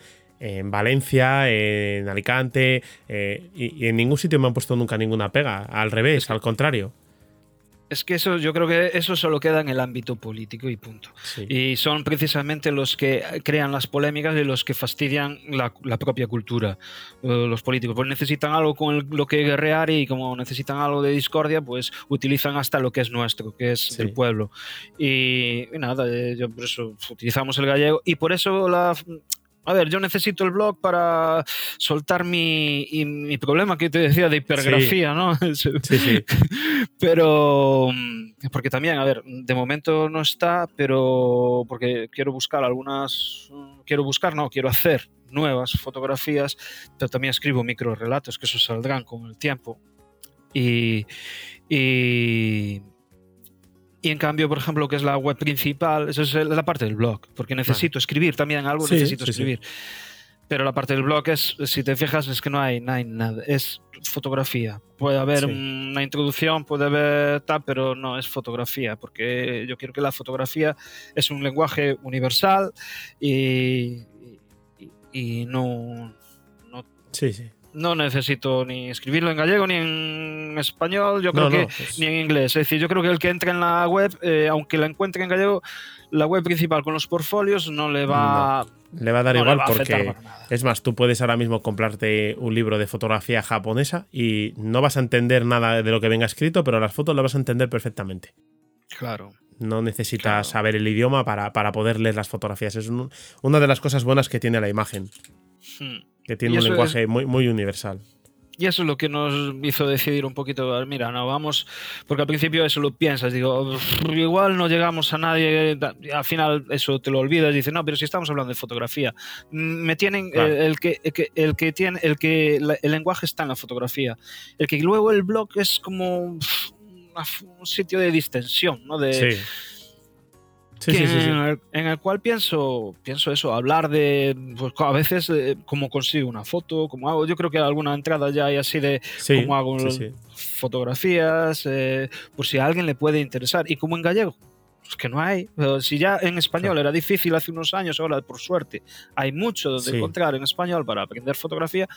Valencia, en Alicante, y, y, en ningún sitio me han puesto nunca ninguna pega. Al revés, al contrario. Es que eso, yo creo que eso solo queda en el ámbito político y punto. Y son precisamente los que crean las polémicas y los que fastidian la, propia cultura. Eh, los políticos pues necesitan algo con lo que guerrear y como necesitan algo de discordia, pues utilizan hasta lo que es nuestro, que es el pueblo. Y, y, nada, eh, yo por eso utilizamos el gallego y por eso la, a ver, yo necesito el blog para soltar mi, mi problema que te decía de hipergrafía, ¿no? *laughs* Sí, sí. pero, mm, porque también, a ver, de momento no está, pero porque quiero buscar algunas, quiero buscar, no, quiero hacer nuevas fotografías, pero también escribo micro relatos que eso saldrán con el tiempo. Y, y, y en cambio, por ejemplo, lo que es la web principal, eso es la parte del blog, porque necesito escribir también algo, necesito escribir. Pero la parte del blog es, si te fijas, es que no hay, nada, es fotografía. Puede haber una introducción, puede haber tal, pero no es fotografía, porque yo quiero que la fotografía es un lenguaje universal y, y, y no, no, sí, sí no necesito ni escribirlo en gallego ni en español, yo creo que pues ni en inglés. Es decir, yo creo que el que entre en la web, eh, aunque la encuentre en gallego, la web principal con los portfolios no le va. Le va a dar igual porque es más, tú puedes ahora mismo comprarte un libro de fotografía japonesa y no vas a entender nada de lo que venga escrito, pero las fotos las vas a entender perfectamente. Claro. No necesitas saber el idioma para, poder leer las fotografías. Es una de las cosas buenas que tiene la imagen. Hmm que tiene un lenguaje muy, muy universal. Y eso es lo que nos hizo decidir un poquito, mira, no vamos, porque al principio eso lo piensas, digo, igual no llegamos a nadie, al final eso te lo olvidas, dices, no, pero si estamos hablando de fotografía, me tienen eh, el, que, el, que, tiene, el que el lenguaje está en la fotografía, el que luego el blog es como un sitio de distensión, ¿no? De, sí en, el, cual pienso, pienso eso, hablar de, pues, a veces, cómo consigo una foto, cómo hago, yo creo que alguna entrada ya hay así de cómo hago fotografías, eh, por si a alguien le puede interesar, y como en gallego. Pues que no hay. si ya en español era difícil hace unos años, ahora por suerte hay mucho donde encontrar en español para aprender fotografía,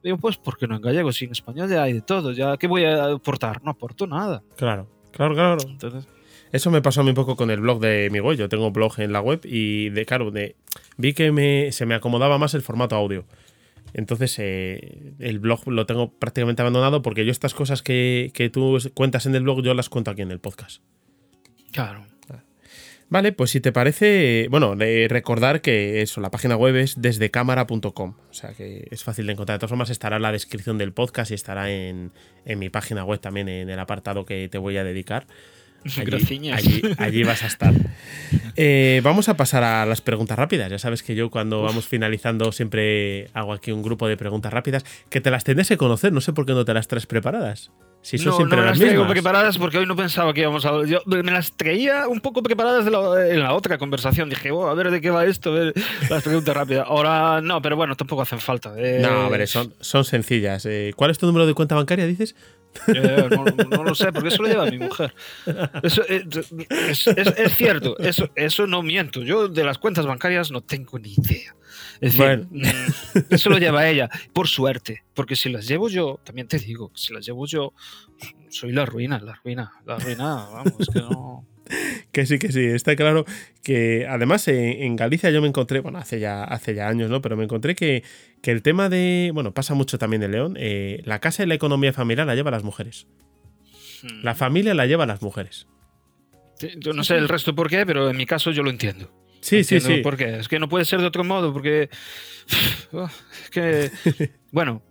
digo, pues, ¿por qué no en gallego? Si en español ya hay de todo, ya ¿qué voy a aportar? No aporto nada. Claro, claro, claro. Entonces, eso me pasó a mí un poco con el blog de mi Yo tengo blog en la web y de claro, de, vi que me, se me acomodaba más el formato audio. Entonces eh, el blog lo tengo prácticamente abandonado porque yo estas cosas que, tú cuentas en el blog yo las cuento aquí en el podcast. Claro. Vale, pues si te parece, bueno, recordar que eso, la página web es desdecámara.com, o sea que es fácil de encontrar. De todas formas, estará en la descripción del podcast y estará en, en mi página web también, en el apartado que te voy a dedicar. Allí, vas a estar. *laughs* Eh, vamos a pasar a las preguntas rápidas. Ya sabes que yo cuando vamos finalizando siempre hago aquí un grupo de preguntas rápidas que te las tienes que conocer. No sé por qué no te las traes preparadas. Si son no, siempre no me las las traigo preparadas porque hoy no pensaba que íbamos a Yo me las traía un poco preparadas de la- en la otra conversación. Dije, oh, a ver de qué va esto, a ver las preguntas rápidas. Ahora no, pero bueno, tampoco hacen falta. Eh, No, a ver, son, son sencillas. Eh, ¿Cuál es tu número de cuenta bancaria, dices? Eh, no, no lo sé, porque eso lo lleva mi mujer. Eso, eh, es, es- es cierto, eso, eso no miento. Yo de las cuentas bancarias no tengo ni idea. Es decir, Bueno. mm, eso lo lleva ella, por suerte. Porque si las llevo yo, también te digo, si las llevo yo, soy la ruina, la ruina, la ruina, vamos, es que no. *laughs* Que sí, que sí, está claro que además en, en Galicia yo me encontré, bueno, hace ya, hace ya años, ¿no? Pero me encontré que, que el tema de, bueno, pasa mucho también en León, eh, la casa y la economía familiar la llevan las mujeres. Mm. La familia la llevan las mujeres. Yo no sé el resto por qué, pero en mi caso yo lo entiendo. Sí, sí, Entiendo sí. ¿Por qué? Es que no puede ser de otro modo, porque. *sighs* Oh, es que. *laughs* Bueno.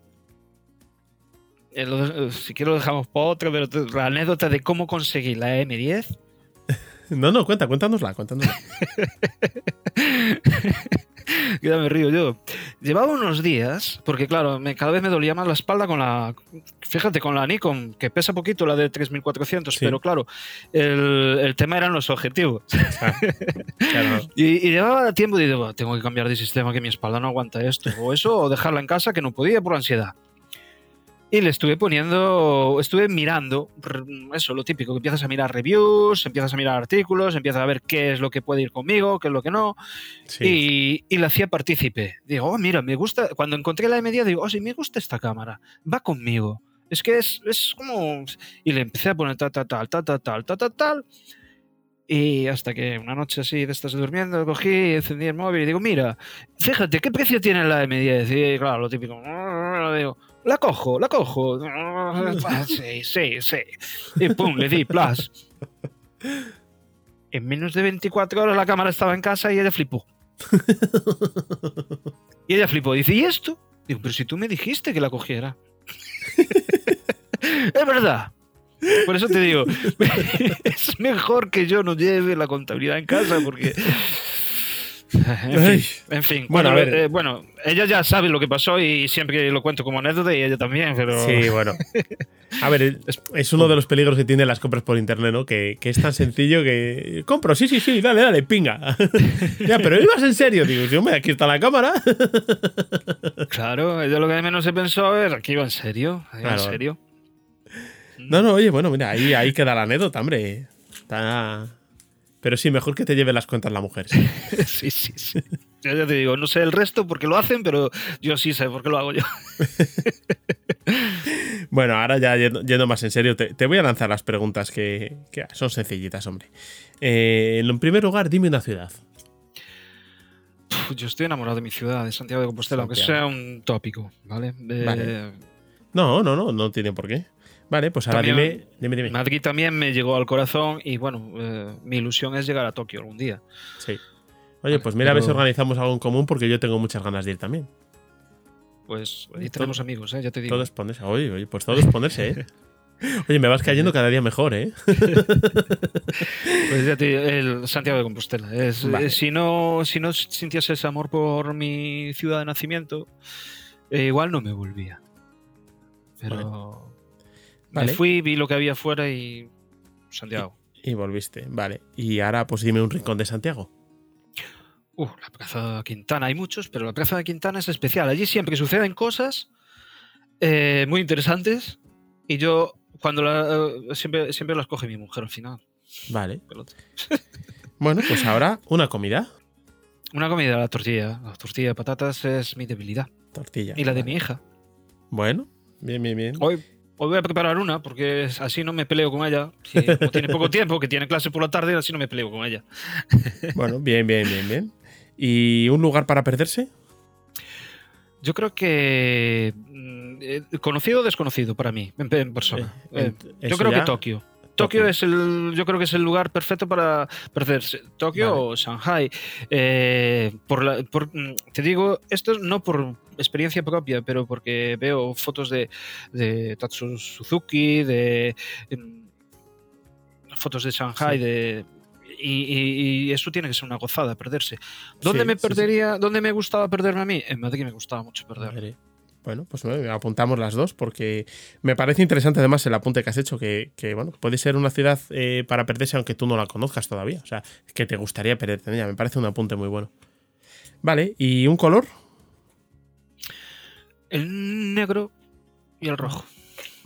eh, si quiero lo dejamos para otro, pero la anécdota de cómo conseguí la M10. No, no, cuenta, cuéntanosla, cuéntanosla. *laughs* ya me río yo. Llevaba unos días, porque claro, me, cada vez me dolía más la espalda con la. Fíjate, con la Nikon, que pesa poquito la de 3400, Sí. pero claro, el, el tema eran los objetivos. Ah, claro. *laughs* Y, y llevaba tiempo y digo, "Buah, tengo que cambiar de sistema, que mi espalda no aguanta esto. O eso, o dejarla en casa, que no podía por ansiedad. Y le estuve poniendo, estuve mirando, eso, lo típico, que empiezas a mirar reviews, empiezas a mirar artículos, empiezas a ver qué es lo que puede ir conmigo, qué es lo que no. Sí. Y, y la hacía partícipe. Digo, oh, mira, me gusta. Cuando encontré la M10, digo, oh, sí, me gusta esta cámara. Va conmigo. Es que es, es como. Y le empecé a poner tal, tal, tal, tal, tal, tal, tal, tal, tal. Y hasta que una noche así de estas durmiendo, cogí, encendí el móvil y digo, mira, fíjate, ¿qué precio tiene la M10? Y claro, lo típico. *laughs* Digo, la cojo, la cojo. Ah, *laughs* Sí, sí, sí. Y pum, le di, plus. En menos de 24 horas la cámara estaba en casa y ella flipó. *laughs* Y ella flipó. Dice, ¿y esto? Digo, pero si tú me dijiste que la cogiera. *laughs* es verdad. Por eso te digo, es mejor que yo no lleve la contabilidad en casa porque... *laughs* En Ay. fin, en fin. Bueno, Bueno, a ver. eh, bueno, ella ya sabe lo que pasó y siempre lo cuento como anécdota y ella también, pero... Sí, bueno. A ver, es, uno de los peligros que tienen las compras por internet, ¿no? Que, que es tan sencillo que. Compro, sí, sí, sí, dale, dale, pinga. *laughs* ya, pero ibas en serio, digo, sí, hombre, aquí está la cámara. *laughs* Claro, ella lo que menos se pensó es, aquí iba en serio, iba Claro. en serio. No, no, oye, bueno, mira, ahí, ahí queda la anécdota, hombre. Está. Pero sí, mejor que te lleve las cuentas la mujer. sí. *laughs* Sí, sí, sí. Yo ya te digo, no sé el resto porque lo hacen, pero yo sí sé por qué lo hago yo. *laughs* Bueno, ahora ya yendo, yendo más en serio, te, te voy a lanzar las preguntas que, que son sencillitas, hombre. Eh, en primer lugar, dime una ciudad. Yo estoy enamorado de mi ciudad, de Santiago de Compostela, aunque Santiago. sea un tópico, ¿vale? De- Vale. No, no, no, no tiene por qué. Vale, pues ahora También- dime, dime, dime. Madrid también me llegó al corazón y bueno, eh, mi ilusión es llegar a Tokio algún día. Sí. Oye, Vale, pues mira a ver si pero- organizamos algo en común porque yo tengo muchas ganas de ir también. Pues ahí tenemos amigos, ¿eh? ya te digo. Todo es ponerse. Oye, oye, pues todo es ponerse, ¿eh? *laughs* Oye, me vas cayendo cada día mejor, ¿eh? *laughs* Pues ya te digo, el Santiago de Compostela. Es, Vale. eh, si, no, si no sintiese ese amor por mi ciudad de nacimiento, eh, igual no me volvía. Pero Vale. Me fui, vi lo que había afuera y Santiago. Y volviste, vale. Y ahora, pues dime un rincón de Santiago. Uh, la Plaza Quintana, hay muchos, pero la Plaza de Quintana es especial. Allí siempre suceden cosas eh, muy interesantes y yo cuando la, eh, siempre, siempre las coge mi mujer al final. Vale. *laughs* Bueno, pues ahora una comida. Una comida, la tortilla. La tortilla de patatas es mi debilidad. Tortilla. Y la de mi hija. Bueno, bien, bien, bien. Hoy, hoy voy a preparar una porque así no me peleo con ella. Si tiene poco tiempo, que tiene clase por la tarde, así no me peleo con ella. *laughs* Bueno, bien, bien, bien, bien. ¿Y un lugar para perderse? Yo creo que mm, eh, conocido o desconocido para mí, en, en persona. Eh, Eh, yo creo ya- que Tokio. Tokio. Tokio es el, yo creo que es el lugar perfecto para perderse. Tokio Vale. o Shanghai. Por la- por- mm, te digo, esto no por experiencia propia, pero porque veo fotos de, de Tatsu Suzuki, de mm, fotos de Shanghai, Sí. de y, y- y eso tiene que ser una gozada, perderse. ¿Dónde Sí, me sí, sí. perdería? ¿Dónde me gustaba perderme a mí? En Madrid me gustaba mucho perderme. Bueno, pues eh, apuntamos las dos porque me parece interesante además el apunte que has hecho, que, bueno, puede ser una ciudad eh, para perderse aunque tú no la conozcas todavía. O sea, que te gustaría perderte en ella. Me parece un apunte muy bueno. Vale, ¿y un color? El negro y el rojo.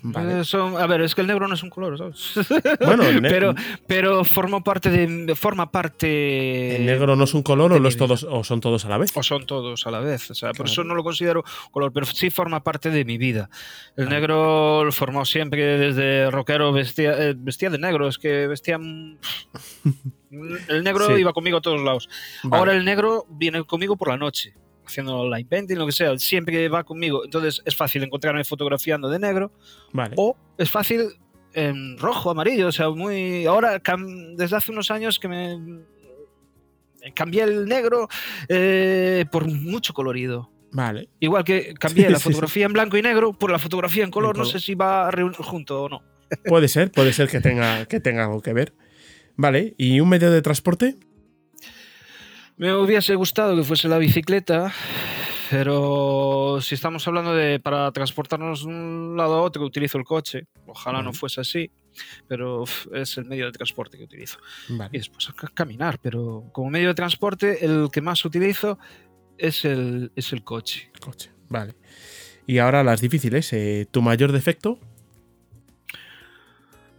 Eh, a ver, es que el negro no es un color, ¿sabes? *laughs* Bueno, pero, pero forma parte de. Forma parte. ¿El negro no es un color o, los todos, o son todos a la vez? O son todos a la vez. O sea, por eso no lo considero color, pero sí forma parte de mi vida. El negro lo formó siempre desde rockero, vestía, eh, vestía de negro, es que vestía. *laughs* el negro iba conmigo a todos lados. Ahora el negro viene conmigo por la noche haciendo live painting, lo que sea, siempre que va conmigo. Entonces es fácil encontrarme fotografiando de negro. Vale. O es fácil en rojo, amarillo. O sea, muy. Ahora, desde hace unos años que me. Cambié el negro eh, por mucho colorido. Vale. Igual que cambié la fotografía en blanco y negro por la fotografía en color. no sé si va junto o no. Puede ser, puede ser que tenga, que tenga algo que ver. Vale. ¿Y un medio de transporte? Me hubiese gustado que fuese la bicicleta, pero si estamos hablando de para transportarnos de un lado a otro, utilizo el coche. Ojalá no fuese así, pero es el medio de transporte que utilizo. Y después caminar, pero como medio de transporte, el que más utilizo es el, es el coche. Coche, vale. Y ahora las difíciles. Eh, ¿Tu mayor defecto?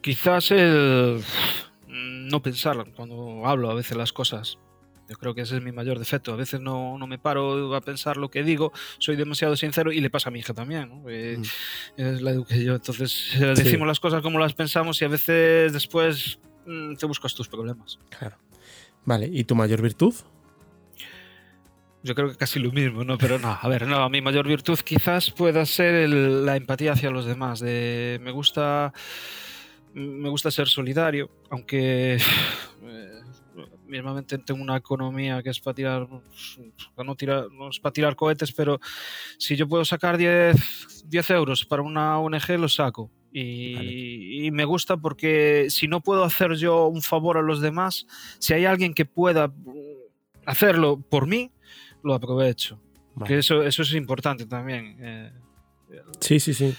Quizás el no pensar cuando hablo a veces las cosas. Yo creo que ese es mi mayor defecto. A veces no, no, me paro a pensar lo que digo, soy demasiado sincero y le pasa a mi hija también. ¿no? Eh, mm. Es la yo. Entonces eh, decimos las cosas como las pensamos y a veces después mm, te buscas tus problemas. Claro. Vale, ¿y tu mayor virtud? Yo creo que casi lo mismo, ¿no? Pero no, a ver, no, mi mayor virtud quizás pueda ser la empatía hacia los demás. De, me gusta me gusta ser solidario, aunque *sighs* mismamente tengo una economía que es para tirar, para no, tirar, no es para tirar cohetes, pero si yo puedo sacar 10, 10 euros para una ONG, lo saco. Y, y, me gusta porque si no puedo hacer yo un favor a los demás, si hay alguien que pueda hacerlo por mí, lo aprovecho. Que eso, eso es importante también. Eh, sí, sí, sí.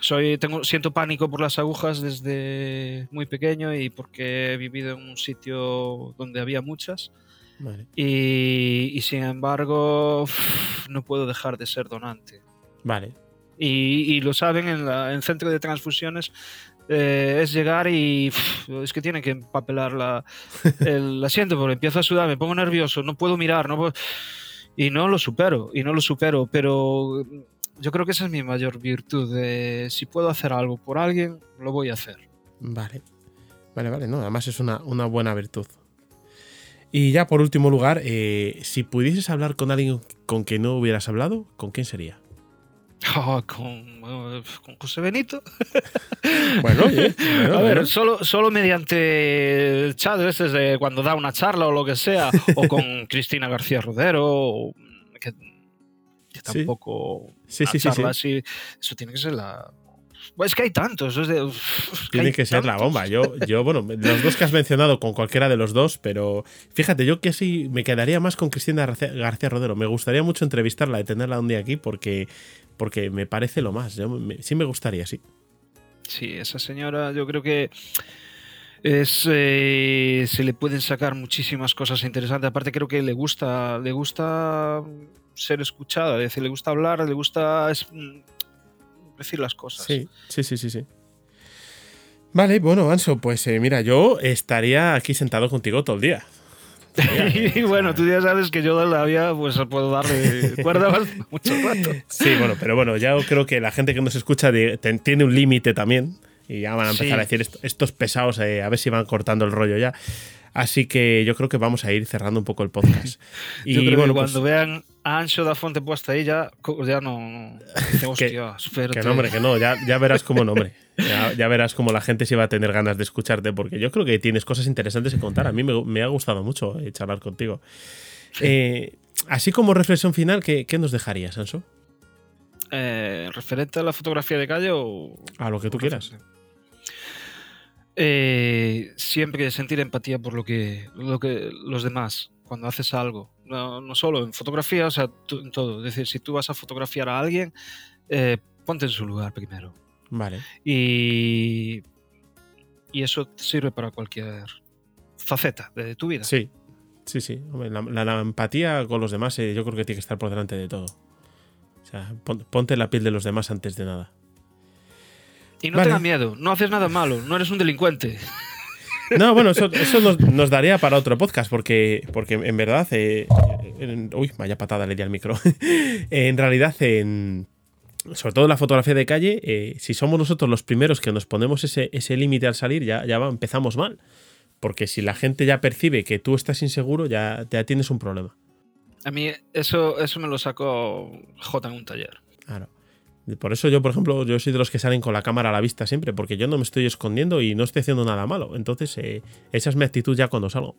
Soy, tengo, siento pánico por las agujas desde muy pequeño y porque he vivido en un sitio donde había muchas. Y, sin embargo, no puedo dejar de ser donante. Vale. Y, lo saben en, el centro de transfusiones. Eh, es llegar y es que tiene que empapelar la, *laughs* el asiento porque empiezo a sudar, me pongo nervioso, no puedo mirar, no y no lo supero, y no lo supero, pero yo creo que esa es mi mayor virtud. De, si puedo hacer algo por alguien, lo voy a hacer. Vale. Vale, vale. No, además es una, buena virtud. Y ya por último lugar, eh, si pudieses hablar con alguien con que no hubieras hablado, ¿con quién sería? Oh, *laughs* con, con, José Benito. *laughs* *laughs* bueno, a ver, solo, solo mediante el chat ese de cuando da una charla o lo que sea, o con Cristina García Rodero, que tampoco sí. Sí, sí, Eso tiene que ser la. Pues es que hay tantos. tiene que, ser la bomba. Yo, yo, bueno, los dos que has mencionado, con cualquiera de los dos, pero fíjate, yo que sí me quedaría más con Cristina García Rodero. Me gustaría mucho entrevistarla y tenerla un día aquí porque, porque me parece lo más. sí me gustaría, sí. Sí, esa señora, yo creo que es, eh, se le pueden sacar muchísimas cosas interesantes. Aparte, creo que le gusta, le gusta ser escuchada, es decir, le gusta hablar, le gusta mm, decir las cosas. Sí, sí, sí, sí, sí. Vale, bueno, Anso, pues eh, mira, yo estaría aquí sentado contigo todo el día. *laughs* y bueno, tú ya sabes que yo la vida pues puedo darle *laughs* cuerda mucho rato. Sí, bueno, pero bueno, ya creo que la gente que nos escucha tiene un límite también. Y ya van a empezar a decir estos pesados, eh, a ver si van cortando el rollo ya. Así que yo creo que vamos a ir cerrando un poco el podcast. *laughs* y yo creo bueno, que cuando pues vean a Ancho da Fonte puesta ahí, ya, ya no. *laughs* que, que no, hombre, que no, ya, ya verás cómo no, hombre. *laughs* Ya, verás cómo la gente se va a tener ganas de escucharte, porque yo creo que tienes cosas interesantes que contar. A mí me, ha gustado mucho eh, charlar contigo. Eh, así como reflexión final, ¿qué, qué nos dejarías, Anso? Eh, ¿Referente a la fotografía de calle o.? A lo que tú quieras. Siempre sentir empatía por lo que, lo que los demás. Cuando haces algo. No, no solo en fotografía, o sea, en todo. Es decir, si tú vas a fotografiar a alguien, eh, ponte en su lugar primero. Vale. Y, y eso sirve para cualquier faceta de tu vida. Sí, sí, sí. la, empatía con los demás eh, yo creo que tiene que estar por delante de todo. O sea, ponte la piel de los demás antes de nada. Y no tengas miedo, no haces nada malo, no eres un delincuente. *laughs* No, bueno, eso, nos, daría para otro podcast, porque, porque en verdad. Eh, uy, vaya patada le di al micro. *laughs* en realidad, sobre todo la fotografía de calle, eh, si somos nosotros los primeros que nos ponemos ese, ese límite al salir, ya, ya empezamos mal. Porque si la gente ya percibe que tú estás inseguro, ya, ya tienes un problema. A mí eso, eso me lo sacó J en un taller. Por eso yo, por ejemplo, yo soy de los que salen con la cámara a la vista siempre, porque yo no me estoy escondiendo y no estoy haciendo nada malo. Entonces, eh, esa es mi actitud ya cuando salgo.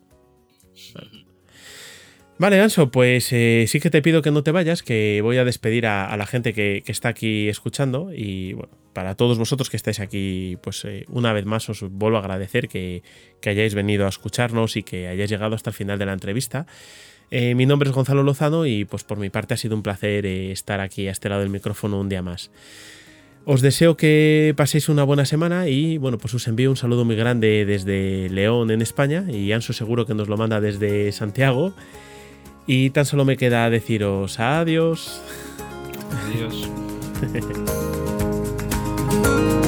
Vale, Anso, pues eh, sí que te pido que no te vayas, que voy a despedir a, la gente que, está aquí escuchando y bueno, para todos vosotros que estáis aquí, pues eh, una vez más os vuelvo a agradecer que, hayáis venido a escucharnos y que hayáis llegado hasta el final de la entrevista. Eh, mi nombre es Gonzalo Lozano y pues por mi parte ha sido un placer estar aquí a este lado del micrófono un día más. Os deseo que paséis una buena semana y bueno, pues os envío un saludo muy grande desde León en España y Anso seguro que nos lo manda desde Santiago. Y tan solo me queda deciros adiós. Adiós. *laughs*